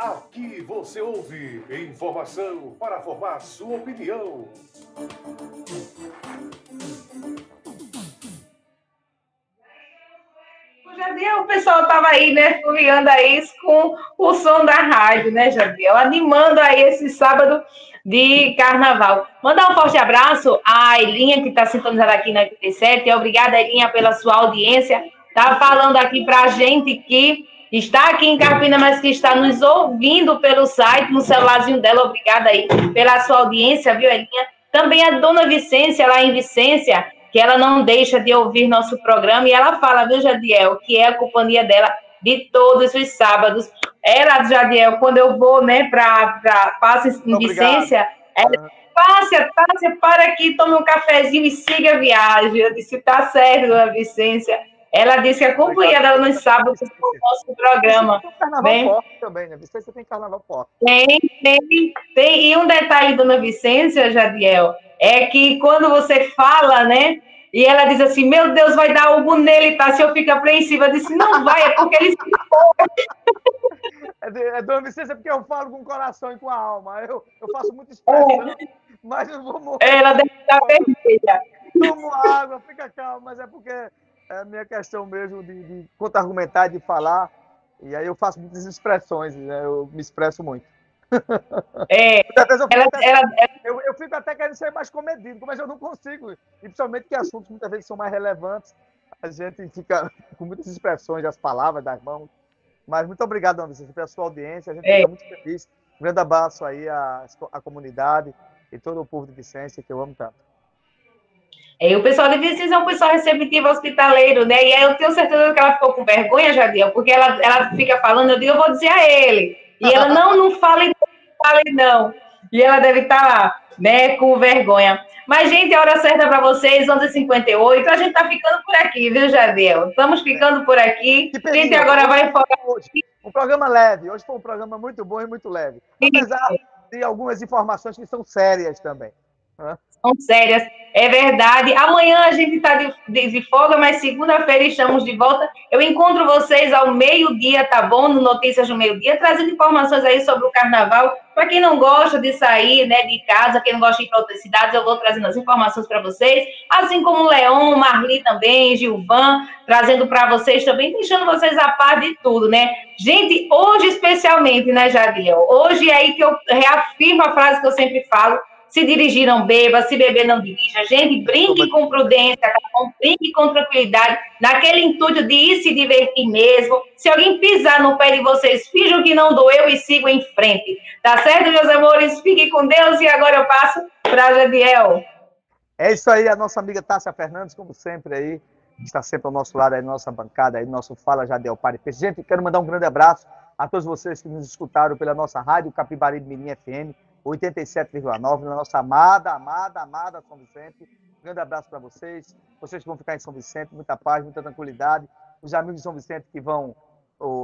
Aqui você ouve informação para formar sua opinião. Jadiel, o pessoal estava aí, né, furiando aí com o som da rádio, né, Jadiel? Animando aí esse sábado de carnaval. Mandar um forte abraço à Elinha, que está sintonizada aqui na 87. Obrigada, Elinha, pela sua audiência. Tá falando aqui para a gente que está aqui em Carpina, mas que está nos ouvindo pelo site, no celularzinho dela. Obrigada aí pela sua audiência, viu, Elinha? Também a dona Vicência, lá em Vicência, que ela não deixa de ouvir nosso programa, e ela fala, viu, Jadiel, que é a companhia dela de todos os sábados. Ela, Jadiel, quando eu vou, né, para Passa em Vicência, ela, Pássia, Pássia, para aqui, tome um cafezinho e siga a viagem. Eu disse, tá certo, dona Vicência. Ela disse que a companhia dela nos sábados no nosso programa. Tem carnaval Bem, forte também, né? Vicência tem carnaval forte. Tem, tem, tem. E um detalhe, dona Vicência, Jadiel, é que quando você fala, né? E ela diz assim: Meu Deus, vai dar algo nele, tá? Se eu fico apreensiva, eu disse: Não vai, é porque ele se é, é dona Vicência, porque eu falo com o coração e com a alma. Eu, eu faço muita expressão, mas não vou morrer. Ela deve estar vermelha. Tomo água, fica calmo, mas é porque é a minha questão mesmo de, de contra-argumentar, de falar. E aí eu faço muitas expressões, né? eu me expresso muito. É, eu, ela, ela, eu, eu, fico até querendo ser mais comedido, mas eu não consigo. E principalmente que assuntos muitas vezes são mais relevantes, a gente fica com muitas expressões das palavras, das mãos. Mas muito obrigado, Vicente, pela sua audiência. A gente é. fica muito feliz. Um grande abraço aí à, à comunidade e todo o povo de Vicência, que eu amo tanto. É, o pessoal de Vicência é um pessoal receptivo, hospitaleiro, né? E aí eu tenho certeza que ela ficou com vergonha, Jadiel, porque ela, ela fica falando, eu digo, eu vou dizer a ele. E ela, não, não fale, não fale não. E ela deve estar lá, né, com vergonha. Mas, gente, a hora certa para vocês, 11h58. A gente está ficando por aqui, viu, Jadiel? Estamos ficando por aqui. A gente agora vai focar. Hoje. Um programa leve. Hoje foi um programa muito bom e muito leve. Apesar de algumas informações que são sérias também. São sérias. É verdade. Amanhã a gente está de, de, de, folga, mas segunda-feira estamos de volta. Eu encontro vocês ao meio-dia, tá bom? No Notícias do Meio-Dia, trazendo informações aí sobre o carnaval. Para quem não gosta de sair né, de casa, quem não gosta de ir para outras cidades, eu vou trazendo as informações para vocês. Assim como o Leon, Marli também, Gilvan, trazendo para vocês também, deixando vocês a par de tudo, né? Gente, hoje especialmente, né, Jadiel? Hoje é aí que eu reafirmo a frase que eu sempre falo se dirigir não beba, se beber não dirija. Gente, brinque com prudência, tá brinque com tranquilidade, naquele intuito de ir se divertir mesmo. Se alguém pisar no pé de vocês, finjam que não doeu e sigam em frente. Tá certo, meus amores? Fiquem com Deus e agora eu passo para Jadiel. É isso aí, a nossa amiga Tássia Fernandes, como sempre aí, está sempre ao nosso lado aí, nossa bancada aí, nosso Fala Jadiel Pare. Gente, quero mandar um grande abraço a todos vocês que nos escutaram pela nossa rádio Capibari Mirim FM 87,9 na nossa amada, amada, amada São Vicente. Um grande abraço para vocês. Vocês vão ficar em São Vicente, muita paz, muita tranquilidade. Os amigos de São Vicente que vão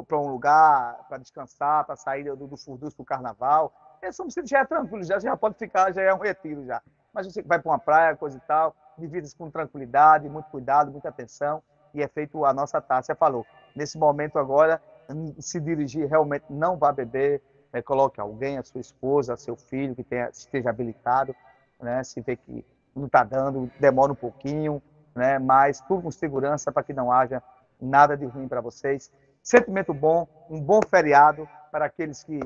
para um lugar para descansar, para sair do, do furdunço do carnaval. E São Vicente já é tranquilo, já, já pode ficar, já é um retiro já. Mas você vai para uma praia, coisa e tal, divide-se com tranquilidade, muito cuidado, muita atenção. E é feito a nossa Tássia falou. Nesse momento agora, se dirigir realmente, não vá beber, né, coloque alguém, a sua esposa, seu filho que tenha, esteja habilitado, né, se vê que não está dando, demora um pouquinho, né, mas tudo com segurança para que não haja nada de ruim para vocês. Sentimento bom, um bom feriado para aqueles que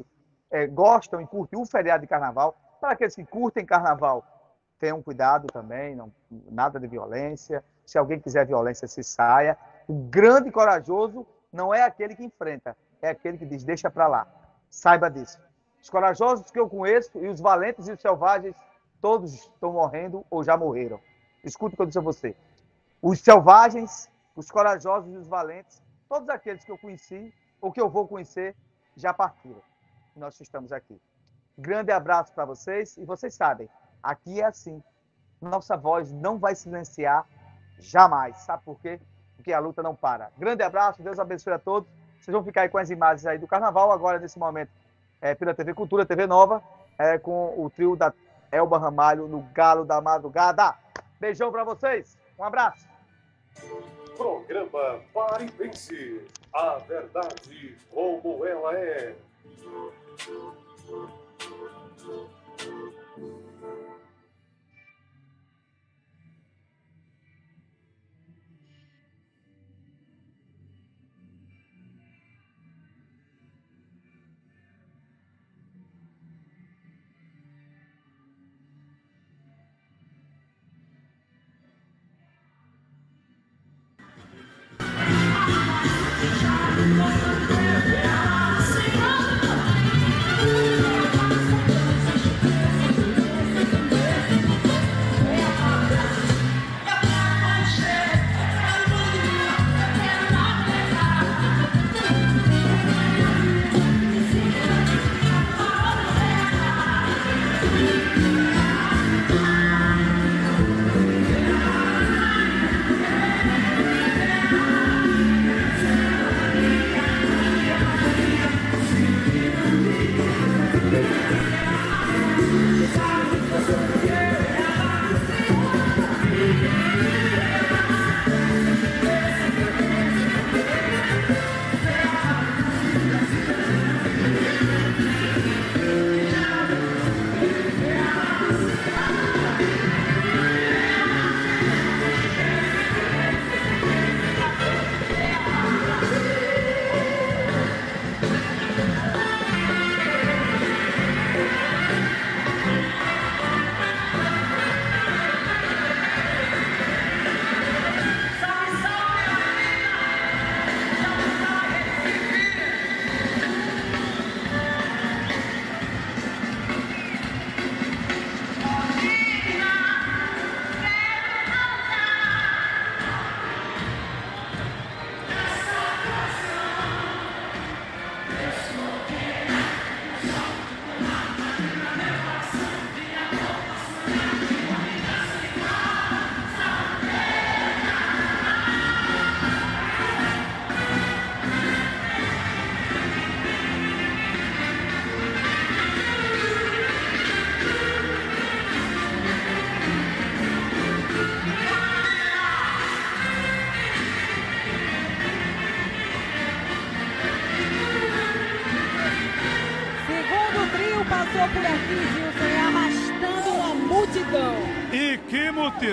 é, gostam e curtem o feriado de carnaval. Para aqueles que curtem carnaval, tenham cuidado também, não, nada de violência. Se alguém quiser violência, se saia. O grande corajoso não é aquele que enfrenta, é aquele que diz: deixa para lá. Saiba disso. Os corajosos que eu conheço e os valentes e os selvagens, todos estão morrendo ou já morreram. Escuta o que eu disse a você. Os selvagens, os corajosos e os valentes, todos aqueles que eu conheci ou que eu vou conhecer, já partiram. Nós estamos aqui. Grande abraço para vocês e vocês sabem, aqui é assim. Nossa voz não vai silenciar jamais. Sabe por quê? Porque a luta não para. Grande abraço, Deus abençoe a todos. Vocês vão ficar aí com as imagens aí do carnaval, agora nesse momento, é, pela TV Cultura, TV Nova, é, com o trio da Elba Ramalho no Galo da Madrugada. Beijão para vocês, um abraço. Programa Pare a verdade como ela é.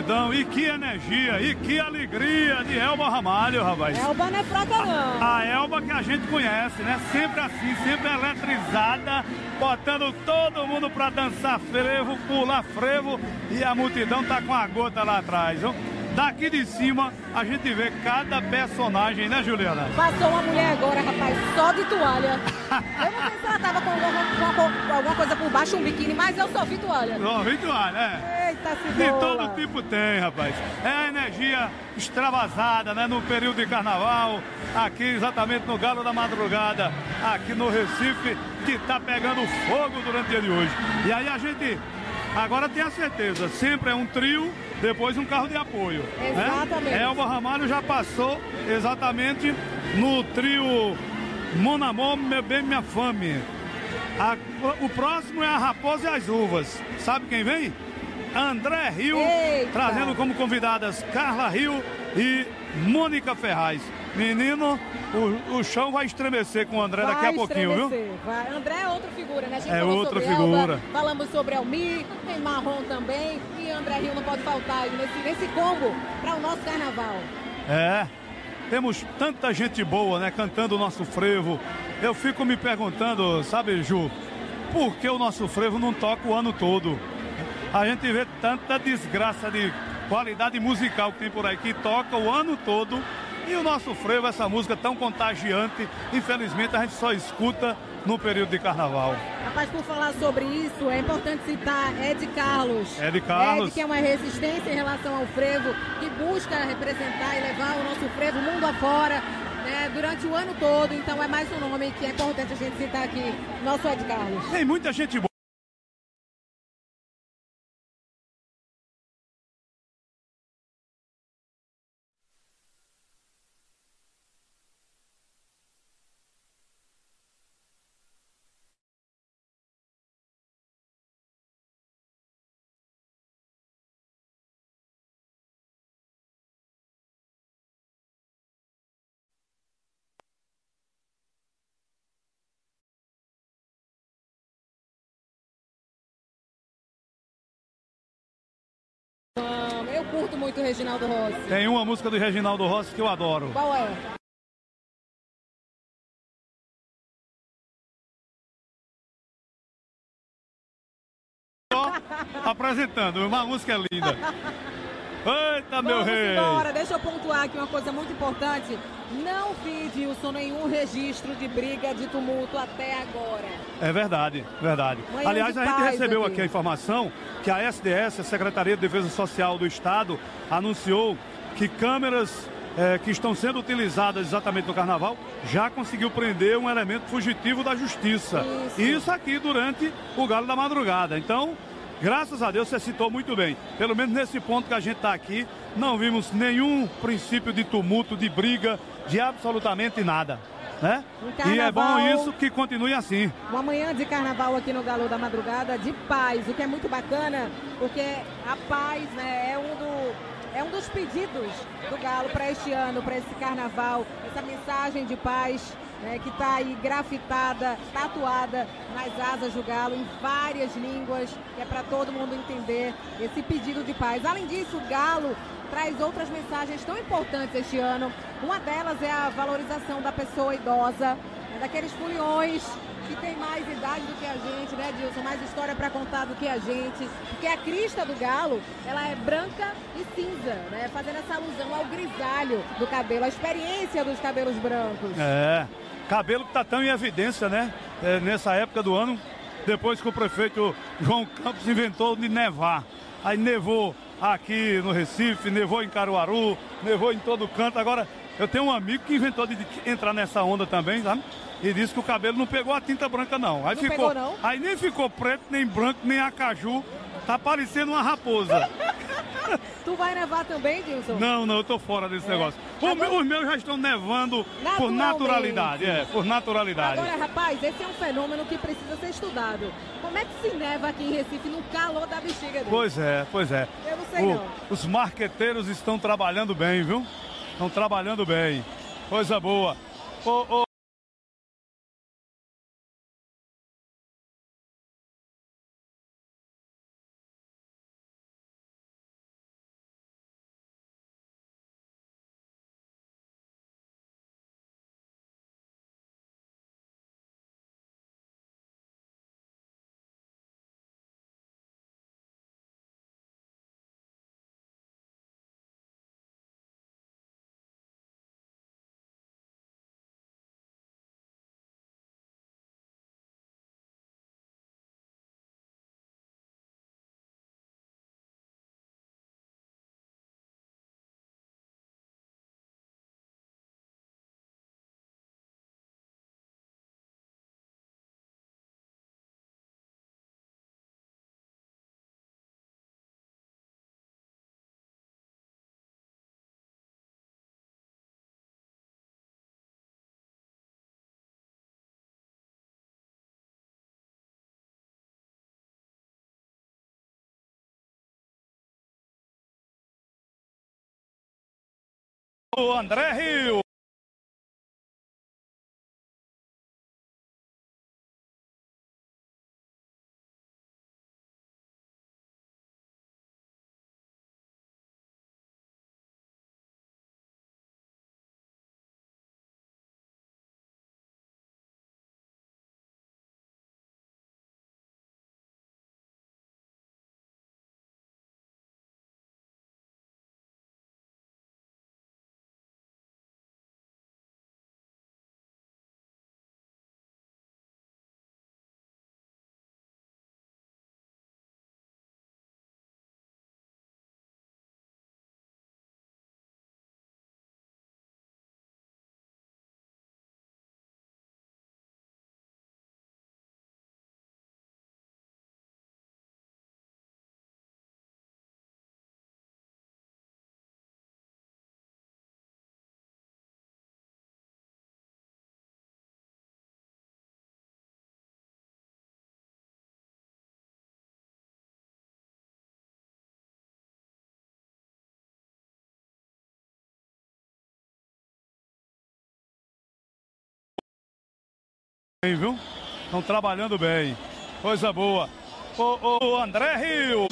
Multidão, e que energia, e que alegria de Elba Ramalho, rapaz. Elba não é fraca, não. A, a Elba que a gente conhece, né? Sempre assim, sempre eletrizada, botando todo mundo pra dançar frevo, pular frevo, e a multidão tá com a gota lá atrás, viu? Daqui de cima a gente vê cada personagem, né, Juliana? Passou uma mulher agora, rapaz, só de toalha. eu não sei se ela tava com alguma, com alguma coisa por baixo, um biquíni, mas eu só vi toalha. Só vi toalha, é. Eita, De todo tipo tem, rapaz. É a energia extravasada, né, no período de carnaval, aqui exatamente no Galo da Madrugada, aqui no Recife, que tá pegando fogo durante o dia de hoje. E aí a gente agora tem a certeza, sempre é um trio depois um carro de apoio. Exatamente. Né? Elba Ramalho já passou exatamente no trio Mon Amor, Meu Bem, Minha Fame. A, o próximo é a Raposa e as Uvas. Sabe quem vem? André Rio, Eita. trazendo como convidadas Carla Rio e Mônica Ferraz. Menino, o, o chão vai estremecer com o André vai daqui a pouquinho, viu? Vai. André é outra figura, né? A gente É outra figura. Elba, falamos sobre Elmi, tem Marrom também. E André Rio não pode faltar nesse, nesse combo para o nosso carnaval. É. Temos tanta gente boa, né, cantando o nosso frevo. Eu fico me perguntando, sabe, Ju, por que o nosso frevo não toca o ano todo? A gente vê tanta desgraça de qualidade musical que tem por aí, que toca o ano todo. E o nosso frevo, essa música tão contagiante, infelizmente a gente só escuta no período de carnaval. Rapaz, por falar sobre isso, é importante citar Ed Carlos. Ed Carlos. Ed, que é uma resistência em relação ao frevo, que busca representar e levar o nosso frevo mundo afora. Né, durante o ano todo, então é mais um nome que é importante a gente citar aqui, nosso Ed Carlos. Tem muita gente boa. Curto muito o Reginaldo Rossi. Tem uma música do Reginaldo Rossi que eu adoro. Qual é? Apresentando, uma música linda. Eita, meu Vamos rei! embora, deixa eu pontuar aqui uma coisa muito importante. Não vi, Dilson, nenhum registro de briga, de tumulto até agora. É verdade, verdade. Manhã Aliás, a gente recebeu aqui. aqui a informação que a SDS, a Secretaria de Defesa Social do Estado, anunciou que câmeras eh, que estão sendo utilizadas exatamente no carnaval já conseguiu prender um elemento fugitivo da justiça. Isso, aqui durante o Galo da Madrugada. Então, graças a Deus, você citou muito bem. Pelo menos nesse ponto que a gente está aqui, não vimos nenhum princípio de tumulto, de briga, de absolutamente nada. Né? Um E é bom isso que continue assim. Uma manhã de carnaval aqui no Galo da Madrugada de paz, o que é muito bacana, porque a paz né, é, um do, é um dos pedidos do Galo para este ano, para esse carnaval, essa mensagem de paz né, que está aí grafitada, tatuada nas asas do Galo, em várias línguas, que é para todo mundo entender esse pedido de paz. Além disso, o Galo traz outras mensagens tão importantes este ano. Uma delas é a valorização da pessoa idosa, né, daqueles foliões que tem mais idade do que a gente, né, Dilson? Mais história para contar do que a gente. Porque a crista do galo, ela é branca e cinza, né? Fazendo essa alusão ao grisalho do cabelo, a experiência dos cabelos brancos. É, cabelo que está tão em evidência, né? É, nessa época do ano, depois que o prefeito João Campos inventou de nevar. Aí nevou aqui no Recife, nevou em Caruaru, nevou em todo canto. Agora, eu tenho um amigo que inventou de entrar nessa onda também, sabe? E disse que o cabelo não pegou a tinta branca, não. Aí Não ficou. pegou, não? Aí nem ficou preto, nem branco, nem acaju. Tá parecendo uma raposa. Tu vai nevar também, Dilson? Não, não, eu tô fora desse É. negócio. O meu- os meus já estão nevando por naturalidade, é, por naturalidade. Agora, rapaz, esse é um fenômeno que precisa ser estudado. Como é que se neva aqui em Recife no calor da bexiga dele? Pois é, pois é. Eu não sei O- não. Os marqueteiros estão trabalhando bem, viu? Estão trabalhando bem. Coisa boa. Ô, ô, André Rio. Bem, viu? Estão trabalhando bem. Coisa boa. O, o André Rio.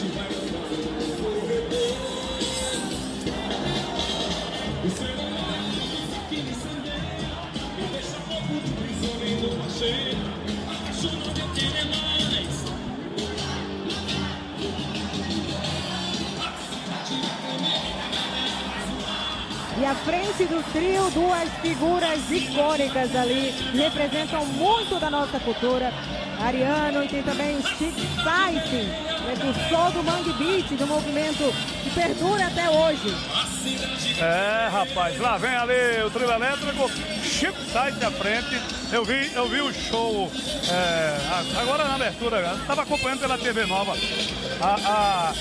E à frente do trio, duas figuras icônicas ali, representam muito da nossa cultura. Ariano e tem também o Chic Sight, precursor do Mangue Beat, do movimento que perdura até hoje. É, rapaz, lá vem ali o trio elétrico, Chico Sight à frente. Eu vi, eu vi o show é, agora na abertura, estava acompanhando pela TV Nova a,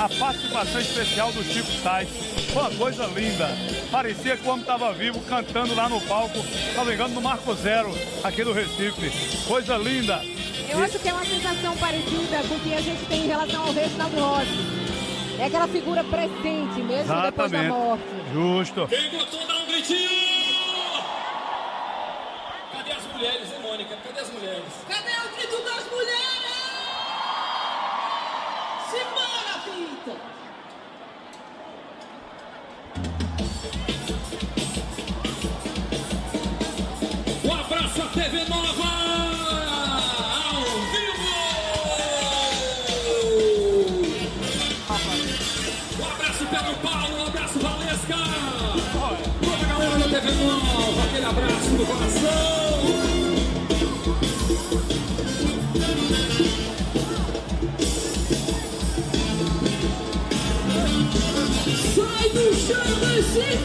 a, a participação especial do Chico Sight. Foi uma coisa linda. Parecia que o homem estava vivo cantando lá no palco, se não engano, no Marco Zero, aqui do Recife. Coisa linda. Eu acho que é uma sensação parecida com o que a gente tem em relação ao Reginaldo Rossi. É aquela figura presente, mesmo Exatamente. depois da morte. Justo. Quem gostou, dá um gritinho! Cadê as mulheres, hein, Mônica? Cadê as mulheres? Cadê chão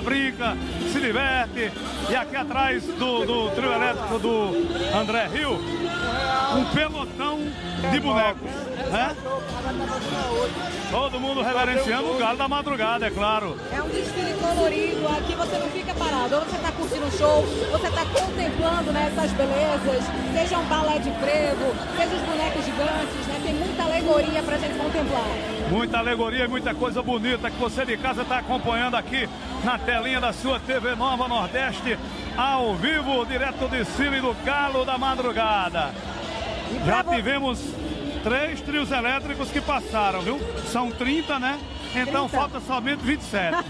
brinca, se diverte. E aqui atrás do, do trio elétrico do André Rio, um pelotão de bonecos. Né? Todo mundo reverenciando o galo da madrugada, é claro. É um desfile colorido, aqui você não fica parado, ou você está curtindo o show, você está contemplando né, essas belezas, seja um balé de frevo, seja os bonecos gigantes, né? Tem muita alegoria pra gente contemplar. Muita alegoria e muita coisa bonita que você de casa está acompanhando aqui na telinha da sua TV Nova Nordeste, ao vivo, direto de Cile do Galo da Madrugada. Já tivemos três trios elétricos que passaram, viu? São 30, né? Então 30. falta somente 27.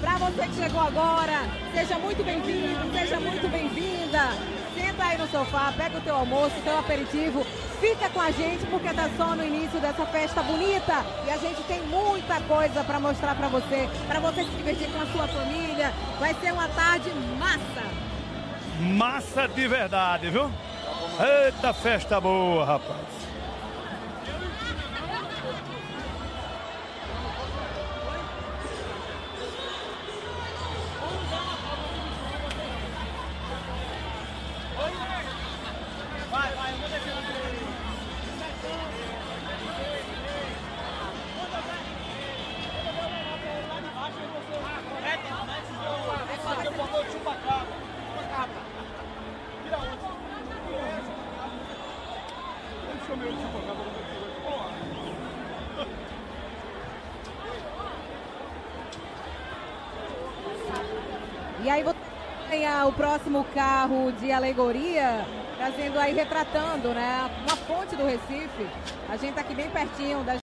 Para você que chegou agora, seja muito bem-vindo, seja muito bem-vinda. Senta aí no sofá, pega o teu almoço, teu aperitivo, fica com a gente porque tá só no início dessa festa bonita e a gente tem muita coisa para mostrar para você, para você se divertir com a sua família. Vai ser uma tarde massa. Massa de verdade, viu? Eita festa boa, rapaz. Próximo carro de alegoria, trazendo aí, retratando, né, uma ponte do Recife. A gente tá aqui bem pertinho da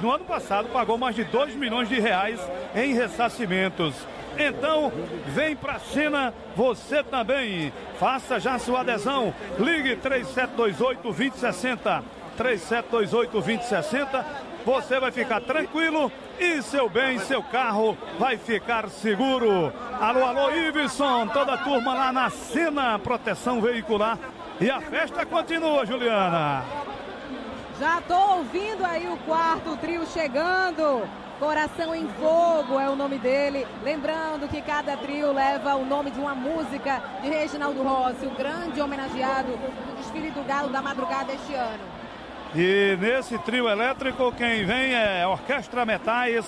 No ano passado pagou mais de 2 milhões de reais em ressarcimentos. Então, vem pra cena você também. Faça já sua adesão. Ligue 3728 2060. 3728 2060. Você vai ficar tranquilo e seu bem, seu carro vai ficar seguro. Alô, alô, Iveson, toda a turma lá na cena, proteção veicular. E a festa continua, Juliana. Já tô ouvindo aí o quarto trio chegando. Coração em Fogo é o nome dele. Lembrando que cada trio leva o nome de uma música de Reginaldo Rossi, o grande homenageado do desfile do Galo da madrugada este ano. E nesse trio elétrico, quem vem é Orquestra Metais,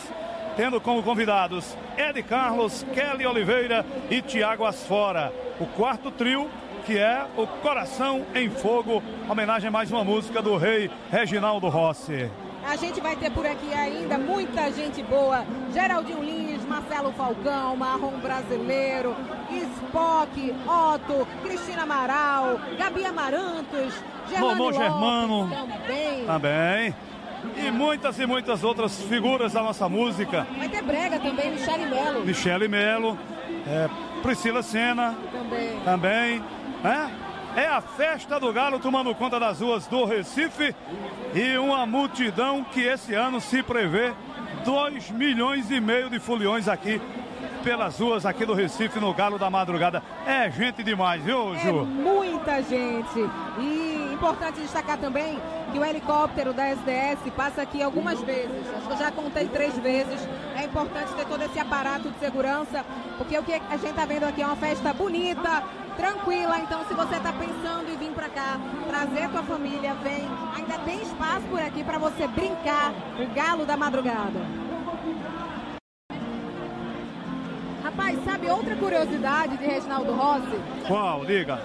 tendo como convidados Ed Carlos, Kelly Oliveira e Tiago Asfora. O quarto trio, que é o Coração em Fogo, homenagem a mais uma música do rei Reginaldo Rossi. A gente vai ter por aqui ainda muita gente boa. Geraldinho Lins, Marcelo Falcão, Marrom Brasileiro, Spock, Otto, Cristina Amaral, Gabi Amarantos, Germano Germano. também. Também. E muitas e muitas outras figuras da nossa música. Vai ter brega também, Michele Melo. Michele Melo, é, Priscila Senna Também. também. Né? É a festa do Galo tomando conta das ruas do Recife e uma multidão que esse ano se prevê 2 milhões e meio de foliões aqui pelas ruas aqui do Recife no Galo da Madrugada. É gente demais, viu, É Ju? muita gente. E importante destacar também que o helicóptero da SDS passa aqui algumas vezes. Acho que eu já contei três vezes. É importante ter todo esse aparato de segurança, porque o que a gente está vendo aqui é uma festa bonita, tranquila. Então, se você está pensando em vir para cá, trazer tua família, vem. Ainda tem espaço por aqui para você brincar. O galo da madrugada. Rapaz, sabe outra curiosidade de Reginaldo Rossi? Qual? Diga.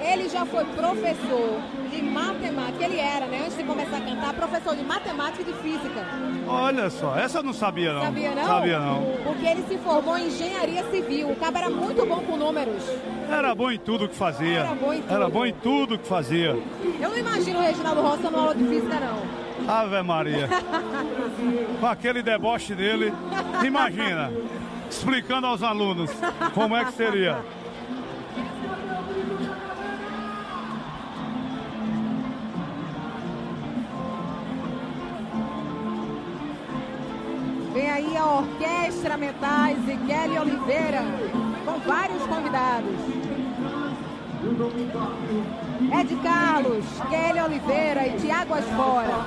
Ele já foi professor de matemática, ele era, né, antes de começar a cantar, professor de matemática e de física. Olha só, essa eu não sabia não. Sabia não? Sabia não. Porque ele se formou em engenharia civil. O cabo era muito bom com números. Era bom em tudo que fazia. Era bom em tudo. Era bom em tudo que fazia. Eu não imagino o Reginaldo Rossi dando aula de física, não. Ave Maria. Com aquele deboche dele, imagina, explicando aos alunos como é que seria. Vem aí a Orquestra Metais e Kelly Oliveira, com vários convidados. Ed Carlos, Kelly Oliveira e Tiago Asfora.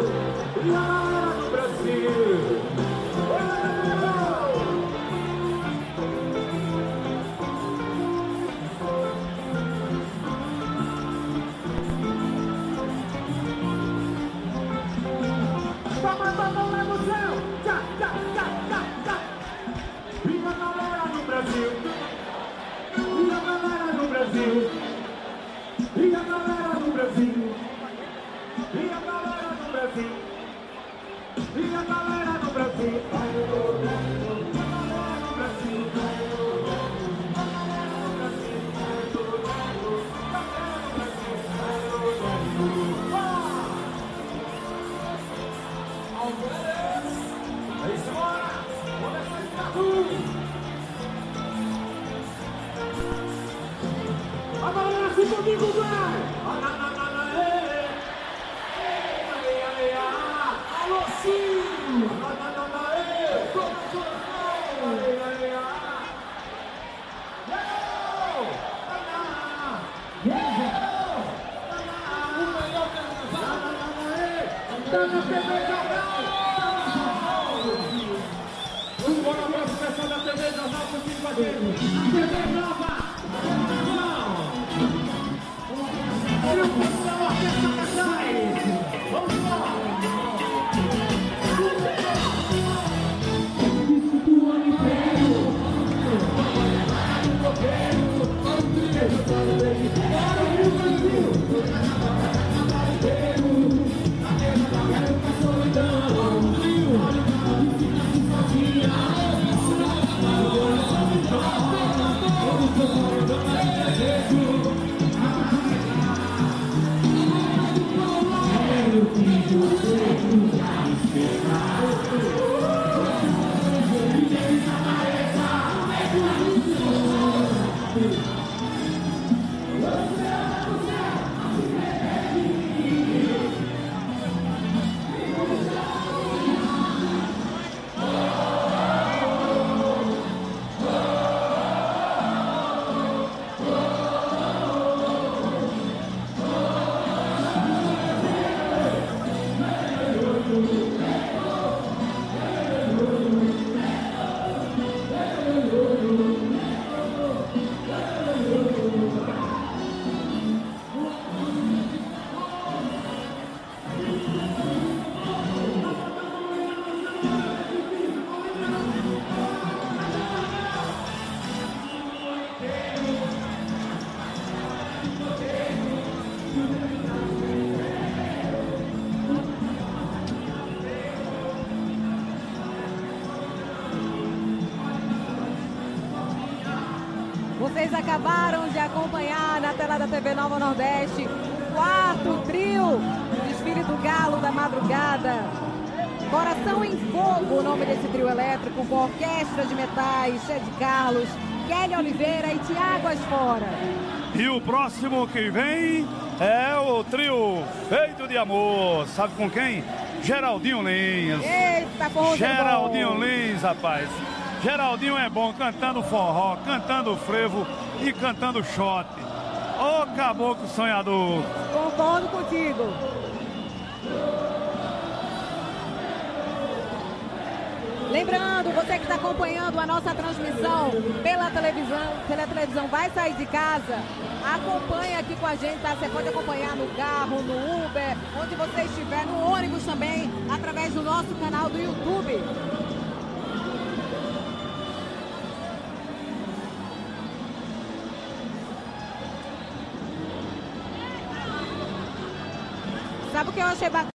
Vocês acabaram de acompanhar na tela da TV Nova Nordeste quarto trio desfile do Galo da Madrugada. Coração em Fogo, o nome desse trio elétrico, com orquestra de metais, Ed Carlos, Kelly Oliveira e Tiago Asfora. E o próximo que vem é o trio Feito de Amor. Sabe com quem? Geraldinho Lins. Eita, porra, Geraldinho Lins, rapaz. Geraldinho é bom cantando forró, cantando frevo e cantando shot. Ô caboclo sonhador. Concordo contigo. Lembrando, você que está acompanhando a nossa transmissão pela televisão, pela televisão, vai sair de casa, acompanha aqui com a gente, tá? Você pode acompanhar no carro, no Uber, onde você estiver, no ônibus também, através do nosso canal do YouTube. Que eu achei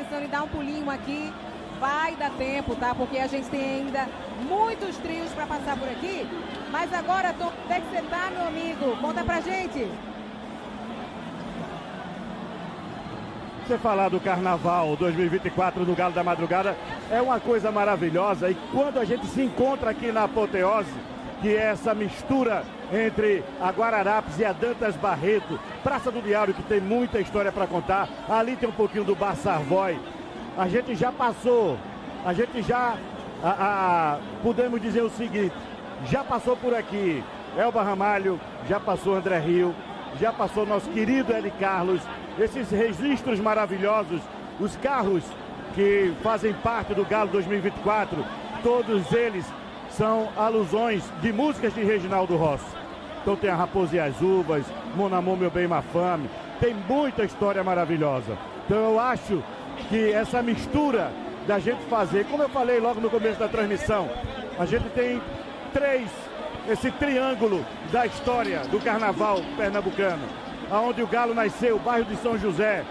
pensando em dar um pulinho aqui, vai dar tempo, tá? Porque a gente tem ainda muitos trios para passar por aqui. Mas agora, Tom, onde é que você tá, meu amigo? Conta pra gente. Você falar do Carnaval 2024 do Galo da Madrugada é uma coisa maravilhosa e quando a gente se encontra aqui na Apoteose, que é essa mistura entre a Guararapes e a Dantas Barreto, Praça do Diário, que tem muita história para contar, ali tem um pouquinho do Bar Sarvói, a gente já passou, a gente já, a, a, podemos dizer o seguinte, já passou por aqui Elba Ramalho, já passou André Rio, já passou nosso querido Eli Carlos, esses registros maravilhosos, os carros que fazem parte do Galo 2024, todos eles são alusões de músicas de Reginaldo Rossi. Então tem a Raposa e as Uvas, Mon Meu Bem, Mafame, tem muita história maravilhosa. Então eu acho que essa mistura da gente fazer, como eu falei logo no começo da transmissão, a gente tem três, esse triângulo da história do carnaval pernambucano, aonde o Galo nasceu, o bairro de São José,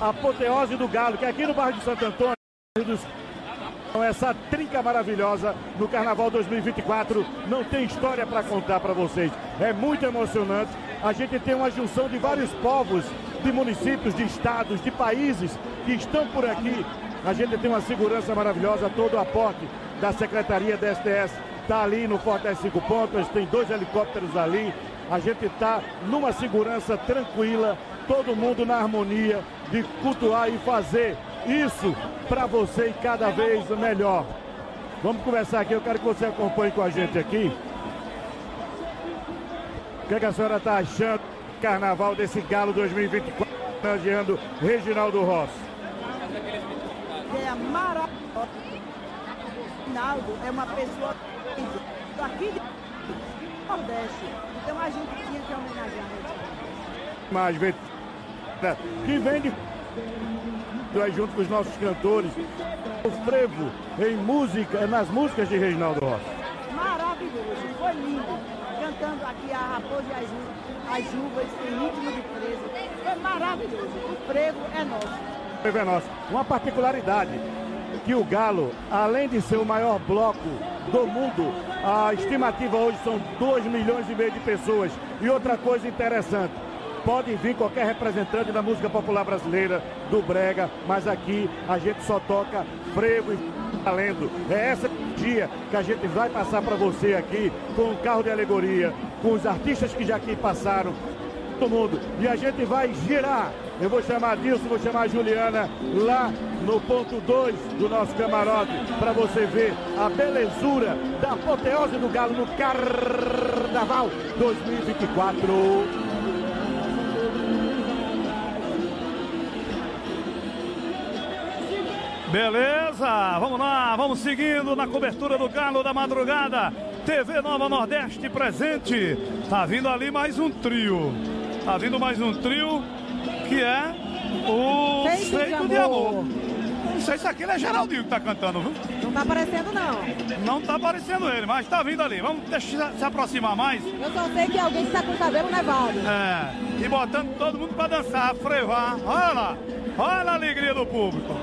a apoteose do Galo, que é aqui no bairro de Santo Antônio, dos essa trinca maravilhosa no Carnaval 2024 não tem história para contar para vocês. É muito emocionante. A gente tem uma junção de vários povos, de municípios, de estados, de países que estão por aqui. A gente tem uma segurança maravilhosa, todo o aporte da Secretaria da STS está ali no das Cinco Pontas, tem dois helicópteros ali. A gente está numa segurança tranquila, todo mundo na harmonia de cultuar e fazer isso para você e cada vez melhor. Vamos conversar aqui, eu quero que você acompanhe com a gente aqui. O que, é que a senhora está achando do carnaval desse Galo 2024, homenageando Reginaldo Rossi? É maravilhoso. Reginaldo é uma pessoa aqui de Nordeste. Então a gente tinha que homenagear. Mas, que vem de é junto com os nossos cantores, o frevo em música, nas músicas de Reginaldo Rossi. Maravilhoso, foi lindo. Cantando aqui a Raposa e as, as uvas em ritmo de frevo. Foi maravilhoso. O frevo é nosso. O frevo é nosso. Uma particularidade que o Galo, além de ser o maior bloco do mundo, a estimativa hoje são 2 milhões e meio de pessoas. E outra coisa interessante, pode vir qualquer representante da música popular brasileira, do Brega, mas aqui a gente só toca frevo e valendo. É essa dia que a gente vai passar para você aqui com o carro de alegoria, com os artistas que já aqui passaram, todo mundo. E a gente vai girar. Eu vou chamar Dilson, vou chamar a Juliana lá no ponto 2 do nosso camarote para você ver a belezura da apoteose do Galo no Carnaval 2024. Beleza, vamos lá, vamos seguindo na cobertura do Galo da Madrugada. TV Nova Nordeste presente. Tá vindo ali mais um trio. Tá vindo mais um trio que é o Feito, Feito de, amor. de Amor. Não sei se aquele é Geraldinho que tá cantando, viu? Não tá aparecendo, não. Não tá aparecendo ele, mas tá vindo ali. Vamos deixar se aproximar mais. Eu só sei que alguém está com o cabelo nevado. É, e botando todo mundo pra dançar, frevar. Olha lá, olha a alegria do público.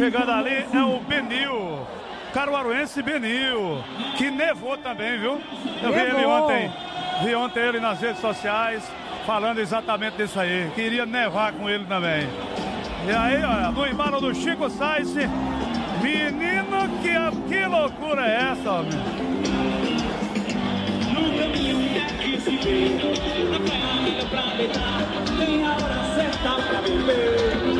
Chegando ali é o Benil. Caruaruense Benil, que nevou também, viu? Eu vi ele ontem, vi ontem ele nas redes sociais falando exatamente disso aí. Queria nevar com ele também. E aí, olha, no embalo do Chico Sainz, menino, que, que loucura é essa, homem? No caminho é que se vê A praia pra deitar Tem a hora certa pra beber